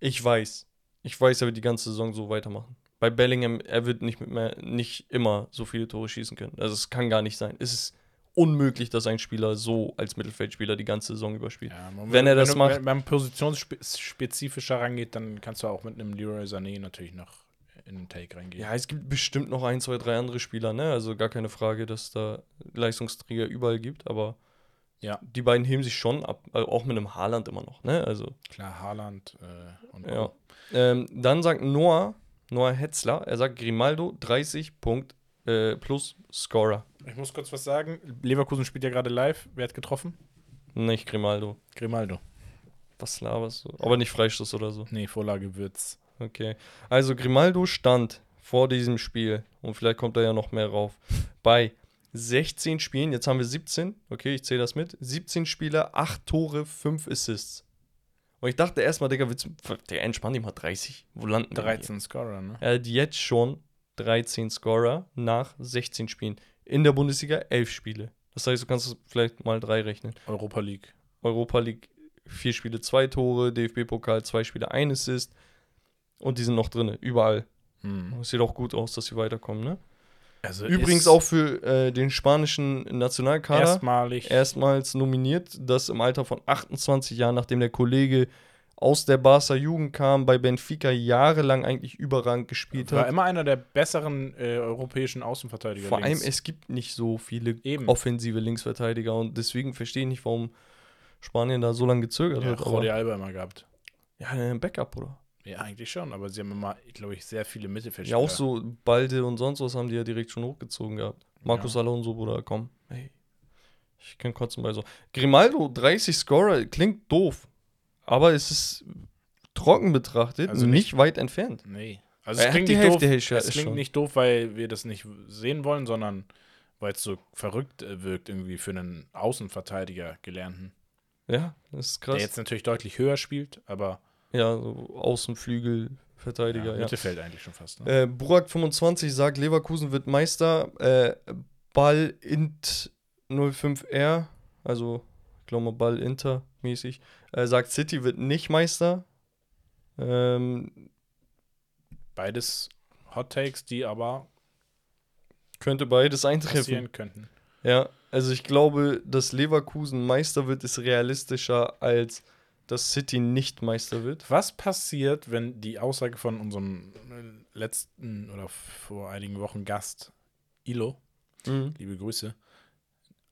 Ich weiß. Ich weiß, er wird die ganze Saison so weitermachen. Bei Bellingham, er wird nicht, mit mehr, nicht immer so viele Tore schießen können. Also es kann gar nicht sein. Es ist unmöglich, dass ein Spieler so als Mittelfeldspieler die ganze Saison überspielt. Ja, man- Wenn er das du- macht- Wenn man positionsspezifischer rangeht, dann kannst du auch mit einem Leroy Sané natürlich noch in den Take reingehe. Ja, es gibt bestimmt noch ein, zwei, drei andere Spieler, ne? Also gar keine Frage, dass da Leistungsträger überall gibt, aber Ja. die beiden heben sich schon ab, also auch mit einem Haaland immer noch, ne? Also, Klar, Haaland äh, und ja. Ähm, dann sagt Noah, Noah Hetzler, er sagt Grimaldo 30 Punkt äh, plus Scorer. Ich muss kurz was sagen. Leverkusen spielt ja gerade live. Wer hat getroffen? Nicht Grimaldo. Grimaldo. Was laberst du? Aber nicht Freistoß oder so. Nee, Vorlage Würz. Okay. Also Grimaldo stand vor diesem Spiel, und vielleicht kommt da ja noch mehr rauf, bei 16 Spielen, jetzt haben wir 17, okay, ich zähle das mit, 17 Spieler, 8 Tore, 5 Assists. Und ich dachte erstmal, Digga, willst der entspannt ihm mal 30. Wo landen wir hier? 13 Scorer, ne? Er hat jetzt schon 13 Scorer nach 16 Spielen. In der Bundesliga 11 Spiele. Das heißt, du kannst vielleicht mal drei rechnen. Europa League. Europa League vier Spiele, zwei Tore, DFB-Pokal zwei Spiele, ein Assist. Und die sind noch drin, überall. Hm. Es sieht auch gut aus, dass sie weiterkommen, ne? Also Übrigens auch für äh, den spanischen Nationalkader erstmalig. erstmals nominiert, das im Alter von 28 Jahren, nachdem der Kollege aus der Barca Jugend kam, bei Benfica jahrelang eigentlich überragend gespielt war hat. immer einer der besseren äh, europäischen Außenverteidiger. Vor allem, links. es gibt nicht so viele Eben. offensive Linksverteidiger und deswegen verstehe ich nicht, warum Spanien da so lange gezögert ja, hat. Jordi Alba immer gehabt. ja, ein Backup, oder? Ja, eigentlich schon, aber sie haben immer, glaube ich, sehr viele Ja, Mittelfeldspieler. auch so Balde und sonst was haben die ja direkt schon hochgezogen gehabt. Markus Ja. Alonso, Bruder, komm. Hey. Ich kann kotzen bei so. Grimaldo, 30 Scorer, klingt doof. Aber es ist trocken betrachtet Also nicht, weit entfernt. Nee. Also Er es hat klingt, nicht doof, Hälfte es klingt schon. nicht doof, weil wir das nicht sehen wollen, sondern weil es so verrückt äh, wirkt irgendwie für einen Außenverteidiger gelernten. Ja, das ist krass. Der jetzt natürlich deutlich höher spielt, aber ja, so Außenflügel, ja, Verteidiger, ja. Mittelfeld eigentlich schon fast. Ne? Äh, Burak25 sagt, Leverkusen wird Meister. Äh, Ball int 05R, also ich glaube mal Ball Inter mäßig, äh, sagt City wird nicht Meister. Ähm, Beides Hot Takes, die aber könnte beides eintreffen. passieren könnten. Ja, also ich glaube, dass Leverkusen Meister wird, ist realistischer als dass City nicht Meister wird. Was passiert, wenn die Aussage von unserem äh, letzten oder vor einigen Wochen Gast Ilo, Mhm. liebe Grüße,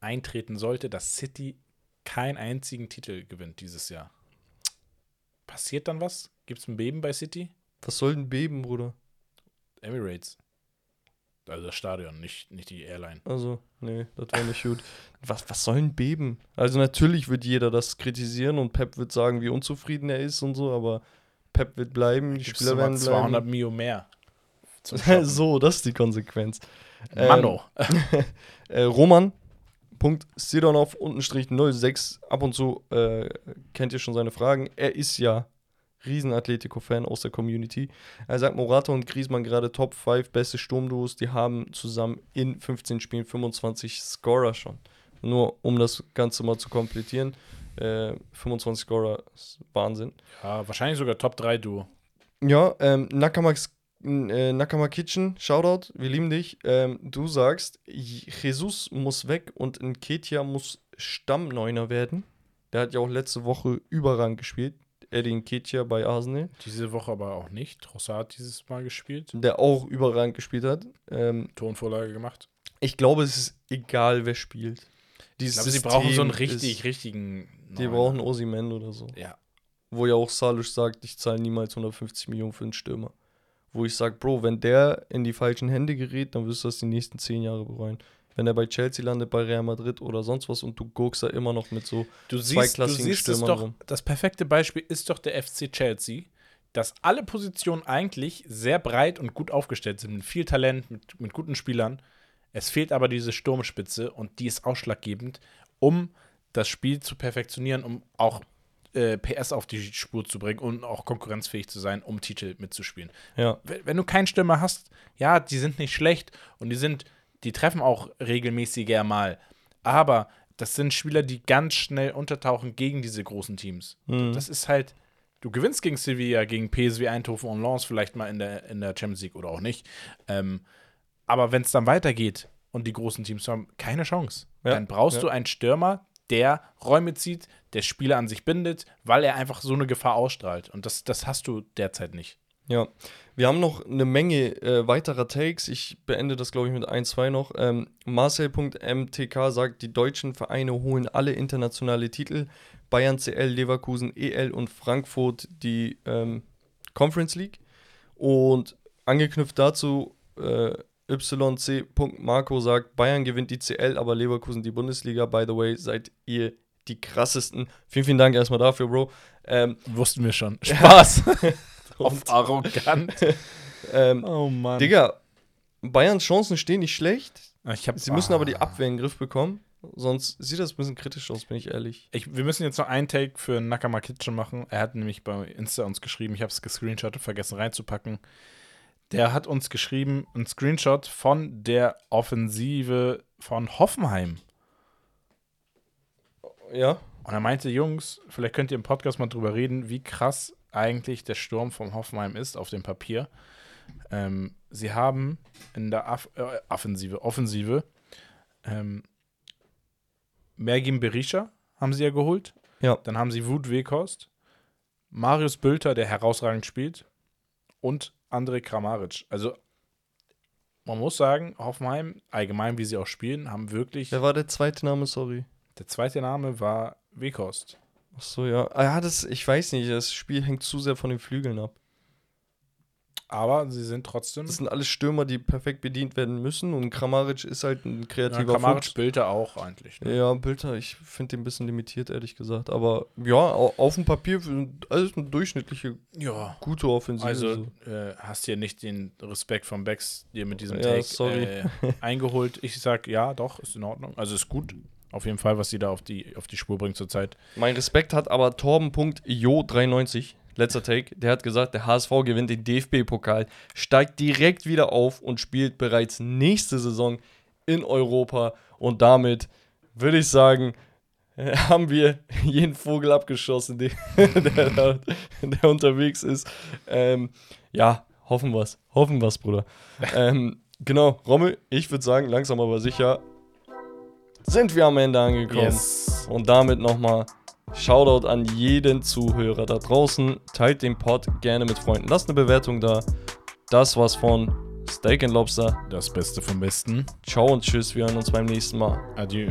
eintreten sollte, dass City keinen einzigen Titel gewinnt dieses Jahr? Passiert dann was? Gibt es ein Beben bei City? Was soll denn beben, Bruder? Emirates. Also das Stadion, nicht, nicht die Airline. Also, nee, das war nicht gut. Was, was soll denn beben? Also, natürlich wird jeder das kritisieren und Pep wird sagen, wie unzufrieden er ist und so, aber Pep wird bleiben, die Gibt's Spieler werden 200 bleiben. Mio mehr. so, das ist die Konsequenz. Mano. Äh, Roman. Punkt Sidonov untenstrich 06. Ab und zu äh, kennt ihr schon seine Fragen. Er ist ja riesen Atletico-Fan aus der Community. Er sagt, Morata und Griezmann gerade Top 5 beste Sturmduos. Die haben zusammen in 15 Spielen 25 Scorer schon. Nur um das Ganze mal zu komplettieren. Äh, 25 Scorer ist Wahnsinn. ja, wahrscheinlich sogar Top 3 Duo. Ja, ähm, Nakamax, äh, Nakama Kitchen, Shoutout, wir lieben dich. Ähm, du sagst, Jesus muss weg und Nketia muss Stammneuner werden. Der hat ja auch letzte Woche überragend gespielt. Eddie Nketia bei Arsenal, Diese Woche aber auch nicht. Trossard hat dieses Mal gespielt. der auch überragend gespielt hat. Ähm, Tonvorlage gemacht. ich glaube, es ist egal, wer spielt. Ich Dieses glaube, sie brauchen so einen richtig, ist- richtigen. Die Neuner. brauchen Osimen oder so. Ja. Wo ja auch Salusch sagt, ich zahle niemals 150 Millionen für einen Stürmer. Wo ich sage, Bro, wenn der in die falschen Hände gerät, dann wirst du das die nächsten zehn Jahre bereuen. Wenn er bei Chelsea landet, bei Real Madrid oder sonst was und du guckst da immer noch mit so Du siehst, du zweiklassigen siehst es Stürmern doch, rum. das perfekte Beispiel ist doch der FC Chelsea, dass alle Positionen eigentlich sehr breit und gut aufgestellt sind, mit viel Talent, mit, mit guten Spielern. Es fehlt aber diese Sturmspitze und die ist ausschlaggebend, um das Spiel zu perfektionieren, um auch äh, PS auf die Spur zu bringen und auch konkurrenzfähig zu sein, um Titel mitzuspielen. Ja, wenn wenn du keinen Stürmer hast, ja, die sind nicht schlecht und die sind, die treffen auch regelmäßiger mal. Aber das sind Spieler, die ganz schnell untertauchen gegen diese großen Teams. Mhm. Das ist halt, du gewinnst gegen Sevilla, gegen PSV Eindhoven und Lens vielleicht mal in der, in der Champions League oder auch nicht. Ähm, aber wenn es dann weitergeht und die großen Teams haben keine Chance, Ja, dann brauchst ja. du einen Stürmer, der Räume zieht, der Spieler an sich bindet, weil er einfach so eine Gefahr ausstrahlt. Und das, das hast du derzeit nicht. Ja, wir haben noch eine Menge äh, weiterer Takes. Ich beende das, glaube ich, mit ein, zwei noch. Ähm, Marcel.mtk sagt, die deutschen Vereine holen alle internationale Titel. Bayern, CL, Leverkusen, EL und Frankfurt die ähm, Conference League. Und angeknüpft dazu, äh, YC.Marco sagt, Bayern gewinnt die CL, aber Leverkusen die Bundesliga. By the way, seid ihr die krassesten. Vielen, vielen Dank erstmal dafür, Bro. Ähm, Wussten wir schon. Spaß. Auf und, arrogant. ähm, Oh Mann. Digga, Bayerns Chancen stehen nicht schlecht. Hab, Sie müssen aber die Ah. Abwehr in den Griff bekommen. Sonst sieht das ein bisschen kritisch aus, bin ich ehrlich. Ich, wir müssen jetzt noch einen Take für Nakama Kitchen machen. Er hat nämlich bei Insta uns geschrieben, ich habe es gescreenshottet, vergessen reinzupacken. Der hat uns geschrieben, ein Screenshot von der Offensive von Hoffenheim. Ja? Und er meinte, Jungs, vielleicht könnt ihr im Podcast mal drüber reden, wie krass eigentlich der Sturm vom Hoffenheim ist auf dem Papier. Ähm, sie haben in der Aff äh, Offensive, Offensive ähm, Mergim Berisha haben sie ja geholt. Ja. Dann haben sie Wut Weghorst, Marius Bülter, der herausragend spielt, und André Kramaric. Also man muss sagen, Hoffenheim, allgemein wie sie auch spielen, haben wirklich. Wer war der zweite Name, sorry? Der zweite Name war Weghorst. Ach so, ja. Ah, ja, das, ich weiß nicht, das Spiel hängt zu sehr von den Flügeln ab. Aber sie sind trotzdem. Das sind alles Stürmer, die perfekt bedient werden müssen und Kramaric ist halt ein Ja, kreativer Kramaric Fuchs. Bülter auch eigentlich. Ne? Ja, Bilder, ich finde den ein bisschen limitiert, ehrlich gesagt. Aber ja, au- auf dem Papier alles eine durchschnittliche, Ja. gute Offensive. Also äh, hast hier nicht den Respekt vom Becks dir mit diesem Ja, Take sorry. Äh, eingeholt. Ich sag ja, doch, ist in Ordnung. Also ist gut. Auf jeden Fall, was sie da auf die, auf die Spur bringt zurzeit. Mein Respekt hat aber Torben.jo93, letzter Take, der hat gesagt, der HSV gewinnt den DFB-Pokal, steigt direkt wieder auf und spielt bereits nächste Saison in Europa. Und damit würde ich sagen, äh, haben wir jeden Vogel abgeschossen, der, der, der unterwegs ist. Ähm, ja, hoffen wir's. Hoffen wir's, Bruder. ähm, genau, Rommel, ich würde sagen, langsam aber sicher sind wir am Ende angekommen. Yes. Und damit nochmal Shoutout an jeden Zuhörer da draußen. Teilt den Pod gerne mit Freunden. Lasst eine Bewertung da. Das war's von Steak and Lobster. Das Beste vom Besten. Ciao und tschüss. Wir hören uns beim nächsten Mal. Adieu.